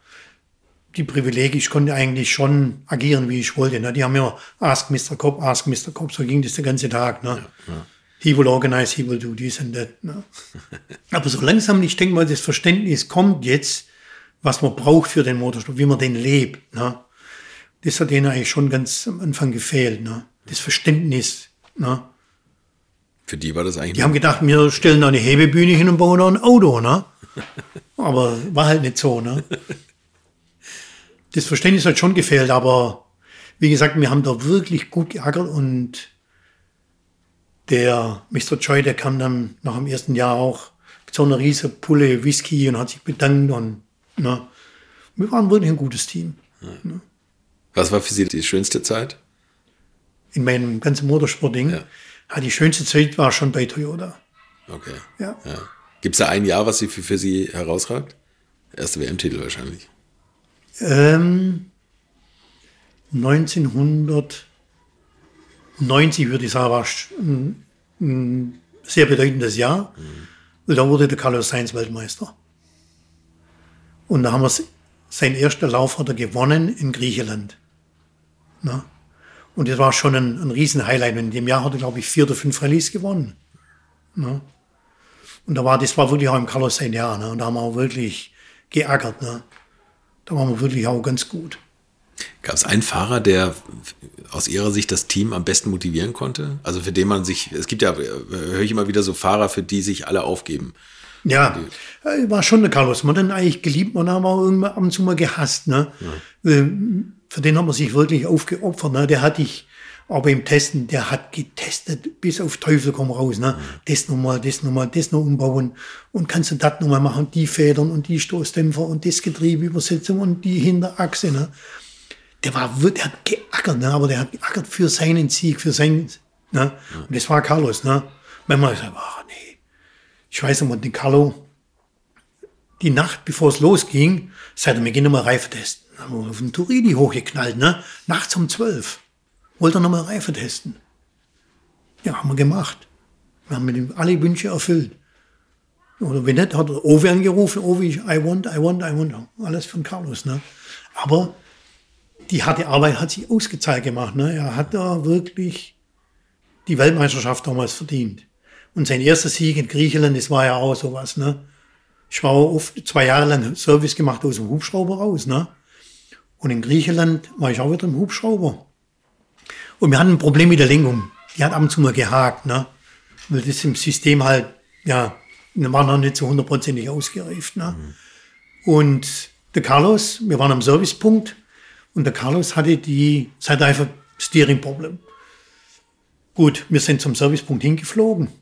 die Privilegien, ich konnte eigentlich schon agieren, wie ich wollte. Ne? Die haben immer Ask Mr. Cop, Ask Mr. Cop, so ging das den ganzen Tag. Ne? He will organize, he will do this and that. Ne? Aber so langsam, ich denke mal, das Verständnis kommt jetzt, was man braucht für den Motorsport, wie man den lebt. Ne? Das hat denen eigentlich schon ganz am Anfang gefehlt. Ne? Das Verständnis. Ne? Für die war das eigentlich Die haben gedacht, wir stellen da eine Hebebühne hin und bauen da ein Auto, ne? Aber war halt nicht so, ne? Das Verständnis hat schon gefehlt, aber wie gesagt, wir haben da wirklich gut geackert und der Mr. Choi, der kam dann nach dem ersten Jahr auch mit so einer riesen Pulle Whisky und hat sich bedankt und, ne? Wir waren wirklich ein gutes Team. Was war für sie die schönste Zeit? In meinem ganzen Motorsportding. Ja. Ja. die schönste Zeit war schon bei Toyota. Okay. Ja. ja. Gibt es da ein Jahr, was sie für, für sie herausragt? Erste WM-Titel wahrscheinlich. Ähm, 1990 würde ich sagen, war ein, ein sehr bedeutendes Jahr, weil da wurde der Carlos Sainz Weltmeister. Und da haben wir s- sein erster Lauf hat er gewonnen in Griechenland. Na? Und das war schon ein, ein riesen Highlight. Und in dem Jahr hat er, glaube ich, vier oder fünf Rallyes gewonnen. Na? Und da war, das war wirklich auch im Carlos sein Jahr. Ne? Und da haben wir auch wirklich geackert. Ne? Da waren wir wirklich auch ganz gut. Gab es einen Fahrer, der aus ihrer Sicht das Team am besten motivieren konnte? Also für den man sich, es gibt ja, äh, höre ich immer wieder so Fahrer, für die sich alle aufgeben. Ja, äh, war schon der Carlos. Man hat ihn eigentlich geliebt, man haben auch irgendwann ab und zu mal gehasst. Ne? Weil für den haben wir sich wirklich aufgeopfert. Ne? Der hat dich, aber im Testen, der hat getestet bis auf Teufel komm raus. Ne? Das nochmal, das nochmal, das noch umbauen. Und kannst du das nochmal machen, die Federn und die Stoßdämpfer und das Getriebeübersetzung und die Hinterachse. Ne? Der war, der hat geackert, ne? aber der hat geackert für seinen Sieg, für sein, ne? Und das war Carlos, ne? Manchmal gesagt, ach nee. Ich weiß mal, den Carlo, die Nacht, bevor es losging, sagte wir gehen nochmal Reife testen. Dann haben wir auf den Turini hochgeknallt, ne? Nachts um zwölf. Wollte er nochmal Reife testen. Ja, haben wir gemacht. Wir haben mit ihm alle Wünsche erfüllt. Oder wenn nicht, hat er Ovi angerufen, Ovi, I want, I want, I want. Alles von Carlos, ne? Aber die harte Arbeit hat sich ausgezahlt gemacht, ne? Er hat da wirklich die Weltmeisterschaft damals verdient. Und sein erster Sieg in Griechenland, das war ja auch sowas, ne? Ich war oft zwei Jahre lang Service gemacht aus dem Hubschrauber raus, ne? Und in Griechenland war ich auch wieder im Hubschrauber. Und wir hatten ein Problem mit der Lenkung. Die hat ab und zu mal gehakt, ne? Weil das im System halt, ja, war noch nicht so hundertprozentig ausgereift, ne? Und der Carlos, wir waren am Servicepunkt und der Carlos hatte die, es hatte einfach Steering-Problem. Gut, wir sind zum Servicepunkt hingeflogen.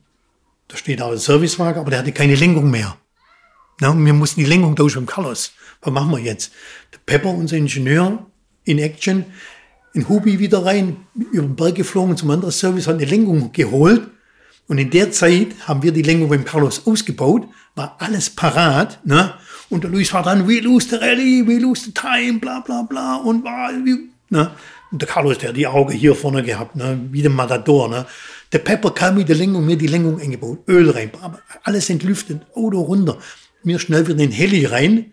Da steht auch ein Servicewagen, aber der hatte keine Lenkung mehr. Na, wir mussten die Lenkung tauschen mit Carlos. Was machen wir jetzt? Der Pepper, unser Ingenieur, in Action, in Hubi wieder rein, über den Berg geflogen zum anderen Service, hat eine Lenkung geholt. Und in der Zeit haben wir die Lenkung beim Carlos ausgebaut, war alles parat, ne? Und der Luis war dann, we lose the rally, we lose the time, bla, bla, bla, und ne? Und der Carlos, der hat die Augen hier vorne gehabt, ne? Wie der Matador, ne? Der Pepper kam mit der Lenkung, mir die Lenkung eingebaut, Öl rein, alles entlüftet, Auto runter. Mir schnell wieder in den Heli rein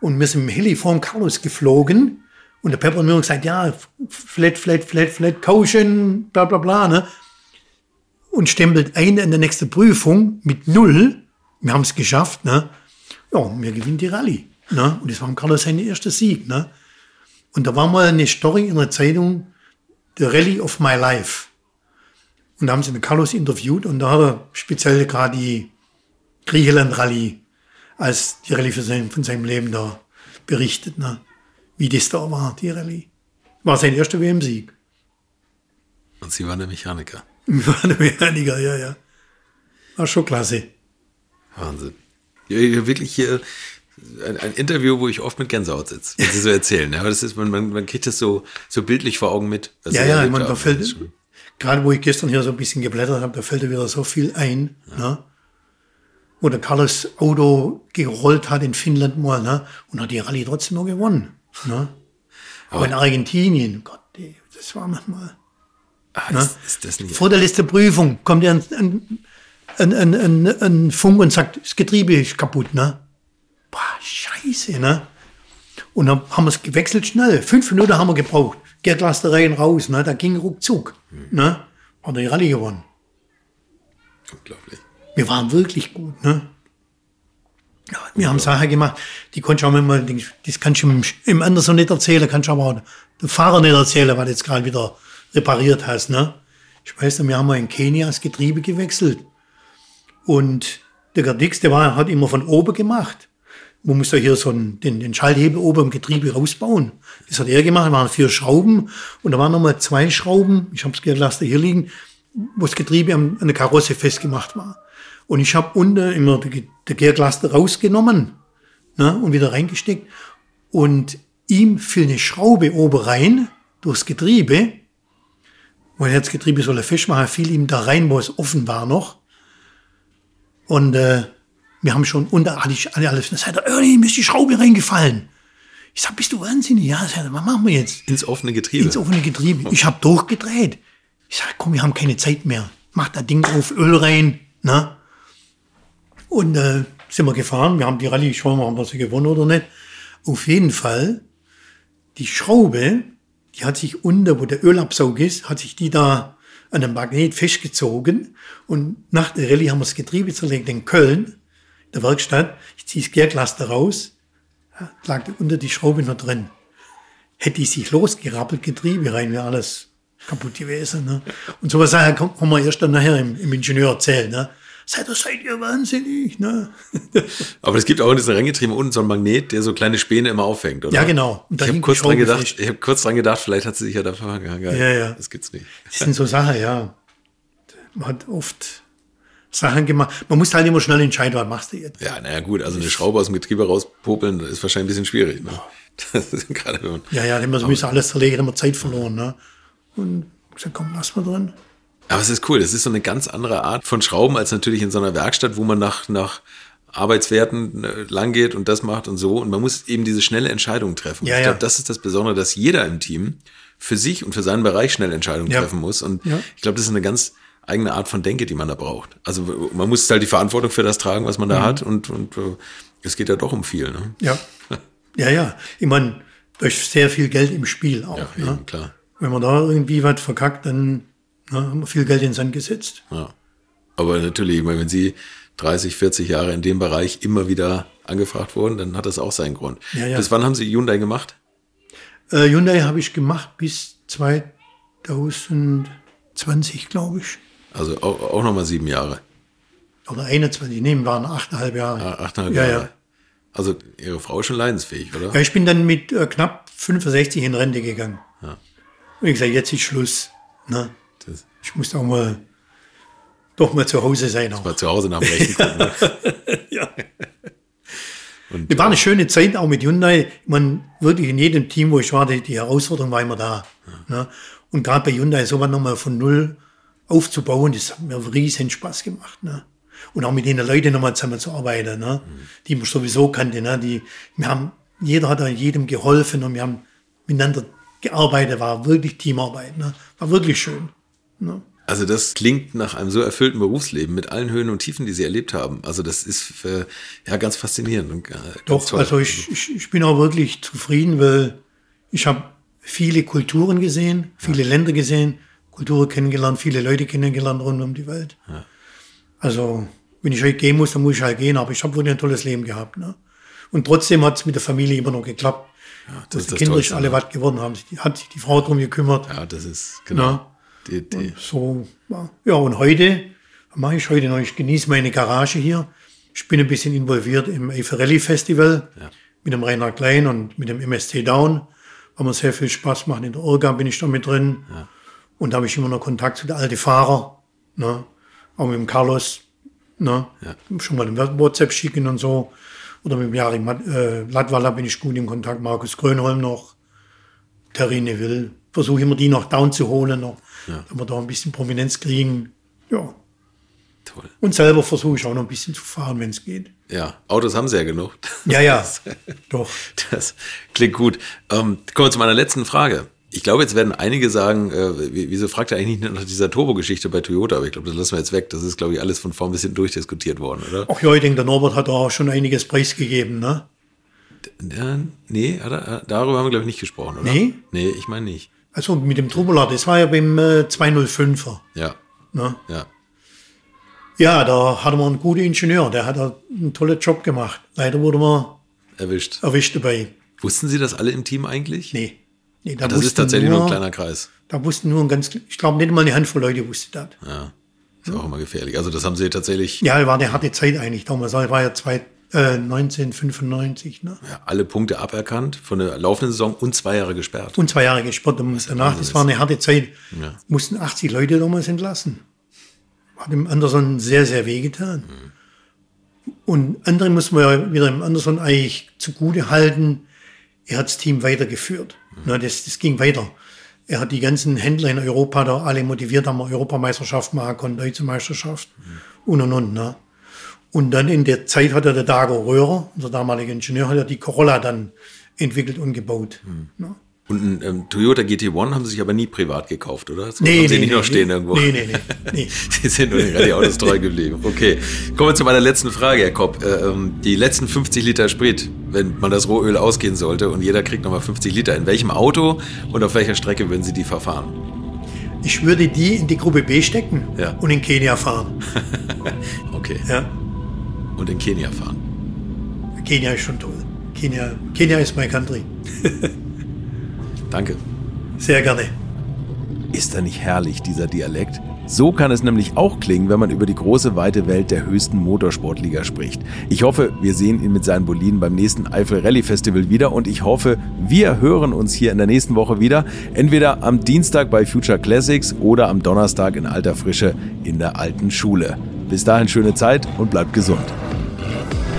und wir sind im Heli vor dem Carlos geflogen. Und der Pepper hat mir gesagt, ja, flat, flat, flat, flat, Caution, bla, bla, bla, ne? Und stempelt ein in der nächsten Prüfung mit null. Wir haben es geschafft, ne? Ja, wir gewinnen die Rallye, ne? Und das war Carlos sein erster Sieg, ne? Und da war mal eine Story in der Zeitung, The Rally of My Life. Und da haben sie den Carlos interviewt und da hat er speziell gerade die Griechenland-Rallye als die Rallye sein, von seinem Leben da berichtet, ne? wie das da war, die Rallye. War sein erster WM-Sieg. Und Sie waren der Mechaniker. War der Mechaniker, ja, ja. War schon klasse. Wahnsinn. Ja, wirklich hier ein, ein, Interview, wo ich oft mit Gänsehaut sitze, wenn Sie so erzählen. Ja, aber das ist, man, man, man kriegt das so, so bildlich vor Augen mit. Ja, ja, man, da fällt, gerade wo ich gestern hier so ein bisschen geblättert habe, da fällt da wieder so viel ein. Ja. Ne? Wo der Carlos Auto gerollt hat in Finnland mal, ne? Und hat die Rallye trotzdem noch gewonnen. Ne? Aber in Argentinien, Gott, das war manchmal. Ah, ne? ist, ist Vor der letzten Prüfung kommt ja ein, ein, ein, ein, ein Funk und sagt, das Getriebe ist kaputt, ne? Boah, scheiße, ne? Und dann haben wir es gewechselt schnell. Fünf Minuten haben wir gebraucht. Gerdlastereien raus, ne? Da ging ruckzuck, hm. ne? Hat die Rallye gewonnen. Unglaublich. Wir waren wirklich gut, ne? Ja, wir haben Sachen gemacht, die konnte ich auch immer, das kannst du im Anderson nicht erzählen, kannst du aber auch dem Fahrer nicht erzählen, weil du jetzt gerade wieder repariert hast, ne? Ich weiß noch, wir haben mal in Kenia das Getriebe gewechselt. Und der Gardix, der war, hat immer von oben gemacht. Man muss da hier so einen, den, den Schalthebel oben im Getriebe rausbauen. Das hat er gemacht, da waren vier Schrauben und da waren nochmal zwei Schrauben, ich habe das Gelaster hier liegen, wo das Getriebe an, an der Karosse festgemacht war. Und ich habe unten immer die, die rausgenommen ne, und wieder reingesteckt. Und ihm fiel eine Schraube oben rein durchs Getriebe. Weil er das Getriebe soll er festmachen, fiel ihm da rein, wo es offen war noch. Und äh, wir haben schon unter alles, alles. Dann sagt er, Ernie, mir ist die Schraube reingefallen. Ich sag, bist du wahnsinnig? Ja, sagt er, was machen wir jetzt? Ins offene Getriebe. Ins offene Getriebe. Ich habe durchgedreht. Ich sag, komm, wir haben keine Zeit mehr. Mach das Ding auf, Öl rein. Ne? Und äh, sind wir gefahren. Wir haben die Rallye, schauen wir mal, ob wir sie gewonnen oder nicht. Auf jeden Fall, die Schraube, die hat sich unter, wo der Ölabsaug ist, hat sich die da an dem Magnet festgezogen. Und nach der Rallye haben wir das Getriebe zerlegt in Köln, der Werkstatt. Ich ziehe das Gärklaster raus, ja, lag unter die Schraube noch drin. Hätte die sich losgerappelt, Getriebe rein, wäre alles kaputt gewesen. Ne? Und sowas haben wir erst dann nachher im, im Ingenieur erzählt. Ne? seid ihr, seid ihr wahnsinnig, ne? Aber es gibt auch in dieser Renngetriebe unten so ein Magnet, der so kleine Späne immer auffängt, oder? Ja, genau. Ich da habe kurz dran gedacht, ich habe kurz dran gedacht, vielleicht hat sie sich ja dafür angehangen. Ja, ja. Das gibt's nicht. Das sind so Sachen, ja. Man hat oft Sachen gemacht. Man muss halt immer schnell entscheiden, was machst du jetzt. Ja, naja, gut, also eine Schraube aus dem Getriebe rauspopeln, das ist wahrscheinlich ein bisschen schwierig. Ne? Das ist gerade wenn man, Ja, ja, so müssen alles zerlegen, immer Zeit verloren, ne? Und ich gesagt, komm, lass mal drin. Aber es ist cool, es ist so eine ganz andere Art von Schrauben als natürlich in so einer Werkstatt, wo man nach, nach Arbeitswerten äh, lang geht und das macht und so. Und man muss eben diese schnelle Entscheidung treffen. Ja, ich ja. glaube, das ist das Besondere, dass jeder im Team für sich und für seinen Bereich schnell Entscheidungen Ja. treffen muss. Und ich glaube, das ist eine ganz eigene Art von Denke, die man da braucht. Also man muss halt die Verantwortung für das tragen, was man Mhm. da hat. Und, und äh, es geht ja doch um viel. Ne? Ja. Ja, ja. Ich meine, durch sehr viel Geld im Spiel auch. Ja, ne? eben, klar. Wenn man da irgendwie was verkackt, dann ne, haben wir viel Geld in den Sand gesetzt. Ja. Aber natürlich, ich meine, wenn Sie 30, 40 Jahre in dem Bereich immer wieder angefragt wurden, dann hat das auch seinen Grund. Ja, ja. Bis wann haben Sie Hyundai gemacht? Äh, Hyundai habe ich gemacht bis 2020, glaube ich. Also auch, auch nochmal sieben Jahre. Oder 21, nee, waren achteinhalb Jahre. Ah, Achteinhalb ja, Jahre. Ja. Also Ihre Frau ist schon leidensfähig, oder? ja, ich bin dann mit äh, knapp 65 in Rente gegangen. Ja. Und ich gesagt, jetzt ist Schluss. Ne? Das Ich muss auch mal doch mal zu Hause sein. Auch. war zu Hause nach dem Rechten gucken. ne? Ja. Und, Das war eine schöne Zeit auch mit Hyundai. Man wirklich in jedem Team, wo ich war, die, die Herausforderung war immer da. Ne? Und gerade bei Hyundai sowas nochmal von null aufzubauen, das hat mir riesen Spaß gemacht. Ne? Und auch mit den Leuten nochmal zusammen zu arbeiten, ne? die man sowieso kannte. Ne? Die, wir haben, jeder hat jedem geholfen und wir haben miteinander gearbeitet, war wirklich Teamarbeit. Ne? War wirklich schön. Ne? Also das klingt nach einem so erfüllten Berufsleben mit allen Höhen und Tiefen, die Sie erlebt haben. Also das ist äh, ja ganz faszinierend und äh, ganz Doch, toll. also ich, ich, ich bin auch wirklich zufrieden, weil ich habe viele Kulturen gesehen, viele Länder gesehen, Kulturen kennengelernt, viele Leute kennengelernt rund um die Welt. Also, wenn ich heute gehen muss, dann muss ich halt gehen, aber ich habe wirklich ein tolles Leben gehabt. Ne? Und trotzdem hat es mit der Familie immer noch geklappt. das dass die Kinder alle ne? was geworden haben. Die, hat sich die Frau drum gekümmert. Ja, das ist genau. Ja. Die, die, So, ja. ja, und heute, was mache ich heute noch? Ich genieße meine Garage hier. Ich bin ein bisschen involviert im Eiferelli Festival Ja. mit dem Rainer Klein und mit dem MSC Down. Haben mir sehr viel Spaß gemacht. In der Orga bin ich da mit drin. Und da habe ich immer noch Kontakt zu den alten Fahrern. Ne? Auch mit dem Carlos. Ne? Schon mal ein WhatsApp schicken und so. Oder mit dem Jari äh, Latwala bin ich gut in Kontakt. Markus Grönholm noch. Terrine Will. Versuche immer die noch down zu holen, noch, damit wir da ein bisschen Prominenz kriegen. Ja. toll. Und selber versuche ich auch noch ein bisschen zu fahren, wenn es geht. Ja, Autos haben Sie ja genug. Ja, ja. Doch. Das klingt gut. Ähm, kommen wir zu meiner letzten Frage. Ich glaube, jetzt werden einige sagen, äh, wie- wieso fragt er eigentlich nicht nach dieser Turbo-Geschichte bei Toyota? Aber ich glaube, das lassen wir jetzt weg. Das ist, glaube ich, alles von vorn bis hinten durchdiskutiert worden, oder? Ach ja, ich denke, der Norbert hat auch schon einiges preisgegeben, ne? Ja, nee, hat er, darüber haben wir, glaube ich, nicht gesprochen, oder? Nee? Nee, ich meine nicht. Also mit dem Tubular, das war ja beim äh, 205er. Ja, Ne? ja. Ja, da hatten wir einen guten Ingenieur, der hat einen tollen Job gemacht. Leider wurde man Erwischt. erwischt dabei. Wussten Sie das alle im Team eigentlich? Nee. Nee da das ist tatsächlich nur, nur ein kleiner Kreis. Da wussten nur ein ganz, ich glaube nicht mal eine Handvoll Leute wusste das. Ja. Ist auch immer gefährlich. Also, das haben Sie tatsächlich Ja, war eine harte Zeit eigentlich damals. Das war ja zwei, äh, 1995, ne? ja, alle Punkte aberkannt von der laufenden Saison und zwei Jahre gesperrt. Und zwei Jahre gespart. Und danach, das war eine harte Zeit. Mussten 80 Leute damals entlassen. Hat dem Anderson sehr, sehr wehgetan. Und andere muss man ja wieder dem Anderson eigentlich zugute halten. Er hat das Team weitergeführt. Ne, das, das ging weiter. Er hat die ganzen Händler in Europa da alle motiviert, haben wir Europameisterschaft machen können, Deutsche Meisterschaft und und und. Ne? Und dann in der Zeit hat er der Dago Röhrer, unser damaliger Ingenieur, hat er die Corolla dann entwickelt und gebaut. Ne? Und ein ähm, Toyota GT1 haben Sie sich aber nie privat gekauft, oder? So Nee, haben Sie nee, nicht nee, noch stehen nee. irgendwo? Nee, nee, nee, nee. Sie sind nur den Rallye-Autos treu geblieben. Okay. Kommen wir zu meiner letzten Frage, Herr Kopp. Äh, ähm, die letzten 50 Liter Sprit, wenn man das Rohöl ausgehen sollte und jeder kriegt nochmal 50 Liter, in welchem Auto und auf welcher Strecke würden Sie die verfahren? Ich würde die in die Gruppe B stecken Ja. und in Kenia fahren. Okay. Ja. Und in Kenia fahren. Kenia ist schon toll. Kenia, Kenia ist mein Country. Danke. Sehr gerne. Ist er nicht herrlich, dieser Dialekt? So kann es nämlich auch klingen, wenn man über die große weite Welt der höchsten Motorsportliga spricht. Ich hoffe, wir sehen ihn mit seinen Boliden beim nächsten Eifel Rally Festival wieder und ich hoffe, wir hören uns hier in der nächsten Woche wieder. Entweder am Dienstag bei Future Classics oder am Donnerstag in alter Frische in der alten Schule. Bis dahin schöne Zeit und bleibt gesund.